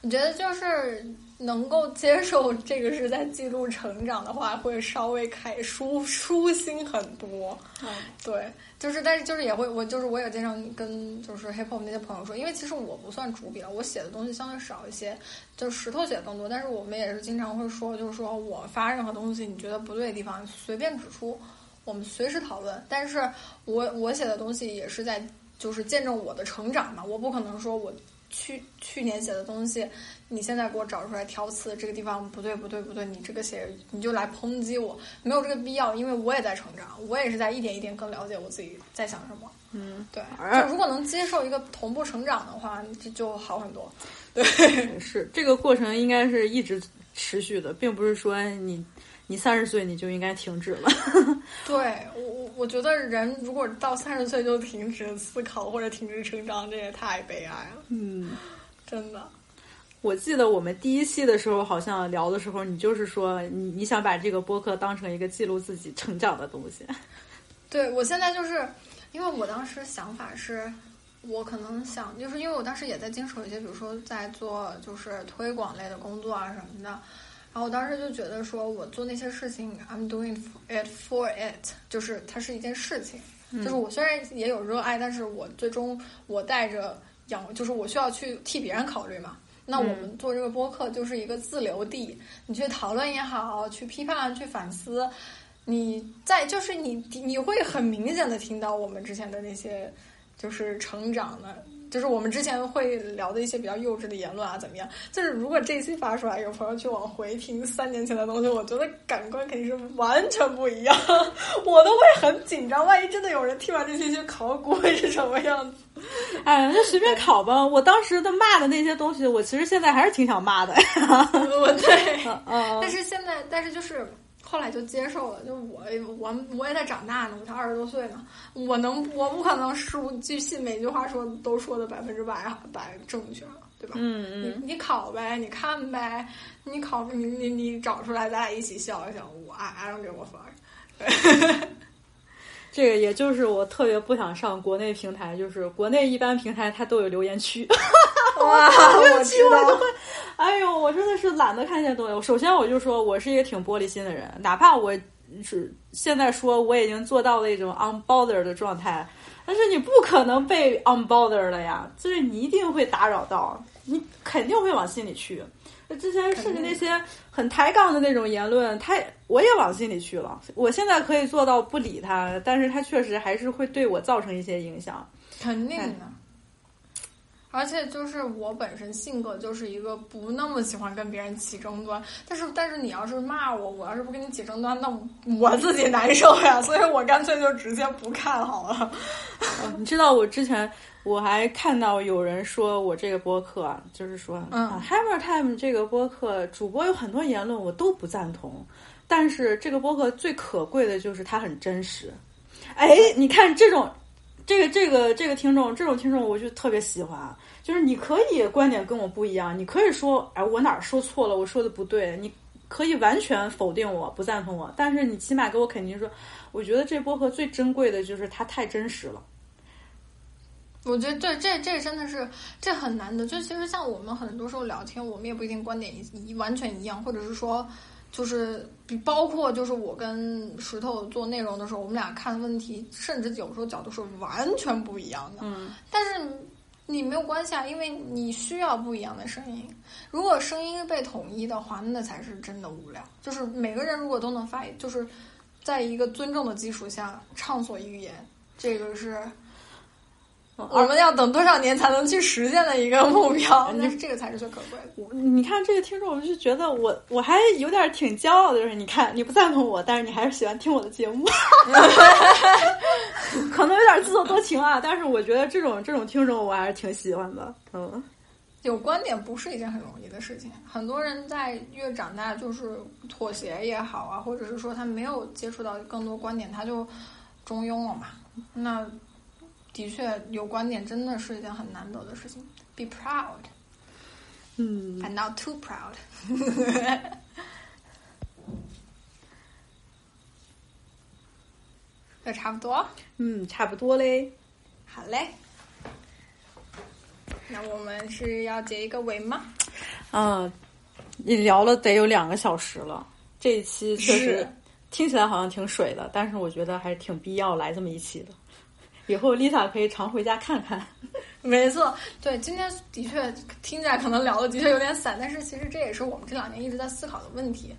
我觉得就是能够接受这个是在记录成长的话，会稍微开舒舒心很多。嗯，对，就是但是就是也会我就是我也经常跟就是 hip hop 那些朋友说，因为其实我不算主笔了，我写的东西相对少一些，就石头写的更多。但是我们也是经常会说，就是说我发任何东西，你觉得不对的地方，随便指出，我们随时讨论。但是我我写的东西也是在就是见证我的成长嘛，我不可能说我。去去年写的东西，你现在给我找出来挑刺，这个地方不对不对不对，你这个写你就来抨击我，没有这个必要，因为我也在成长，我也是在一点一点更了解我自己在想什么。嗯，对，就如果能接受一个同步成长的话，这就好很多。对，是这个过程应该是一直持续的，并不是说你。你三十岁你就应该停止了。对我我我觉得人如果到三十岁就停止思考或者停止成长，这也太悲哀了。嗯，真的。我记得我们第一期的时候好像聊的时候，你就是说你你想把这个播客当成一个记录自己成长的东西。对我现在就是因为我当时想法是，我可能想就是因为我当时也在经手一些，比如说在做就是推广类的工作啊什么的。然后我当时就觉得，说我做那些事情，I'm doing it for it，就是它是一件事情，就是我虽然也有热爱，但是我最终我带着养，就是我需要去替别人考虑嘛。那我们做这个播客就是一个自留地，你去讨论也好，去批判、去反思，你在就是你你会很明显的听到我们之前的那些就是成长的。就是我们之前会聊的一些比较幼稚的言论啊，怎么样？就是如果这期发出来，有朋友去往回听三年前的东西，我觉得感官肯定是完全不一样，我都会很紧张。万一真的有人听完这期去考古，会是什么样子？哎，那随便考吧。我当时的骂的那些东西，我其实现在还是挺想骂的。我对，但是现在，但是就是。后来就接受了，就我我我也在长大呢，我才二十多岁呢，我能我不可能事无巨细，每句话说都说的百分之百百正确了，对吧？嗯嗯。你你考呗，你看呗，你考你你你找出来，咱俩一起笑一笑。我 I don't give a fuck。这个也就是我特别不想上国内平台，就是国内一般平台它都有留言区。哇，我都会。哎呦，我真的是懒得看这些东西。首先，我就说我是一个挺玻璃心的人，哪怕我是现在说我已经做到了一种 unbothered 的状态，但是你不可能被 unbother 了呀，就是你一定会打扰到，你肯定会往心里去。之前甚至那些很抬杠的那种言论，他我也往心里去了。我现在可以做到不理他，但是他确实还是会对我造成一些影响。肯定的。而且就是我本身性格就是一个不那么喜欢跟别人起争端，但是但是你要是骂我，我要是不跟你起争端，那我自己难受呀，所以我干脆就直接不看好了。你知道我之前我还看到有人说我这个播客，就是说，嗯，Hammer Time 这个播客主播有很多言论我都不赞同，但是这个播客最可贵的就是它很真实。哎，你看这种。这个这个这个听众，这种听众我就特别喜欢，就是你可以观点跟我不一样，你可以说，哎，我哪儿说错了，我说的不对，你可以完全否定我，不赞同我，但是你起码给我肯定说，我觉得这播客最珍贵的就是它太真实了。我觉得这这这真的是这很难的，就其实像我们很多时候聊天，我们也不一定观点一完全一样，或者是说。就是比包括就是我跟石头做内容的时候，我们俩看问题，甚至有时候角度是完全不一样的。嗯，但是你没有关系啊，因为你需要不一样的声音。如果声音被统一的话，那才是真的无聊。就是每个人如果都能发，就是在一个尊重的基础下畅所欲言，这个是。我们要等多少年才能去实现的一个目标？那这个才是最可贵的。你看这个听众，我就觉得我我还有点挺骄傲的，就是你看你不赞同我，但是你还是喜欢听我的节目，可能有点自作多情啊。但是我觉得这种这种听众我还是挺喜欢的。嗯，有观点不是一件很容易的事情。很多人在越长大，就是妥协也好啊，或者是说他没有接触到更多观点，他就中庸了嘛。那。的确，有观点真的是一件很难得的事情。Be proud，嗯，and not too proud。这差不多。嗯，差不多嘞。好嘞。那我们是要结一个尾吗？嗯，你聊了得有两个小时了。这一期确实听起来好像挺水的，但是我觉得还是挺必要来这么一期的。以后 Lisa 可以常回家看看。没错，对，今天的确听起来可能聊的的确有点散，但是其实这也是我们这两年一直在思考的问题。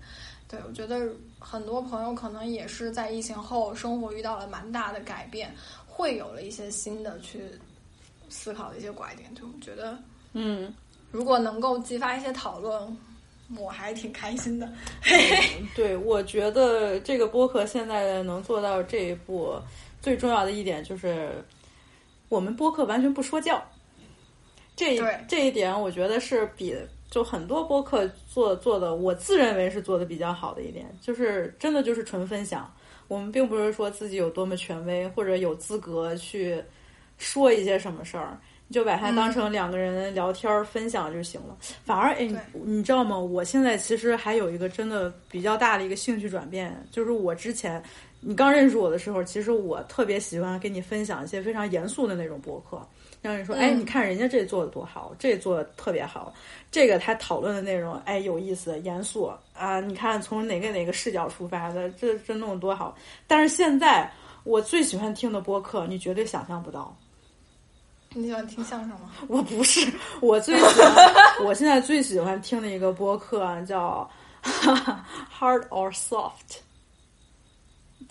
对，我觉得很多朋友可能也是在疫情后生活遇到了蛮大的改变，会有了一些新的去思考的一些拐点。就我觉得，嗯，如果能够激发一些讨论，我还挺开心的。对，我觉得这个播客现在能做到这一步。最重要的一点就是，我们播客完全不说教，这这一点我觉得是比就很多播客做做的，我自认为是做的比较好的一点，就是真的就是纯分享。我们并不是说自己有多么权威或者有资格去说一些什么事儿，你就把它当成两个人聊天分享就行了。反而，哎，你知道吗？我现在其实还有一个真的比较大的一个兴趣转变，就是我之前。你刚认识我的时候，其实我特别喜欢跟你分享一些非常严肃的那种博客，让你说，哎，你看人家这做的多好，这做的特别好，这个他讨论的内容，哎，有意思，严肃啊，你看从哪个哪个视角出发的，这这弄得多好。但是现在我最喜欢听的播客，你绝对想象不到。你喜欢听相声吗？我不是，我最喜欢，我现在最喜欢听的一个播客叫 Hard or Soft。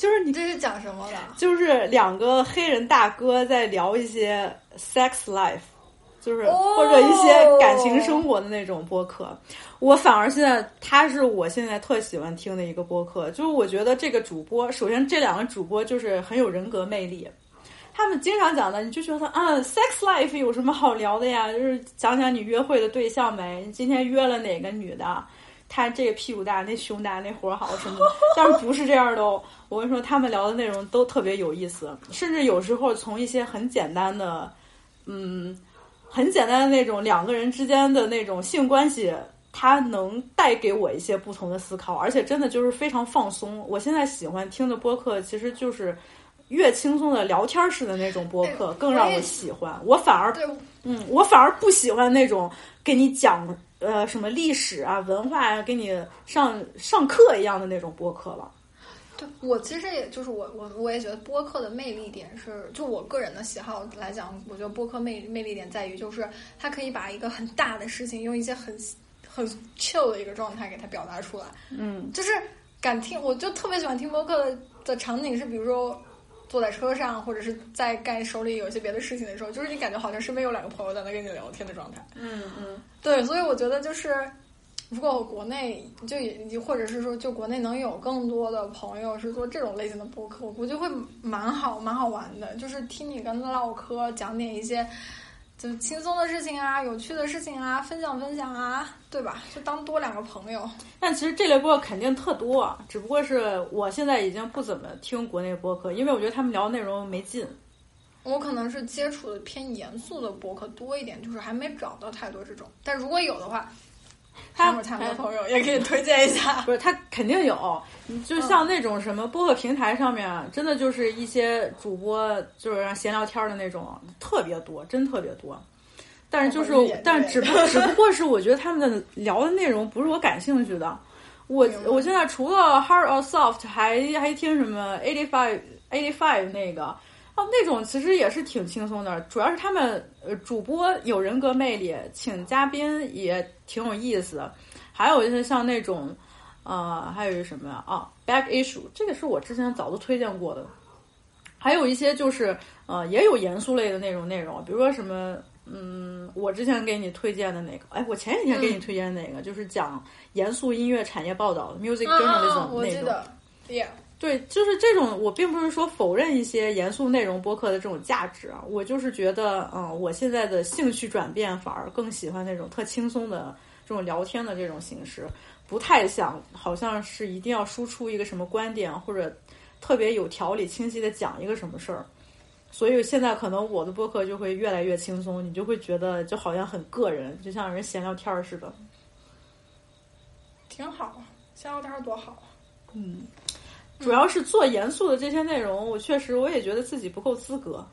就是你这是讲什么的？就是两个黑人大哥在聊一些 sex life，就是或者一些感情生活的那种播客。我反而现在他是我现在特喜欢听的一个播客，就是我觉得这个主播，首先这两个主播就是很有人格魅力。他们经常讲的，你就觉得啊，sex life 有什么好聊的呀？就是讲讲你约会的对象呗，你今天约了哪个女的？他这个屁股大，那胸大，那活好什么的，但是不是这样的哦。我跟你说，他们聊的内容都特别有意思，甚至有时候从一些很简单的，嗯，很简单的那种两个人之间的那种性关系，它能带给我一些不同的思考，而且真的就是非常放松。我现在喜欢听的播客，其实就是越轻松的聊天式的那种播客，更让我喜欢。我反而，嗯，我反而不喜欢那种给你讲。呃，什么历史啊、文化啊，给你上上课一样的那种播客了。对我其实也就是我我我也觉得播客的魅力点是，就我个人的喜好来讲，我觉得播客魅魅力点在于，就是它可以把一个很大的事情用一些很很 chill 的一个状态给它表达出来。嗯，就是敢听，我就特别喜欢听播客的的场景是，比如说坐在车上，或者是在干手里有一些别的事情的时候，就是你感觉好像身边有两个朋友在那跟你聊天的状态。嗯嗯，对，所以我觉得就是。如果国内就也或者是说就国内能有更多的朋友是做这种类型的播客，我估计会蛮好蛮好玩的。就是听你跟他唠嗑，讲点一些就轻松的事情啊、有趣的事情啊，分享分享啊，对吧？就当多两个朋友。但其实这类播客肯定特多，只不过是我现在已经不怎么听国内播客，因为我觉得他们聊内容没劲。我可能是接触的偏严肃的播客多一点，就是还没找到太多这种。但如果有的话。他们的朋友也可以推荐一下，不是他肯定有，就像那种什么播客平台上面，真的就是一些主播就是让闲聊天的那种，特别多，真特别多。但是就是，但只不 只不过是我觉得他们的聊的内容不是我感兴趣的。我我现在除了 Hard or Soft，还还听什么 Eighty Five Eighty Five 那个。哦，那种其实也是挺轻松的，主要是他们呃主播有人格魅力，请嘉宾也挺有意思的。还有一些像那种，呃，还有什么呀？啊，Back Issue，这个是我之前早都推荐过的。还有一些就是呃，也有严肃类的那种内容，比如说什么，嗯，我之前给你推荐的那个，哎，我前几天给你推荐的那个，就是讲严肃音乐产业报道的 Music Journalism 那种，Yeah。对，就是这种。我并不是说否认一些严肃内容播客的这种价值啊，我就是觉得，嗯，我现在的兴趣转变反而更喜欢那种特轻松的这种聊天的这种形式，不太想好像是一定要输出一个什么观点或者特别有条理、清晰的讲一个什么事儿。所以现在可能我的播客就会越来越轻松，你就会觉得就好像很个人，就像人闲聊天儿似的，挺好，闲聊天多好，嗯。主要是做严肃的这些内容，我确实我也觉得自己不够资格。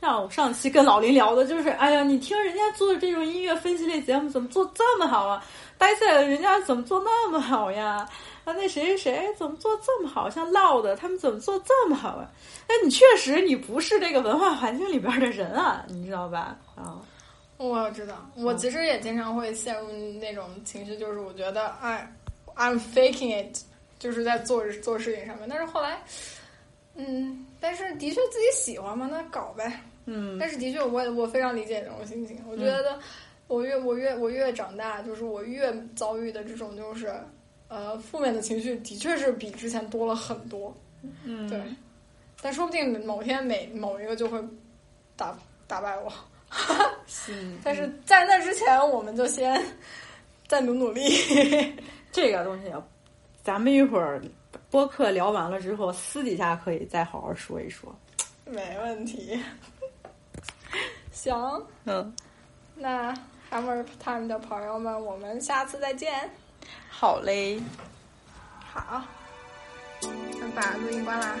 像我上期跟老林聊的，就是哎呀，你听人家做的这种音乐分析类节目，怎么做这么好啊？呆在人家怎么做那么好呀？啊，那谁谁谁怎么做这么好？像唠的他们怎么做这么好啊？哎，你确实你不是这个文化环境里边的人啊，你知道吧？啊，我知道，我其实也经常会陷入那种情绪，就是我觉得哎，I'm faking it。就是在做做事情上面，但是后来，嗯，但是的确自己喜欢嘛，那搞呗，嗯。但是的确，我我非常理解这种心情。我觉得，我越我越我越长大，就是我越遭遇的这种就是呃负面的情绪，的确是比之前多了很多。嗯，对。但说不定某天每某一个就会打打败我。嗯。但是在那之前，我们就先再努努力。这个东西要。咱们一会儿播客聊完了之后，私底下可以再好好说一说。没问题。行。嗯。那 Hammer Time 的朋友们，我们下次再见。好嘞。好。那把录音关啦。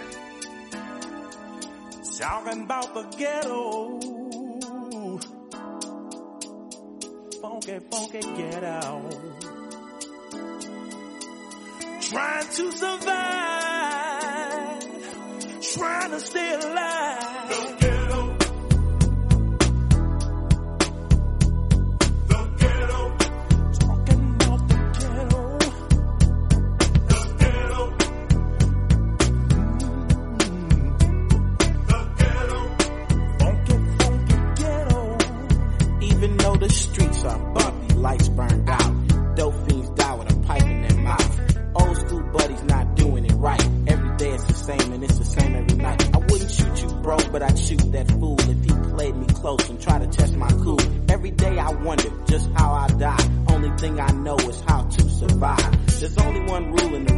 trying to survive, trying to stay alive. The ghetto. The ghetto. Talking about the ghetto. The ghetto. The ghetto. Funky, funky ghetto. Even though the streets are bumpy, lights burned out. same and it's the same every night. I wouldn't shoot you, bro, but I'd shoot that fool if he played me close and tried to test my cool. Every day I wonder just how I die. Only thing I know is how to survive. There's only one rule in the